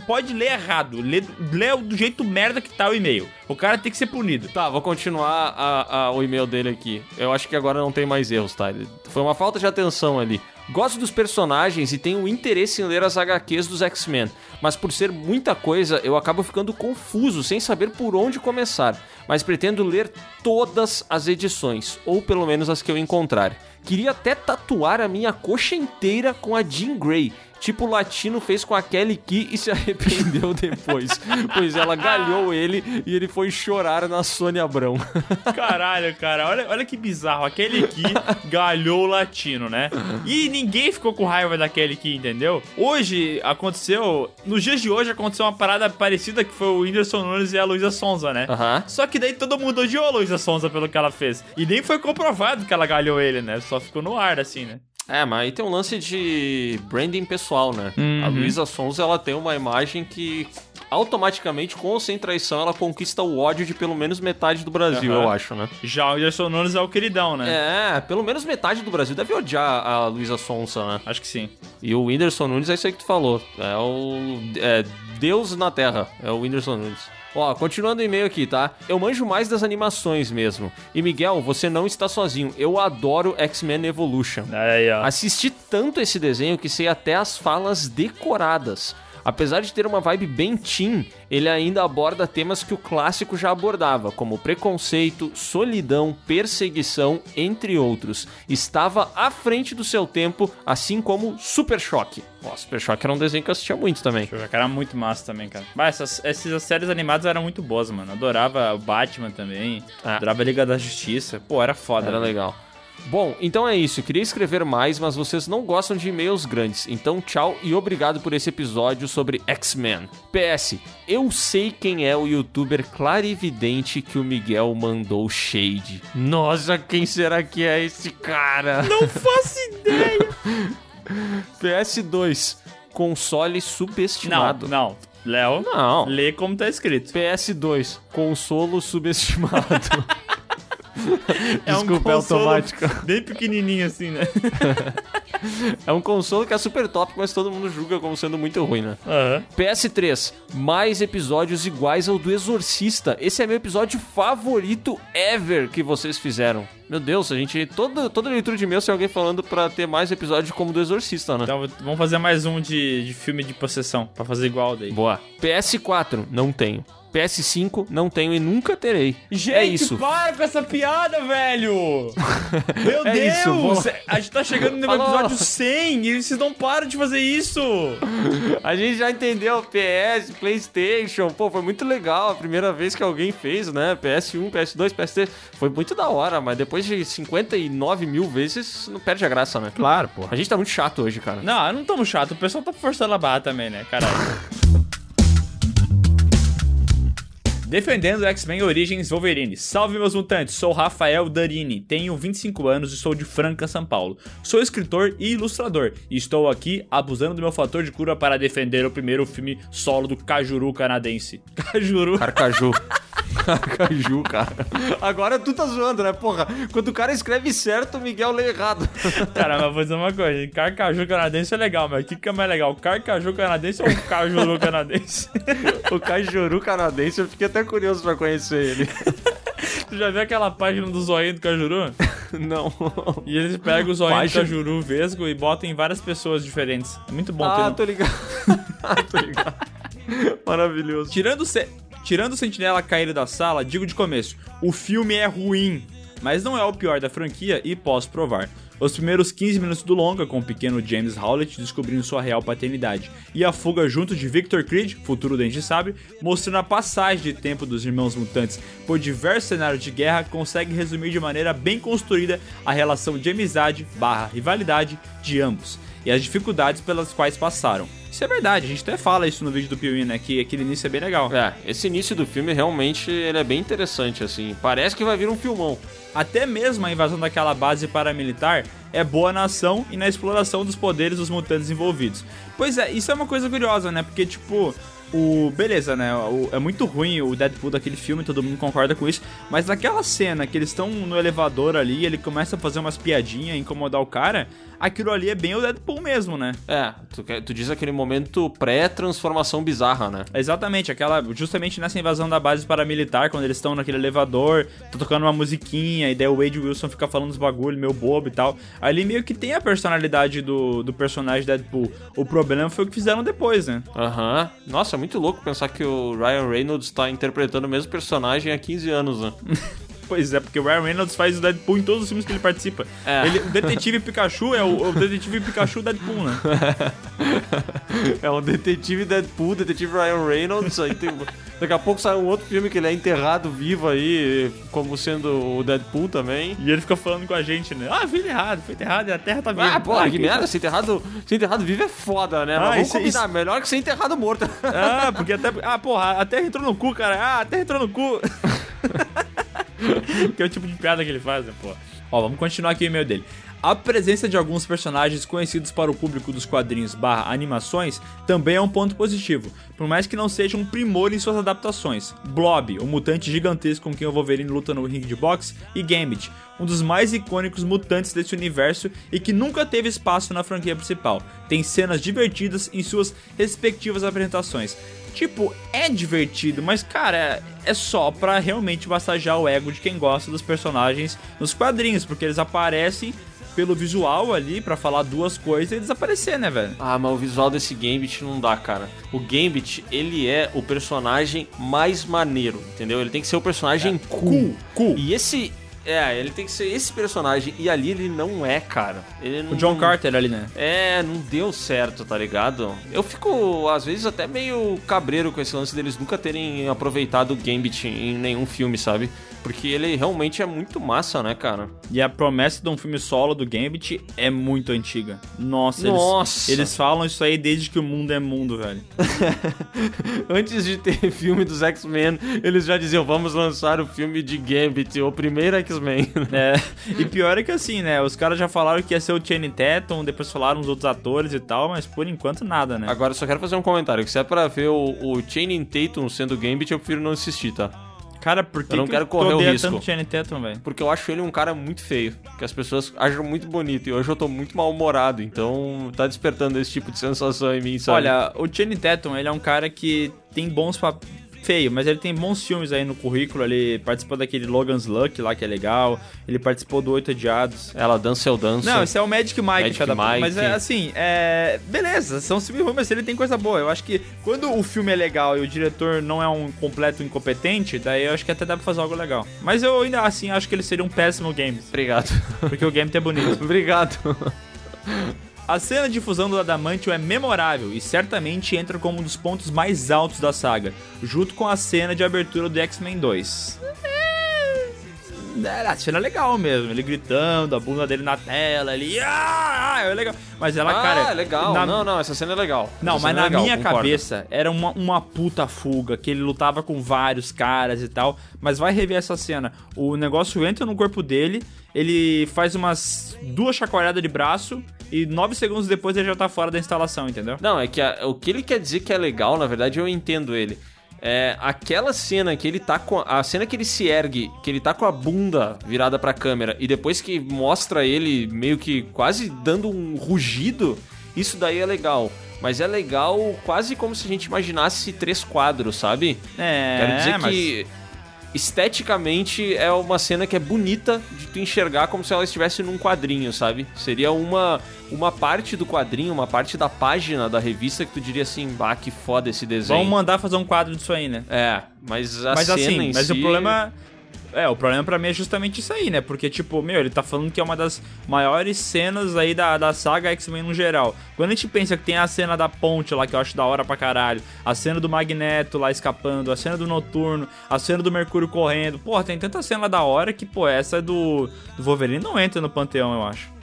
pode ler errado. Lê, lê do jeito merda que tá o e-mail. O cara tem que ser punido. Tá, vou continuar a- a- o e-mail dele aqui. Eu acho que agora não tem mais erros, tá? Foi uma falta de atenção ali. Gosto dos personagens e tenho interesse em ler as HQs dos X-Men, mas por ser muita coisa, eu acabo ficando confuso, sem saber por onde começar. Mas pretendo ler todas as edições, ou pelo menos as que eu encontrar. Queria até tatuar a minha coxa inteira com a Jean Grey, tipo o Latino fez com a Kelly Key e se arrependeu (laughs) depois, pois ela galhou ele e ele foi chorar na Sônia Abrão. (laughs) Caralho, cara, olha, olha que bizarro. Aquele aqui galhou o latino, né? E ninguém ficou com raiva daquele aqui, entendeu? Hoje aconteceu. Nos dias de hoje aconteceu uma parada parecida que foi o Whindersson Nunes e a Luísa Sonza, né? Só que daí todo mundo odiou a Luísa Sonza pelo que ela fez. E nem foi comprovado que ela galhou ele, né? Só ficou no ar, assim, né? É, mas aí tem um lance de branding pessoal, né? A Luísa Sons, ela tem uma imagem que automaticamente, com ou sem traição, ela conquista o ódio de pelo menos metade do Brasil, Aham. eu acho, né? Já o Whindersson Nunes é o queridão, né? É, pelo menos metade do Brasil deve odiar a Luísa Sonsa, né? Acho que sim. E o Whindersson Nunes é isso aí que tu falou. É o. É Deus na Terra. É o Whindersson Nunes. Ó, continuando o e-mail aqui, tá? Eu manjo mais das animações mesmo. E Miguel, você não está sozinho. Eu adoro X-Men Evolution. Aí, ó. Assisti tanto esse desenho que sei até as falas decoradas. Apesar de ter uma vibe bem teen, ele ainda aborda temas que o clássico já abordava, como preconceito, solidão, perseguição, entre outros. Estava à frente do seu tempo, assim como Super Choque. Ó, Super Choque era um desenho que eu assistia muito também. Jogar era muito massa também, cara. Mas essas, essas séries animadas eram muito boas, mano. Adorava o Batman também. Ah. Adorava a Liga da Justiça. Pô, era foda. Era velho. legal. Bom, então é isso. Queria escrever mais, mas vocês não gostam de e-mails grandes. Então, tchau e obrigado por esse episódio sobre X-Men. PS, eu sei quem é o youtuber clarividente que o Miguel mandou shade. Nossa, quem será que é esse cara? Não faço ideia. (laughs) PS2, console Não, subestimado. não. Léo, Não. lê como tá escrito. PS2, consolo subestimado. (laughs) (laughs) É um Desculpa, é consolo automático. (laughs) Bem pequenininho assim, né? (laughs) É um console que é super top, mas todo mundo julga como sendo muito ruim, né? Aham. PS3, mais episódios iguais ao do Exorcista. Esse é meu episódio favorito ever que vocês fizeram. Meu Deus, a gente. Toda, toda leitura de e-mail tem alguém falando pra ter mais episódios como o do Exorcista, né? Então vamos fazer mais um de, de filme de possessão, pra fazer igual daí. Boa. PS4, não tenho. PS5, não tenho e nunca terei. Gente, é isso. para com essa piada, velho! (laughs) Meu É Deus! isso, A gente tá chegando no Falou. episódio 100 e vocês não param de fazer isso! A gente já entendeu PS, PlayStation. Pô, foi muito legal a primeira vez que alguém fez, né? PS1, PS2, PS3. Foi muito da hora, mas depois de 59 mil vezes, não perde a graça, né? Claro, pô. A gente tá muito chato hoje, cara. Não, não tamo chato, o pessoal tá forçando a barra também, né, caralho? (laughs) Defendendo X-Men Origins Wolverine. Salve meus mutantes, sou Rafael Darini, tenho 25 anos e sou de Franca, São Paulo. Sou escritor e ilustrador e estou aqui abusando do meu fator de cura para defender o primeiro filme solo do Cajuru canadense. Cajuru. Carcaju. (laughs) (laughs) Carcaju, cara. Agora tu tá zoando, né? Porra, quando o cara escreve certo, o Miguel lê errado. (laughs) Cara, mas vou dizer uma coisa, Carcaju canadense é legal, mas o que, que é mais legal? Carcaju canadense ou Cajuru canadense? (laughs) o Cajuru canadense, eu fiquei até curioso pra conhecer ele. Tu já viu aquela página do zoinho do Cajuru? Não. E eles pegam o zoinho Página? do Cajuru vesgo e botam em várias pessoas diferentes. É muito bom. Ah, ter- tô ligado. ah, tô ligado. Maravilhoso. Tirando, o se- Tirando o Sentinela cair da sala, digo de começo, o filme é ruim, mas não é o pior da franquia e posso provar. Os primeiros 15 minutos do longa, com o pequeno James Howlett descobrindo sua real paternidade, e a fuga junto de Victor Creed, futuro Dente de Sabre, mostrando a passagem de tempo dos irmãos mutantes por diversos cenários de guerra, consegue resumir de maneira bem construída a relação de amizade barra rivalidade de ambos, e as dificuldades pelas quais passaram. Isso é verdade, a gente até fala isso no vídeo do Piuí, né, que aquele início é bem legal. É, esse início do filme realmente ele é bem interessante, assim. Parece que vai vir um filmão. Até mesmo a invasão daquela base paramilitar é boa na ação e na exploração dos poderes dos mutantes envolvidos. Pois é, isso é uma coisa curiosa, né? Porque, tipo, o. Beleza, né? O- é muito ruim o Deadpool daquele filme, todo mundo concorda com isso. Mas naquela cena que eles estão no elevador ali ele começa a fazer umas piadinhas, incomodar o cara, aquilo ali é bem o Deadpool mesmo, né? É, tu, tu diz aquele momento pré-transformação bizarra, né? Exatamente, aquela. Justamente nessa invasão da base paramilitar, quando eles estão naquele elevador, tá tocando uma musiquinha, e daí o Wade Wilson fica falando uns bagulho meio bobo e tal. Ali meio que tem a personalidade do, do personagem Deadpool. O problema foi o que fizeram depois, né? Aham. Nossa, é muito louco pensar que o Ryan Reynolds tá interpretando o mesmo personagem há 15 anos, né? (laughs) Pois é, porque o Ryan Reynolds faz o Deadpool em todos os filmes que ele participa. É. Ele- o Detetive Pikachu é o, o Detetive Pikachu Deadpool, né? (laughs) é o detetive Deadpool, detetive Ryan Reynolds. Aí tem- daqui a pouco sai um outro filme que ele é enterrado vivo aí, como sendo o Deadpool também. E ele fica falando com a gente, né? Ah, fiz errado, foi errado e a Terra tá viva. Ah, porra, que que merda, ser enterrado, ser enterrado vivo é foda, né? Ah, Mas vamos isso- combinar, isso- melhor que ser enterrado morto. Ah, porque até. Ah, porra, a Terra entrou no cu, cara. Ah, a Terra entrou no cu. (laughs) (laughs) que é o tipo de piada que ele faz, né, pô? Ó, vamos continuar aqui o e-mail dele. A presença de alguns personagens conhecidos para o público dos quadrinhos barra animações também é um ponto positivo, por mais que não seja um primor em suas adaptações. Blob, o mutante gigantesco com quem o Wolverine luta no ringue de boxe, e Gambit, um dos mais icônicos mutantes desse universo e que nunca teve espaço na franquia principal. Tem cenas divertidas em suas respectivas apresentações. Tipo, é divertido, mas cara, é- é só pra realmente massagear o ego de quem gosta dos personagens nos quadrinhos, porque eles aparecem pelo visual ali pra falar duas coisas e desaparecer, né, velho? Ah, mas o visual desse Gambit não dá, cara. O Gambit, ele é o personagem mais maneiro, entendeu? Ele tem que ser o personagem cool. cool. E esse. É, ele tem que ser esse personagem. E ali ele não é, cara. Ele não, O John Carter ali, né? É, não deu certo, tá ligado? Eu fico, às vezes, até meio cabreiro com esse lance deles nunca terem aproveitado o Gambit em nenhum filme, sabe? Porque ele realmente é muito massa, né, cara? E a promessa de um filme solo do Gambit é muito antiga. Nossa, eles- Nossa. Eles, falam isso aí desde que o mundo é mundo, velho. (laughs) Antes de ter (laughs) filme dos X-Men, eles já diziam: vamos lançar o filme de Gambit, o primeiro X-Men. (laughs) É, e pior é que assim, né? Os caras já falaram que ia ser o Channing Tatum, depois falaram os outros atores e tal, mas por enquanto nada, né? Agora, eu só quero fazer um comentário: que se é pra ver o, o Channing Tatum sendo Gambit, eu prefiro não assistir, tá? Cara, por que Eu não que quero correr o risco. tanto o Channing Tatum, velho? Porque eu acho ele um cara muito feio. Que as pessoas acham muito bonito. E hoje eu tô muito mal-humorado. Então tá despertando esse tipo de sensação em mim, sabe? Olha, o Channing Tatum, ele é um cara que tem bons papéis. Feio, mas ele tem bons filmes aí no currículo. Ele participou daquele Logan's Luck lá, que é legal. Ele participou do Oito Odiados. Ela dança, eu danço. Não, esse é o Magic Mike, Magic filha da puta. Mike. Mas é assim, é. Beleza, são filmes ruins, mas ele tem coisa boa. Eu acho que quando o filme é legal e o diretor não é um completo incompetente, daí eu acho que até dá pra fazer algo legal. Mas eu ainda assim acho que ele seria um péssimo game. Obrigado. Porque o game é bonito. (laughs) Obrigado. A cena de fusão do Adamantium é memorável e certamente entra como um dos pontos mais altos da saga, junto com a cena de abertura do X-Men 2. é, a cena é legal mesmo. Ele gritando, a bunda dele na tela, ele. Ah, é legal. Mas ela, ah, cara. legal. na- Não, não, essa cena é legal. Não, mas é na legal, minha concordo. cabeça era uma, uma puta fuga, que ele lutava com vários caras e tal. Mas vai rever essa cena. O negócio entra no corpo dele, ele faz umas duas chacoalhadas de braço e nove segundos depois ele já tá fora da instalação, entendeu? Não, é que a- o que ele quer dizer que é legal, na verdade, eu entendo ele. É aquela cena que ele tá com. A cena que ele se ergue, que ele tá com a bunda virada pra câmera, e depois que mostra ele meio que quase dando um rugido, isso daí é legal. Mas é legal quase como se a gente imaginasse três quadros, sabe? É, Quero dizer mas- que esteticamente é uma cena que é bonita de tu enxergar como se ela estivesse num quadrinho, sabe? Seria uma, uma parte do quadrinho, uma parte da página da revista que tu diria assim, bah, que foda esse desenho. Vamos mandar fazer um quadro disso aí, né? É, mas a mas cena assim, mas si... o problema. É, o problema pra mim é justamente isso aí, né? Porque, tipo, meu, ele tá falando que é uma das maiores cenas aí da, da saga X-Men no geral. Quando a gente pensa que tem a cena da ponte lá, que eu acho da hora pra caralho, a cena do Magneto lá escapando, a cena do Noturno, a cena do Mercúrio correndo. Porra, tem tanta cena da hora que, pô, essa do, do Wolverine não entra no panteão, eu acho.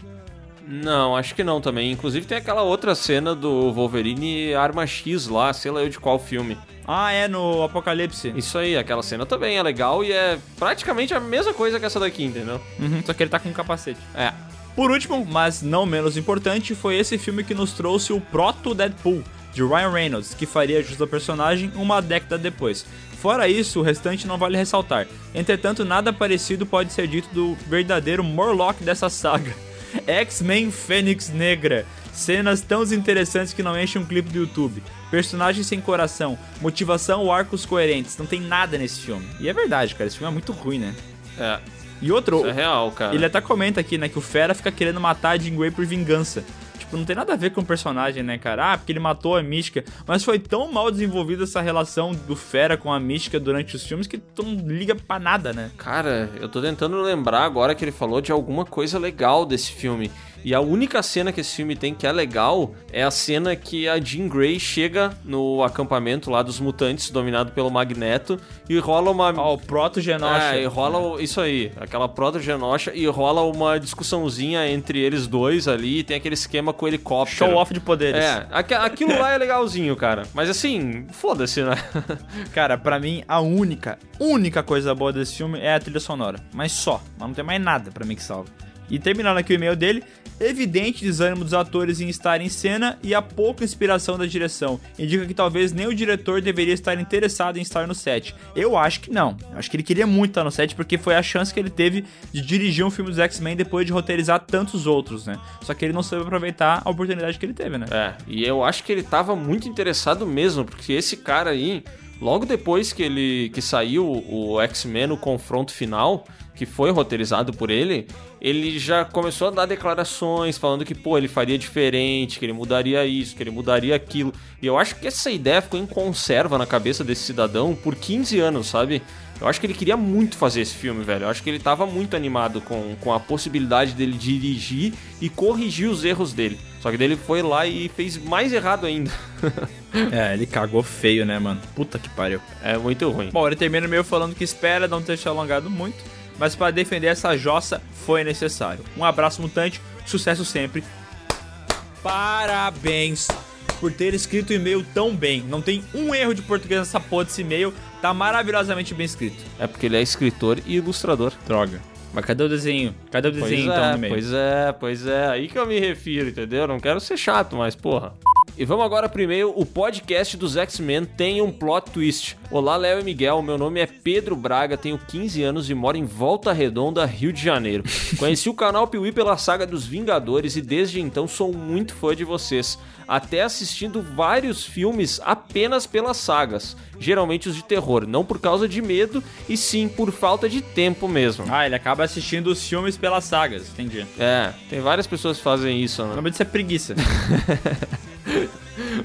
Não, acho que não também. Inclusive tem aquela outra cena do Wolverine Arma X lá, sei lá eu de qual filme. Ah, é no Apocalipse. Isso aí, aquela cena também é legal e é praticamente a mesma coisa que essa daqui, entendeu? Uhum, só que ele tá com um capacete. É. Por último, mas não menos importante, foi esse filme que nos trouxe o proto Deadpool, de Ryan Reynolds, que faria jus ao personagem uma década depois. Fora isso, o restante não vale ressaltar. Entretanto, nada parecido pode ser dito do verdadeiro Morlock dessa saga. (laughs) X-Men Fênix Negra. Cenas tão interessantes que não enchem um clipe do YouTube. Personagens sem coração, motivação ou arcos coerentes. Não tem nada nesse filme. E é verdade, cara. Esse filme é muito ruim, né? É. E outro, Isso é real, cara. ele até comenta aqui, né, que o Fera fica querendo matar a Jean Grey por vingança. Tipo, não tem nada a ver com o personagem, né, cara? Ah, porque ele matou a Mística. Mas foi tão mal desenvolvida essa relação do Fera com a Mística durante os filmes que tu não liga pra nada, né? Cara, eu tô tentando lembrar agora que ele falou de alguma coisa legal desse filme. E a única cena que esse filme tem que é legal é a cena que a Jean Grey chega no acampamento lá dos mutantes, dominado pelo Magneto, e rola uma. Ó, o proto-Genosha. É, e rola isso aí, aquela proto-genosha, e rola uma discussãozinha entre eles dois ali, e tem aquele esquema com o helicóptero. Show off de poderes. É, aqu- aquilo lá é legalzinho, cara. Mas assim, foda-se, né? (laughs) Cara, pra mim, a única, única coisa boa desse filme é a trilha sonora. Mas só. Mas não tem mais nada pra mim que salva. E terminando aqui o e-mail dele, evidente desânimo dos atores em estar em cena e a pouca inspiração da direção. Indica que talvez nem o diretor deveria estar interessado em estar no set. Eu acho que não. Eu acho que ele queria muito estar no set porque foi a chance que ele teve de dirigir um filme dos X-Men depois de roteirizar tantos outros, né? Só que ele não soube aproveitar a oportunidade que ele teve, né? É, e eu acho que ele tava muito interessado mesmo, porque esse cara aí, logo depois que ele que saiu o X-Men no confronto final, que foi roteirizado por ele, ele já começou a dar declarações falando que, pô, ele faria diferente, que ele mudaria isso, que ele mudaria aquilo. E eu acho que essa ideia ficou em conserva na cabeça desse cidadão por 15 anos, sabe? Eu acho que ele queria muito fazer esse filme, velho. Eu acho que ele tava muito animado com, com a possibilidade dele dirigir e corrigir os erros dele. Só que daí ele foi lá e fez mais errado ainda. (laughs) É, ele cagou feio, né, mano? Puta que pariu. É muito ruim. Bom, ele termina meio falando que espera não ter se alongado muito, mas para defender essa jossa foi necessário. Um abraço mutante, sucesso sempre. Parabéns por ter escrito o e-mail tão bem. Não tem um erro de português nessa porra desse e-mail, tá maravilhosamente bem escrito. É porque ele é escritor e ilustrador. Droga. Mas cadê o desenho? Cadê o Pois desenho é, então e-mail? pois é, pois é. Aí que eu me refiro, entendeu? Não quero ser chato, mas porra. E vamos agora pro e-mail. O podcast dos X-Men tem um plot twist. Olá, Léo e Miguel. Meu nome é Pedro Braga, tenho 15 anos e moro em Volta Redonda, Rio de Janeiro. (laughs) Conheci o canal Piuí pela saga dos Vingadores e desde então sou muito fã de vocês. Até assistindo vários filmes apenas pelas sagas, geralmente os de terror, não por causa de medo e sim por falta de tempo mesmo. Ah, ele acaba assistindo os filmes pelas sagas, entendi. É, tem várias pessoas que fazem isso, O né? nome disso é preguiça. (laughs)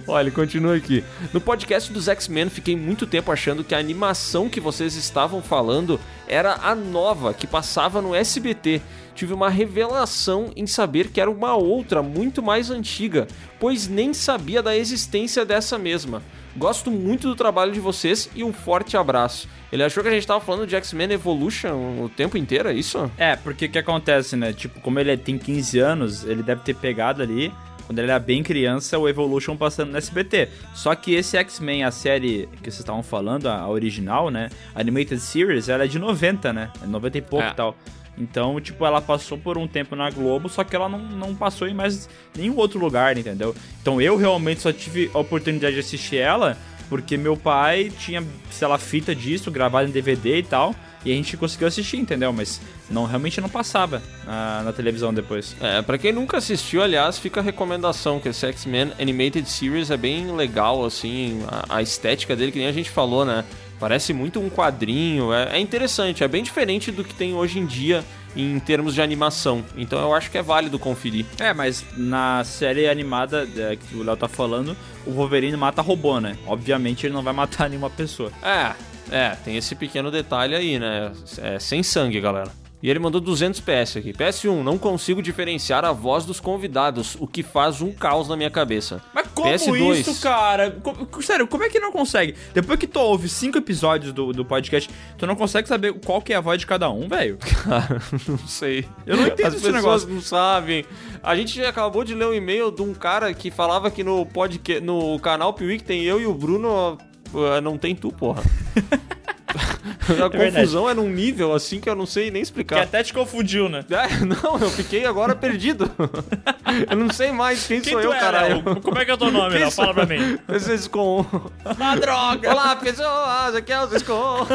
(laughs) Olha, ele continua aqui. No podcast dos X-Men, fiquei muito tempo achando que a animação que vocês estavam falando era a nova que passava no SBT. Tive uma revelação em saber que era uma outra, muito mais antiga, pois nem sabia da existência dessa mesma. Gosto muito do trabalho de vocês e um forte abraço. Ele achou que a gente tava falando de X-Men Evolution o tempo inteiro, é isso? É, porque o que acontece, né? Tipo, como ele tem 15 anos, ele deve ter pegado ali, quando ele era bem criança, o Evolution passando no SBT. Só que esse X-Men, a série que vocês estavam falando, a original, né? Animated Series, ela é de 90, né? É 90 e pouco É. e tal. Então, tipo, ela passou por um tempo na Globo, só que ela não, não passou em mais nenhum outro lugar, entendeu? Então eu realmente só tive a oportunidade de assistir ela porque meu pai tinha, sei lá, fita disso, gravado em DVD e tal, e a gente conseguiu assistir, entendeu? Mas não realmente não passava na, na televisão depois. É, pra quem nunca assistiu, aliás, fica a recomendação que esse X-Men Animated Series é bem legal, assim, a, a estética dele, que nem a gente falou, né? Parece muito um quadrinho, é, é interessante, é bem diferente do que tem hoje em dia em termos de animação. Então eu acho que é válido conferir. É, mas na série animada é, que o Léo tá falando, o Wolverine mata robô, né? Obviamente ele não vai matar (laughs) nenhuma pessoa. É, é, tem esse pequeno detalhe aí, né? É sem sangue, galera. E ele mandou 200 PS aqui. PS1, não consigo diferenciar a voz dos convidados, o que faz um caos na minha cabeça. Mas como PS2. isso, cara? Sério, como é que não consegue? Depois que tu ouve cinco episódios do, do podcast, tu não consegue saber qual que é a voz de cada um, velho? (laughs) Cara, não sei. Eu não entendo As esse pessoas negócio. não sabem. A gente acabou de ler um e-mail de um cara que falava que no podcast, no canal Piuí que tem eu e o Bruno, uh, não tem tu, porra. (laughs) (laughs) A verdade. confusão é num nível assim que eu não sei nem Que explicar. até te confundiu, né? É, (laughs) não, eu fiquei agora perdido. (laughs) eu não sei mais quem, Quem sou tu eu, é, caralho. Léo? Como é que é o teu nome, Léo? Fala pra mim. Vocês com. Ah, droga! Olá, pessoas, aqui é o Zescon.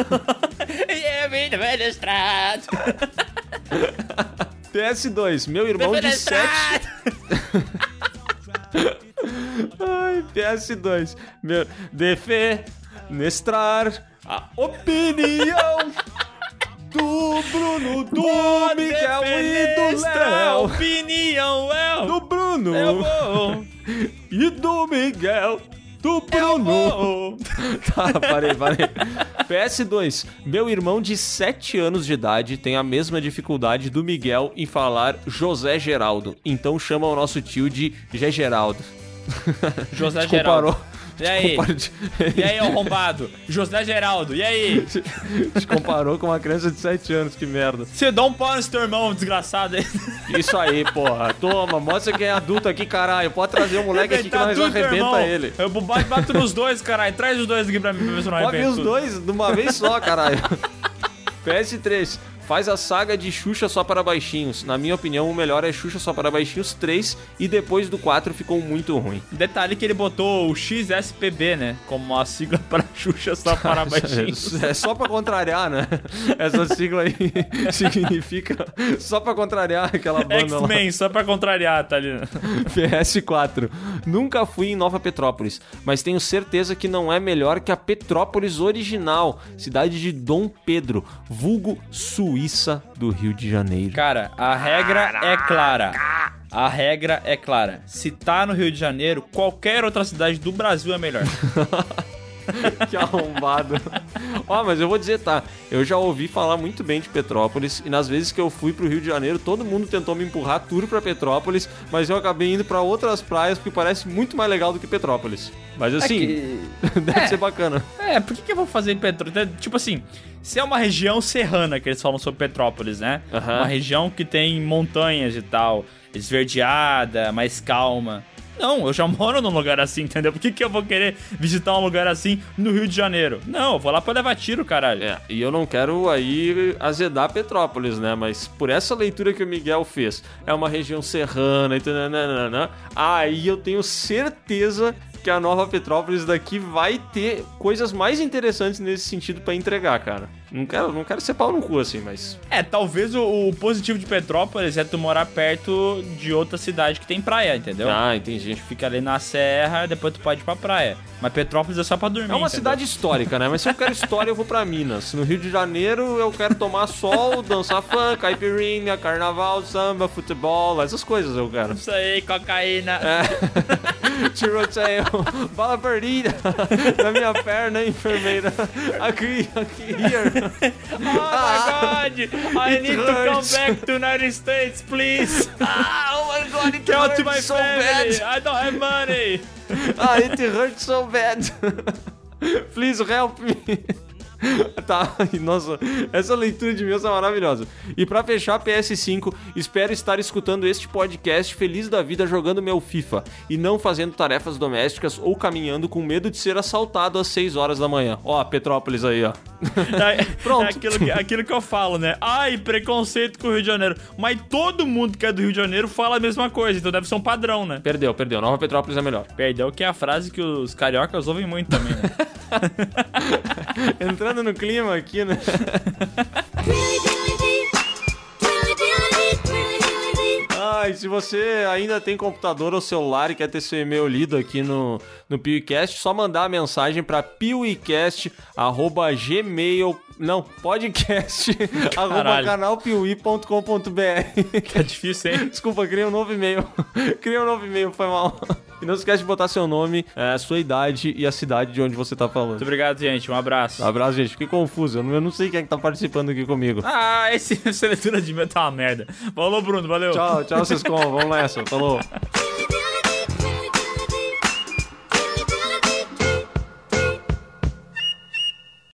É, bem estrado. PS2, meu irmão de 7. Ai, PS2. Meu, defenestrar a opinião do Bruno, do Miguel e do Léo. opinião, é Do Bruno vou, e do Miguel. Do eu Bruno. (laughs) Tá, parei, parei. PS2. Meu irmão de 7 anos de idade tem a mesma dificuldade do Miguel em falar José Geraldo. Então chama o nosso tio de Gé Geraldo. José (laughs) Geraldo. E aí? (laughs) E aí, arrombado? José Geraldo, e aí? (laughs) te comparou com uma criança de 7 anos, que merda. Você dá um pau nesse teu irmão, desgraçado. Isso aí, porra. Toma, mostra quem é adulto aqui, caralho. Pode trazer o moleque aqui que nós arrebenta ele. Eu bato, bato nos dois, caralho. Traz os dois aqui pra mim pra ver se não Pode vir arrebento os dois de uma vez só, caralho. (laughs) PS3. Faz a saga de Xuxa só para baixinhos. Na minha opinião, o melhor é Xuxa só para baixinhos 3 e depois do 4 ficou muito ruim. Detalhe que ele botou o XSPB, né? Como a sigla (laughs) para Xuxa só (laughs) para baixinhos. É só pra contrariar, né? (laughs) Essa sigla aí significa só pra contrariar aquela banda. X-Men, só pra contrariar, tá ali. PS4. Nunca fui em Nova Petrópolis, mas tenho certeza que não é melhor que a Petrópolis original, cidade de Dom Pedro, vulgo Suíça do Rio de Janeiro. Cara, a regra é clara. A regra é clara. Se tá no Rio de Janeiro, qualquer outra cidade do Brasil é melhor. (laughs) (laughs) que arrombado. Ó, mas eu vou dizer, tá? Eu já ouvi falar muito bem de Petrópolis e nas vezes que eu fui pro Rio de Janeiro, todo mundo tentou me empurrar tour pra Petrópolis, mas eu acabei indo pra outras praias porque parece muito mais legal do que Petrópolis. Mas assim, (laughs) deve É. ser bacana. É, por que, que eu vou fazer em Petrópolis? Tipo assim, se é uma região serrana que eles falam sobre Petrópolis, né? Aham. Uma região que tem montanhas e tal, esverdeada, mais calma. Não, eu já (laughs) moro num lugar assim, entendeu? Por que, que eu vou querer visitar um lugar assim no Rio de Janeiro? Não, eu vou lá pra levar tiro, caralho. É, e eu não quero aí azedar Petrópolis, né? Mas por essa leitura que o Miguel fez, é uma região serrana e tananana, aí eu tenho certeza que a nova Petrópolis daqui vai ter coisas mais interessantes nesse sentido pra entregar, cara. Não quero, não quero ser pau no cu assim, mas É, talvez o, o positivo de Petrópolis é tu morar perto de outra cidade que tem praia, entendeu? Ah, entendi. Fica ali na serra, depois tu pode ir pra praia. Mas Petrópolis é só pra dormir. É uma entendeu? cidade histórica, né? Mas se eu quero história, eu vou pra Minas. No Rio de Janeiro, eu quero tomar sol, dançar funk, caipirinha, carnaval, samba, futebol, essas coisas eu quero. Isso aí, cocaína. É. (laughs) Tiroteio. Bala perdida. (laughs) Na minha perna, enfermeira. Aqui, aqui, here. (laughs) Oh my god! I need to come back to United States, please! Ah, oh my god, it Go to my hurts so family! bad. I don't have money! Ah, it hurts so bad. (laughs) Please help me. (laughs) Tá, nossa, essa leitura de meus é maravilhosa. E pra fechar PS5, espero estar escutando este podcast feliz da vida jogando meu FIFA e não fazendo tarefas domésticas ou caminhando com medo de ser assaltado às 6 horas da manhã. Ó, Petrópolis aí, ó. (laughs) É, (laughs) Pronto. é aquilo, que, aquilo que eu falo, né? Ai, preconceito com o Rio de Janeiro. Mas todo mundo que é do Rio de Janeiro fala a mesma coisa, então deve ser um padrão, né? Perdeu, perdeu. Nova Petrópolis é melhor. Perdeu que é a frase que os cariocas ouvem muito também, né? Entrando no clima aqui, né? Ai, se você ainda tem computador ou celular e quer ter seu e-mail lido aqui no, no PewCast, só mandar a mensagem para pewcast@gmail não, podcast (laughs) arroba canalpiuí.com.br Tá difícil, hein? Desculpa, criei um novo e-mail. (laughs) criei um novo e-mail, foi mal. E não esquece de botar seu nome, eh, sua idade e a cidade de onde você tá falando. Muito obrigado, gente. Um abraço. Um abraço, gente. Fiquei confuso. Eu não, eu não sei quem é que tá participando aqui comigo. Ah, esse, (laughs) essa leitura de e-mail tá uma merda. Falou, Bruno. Valeu. Tchau, tchau, vocês como. Vamos nessa. Falou.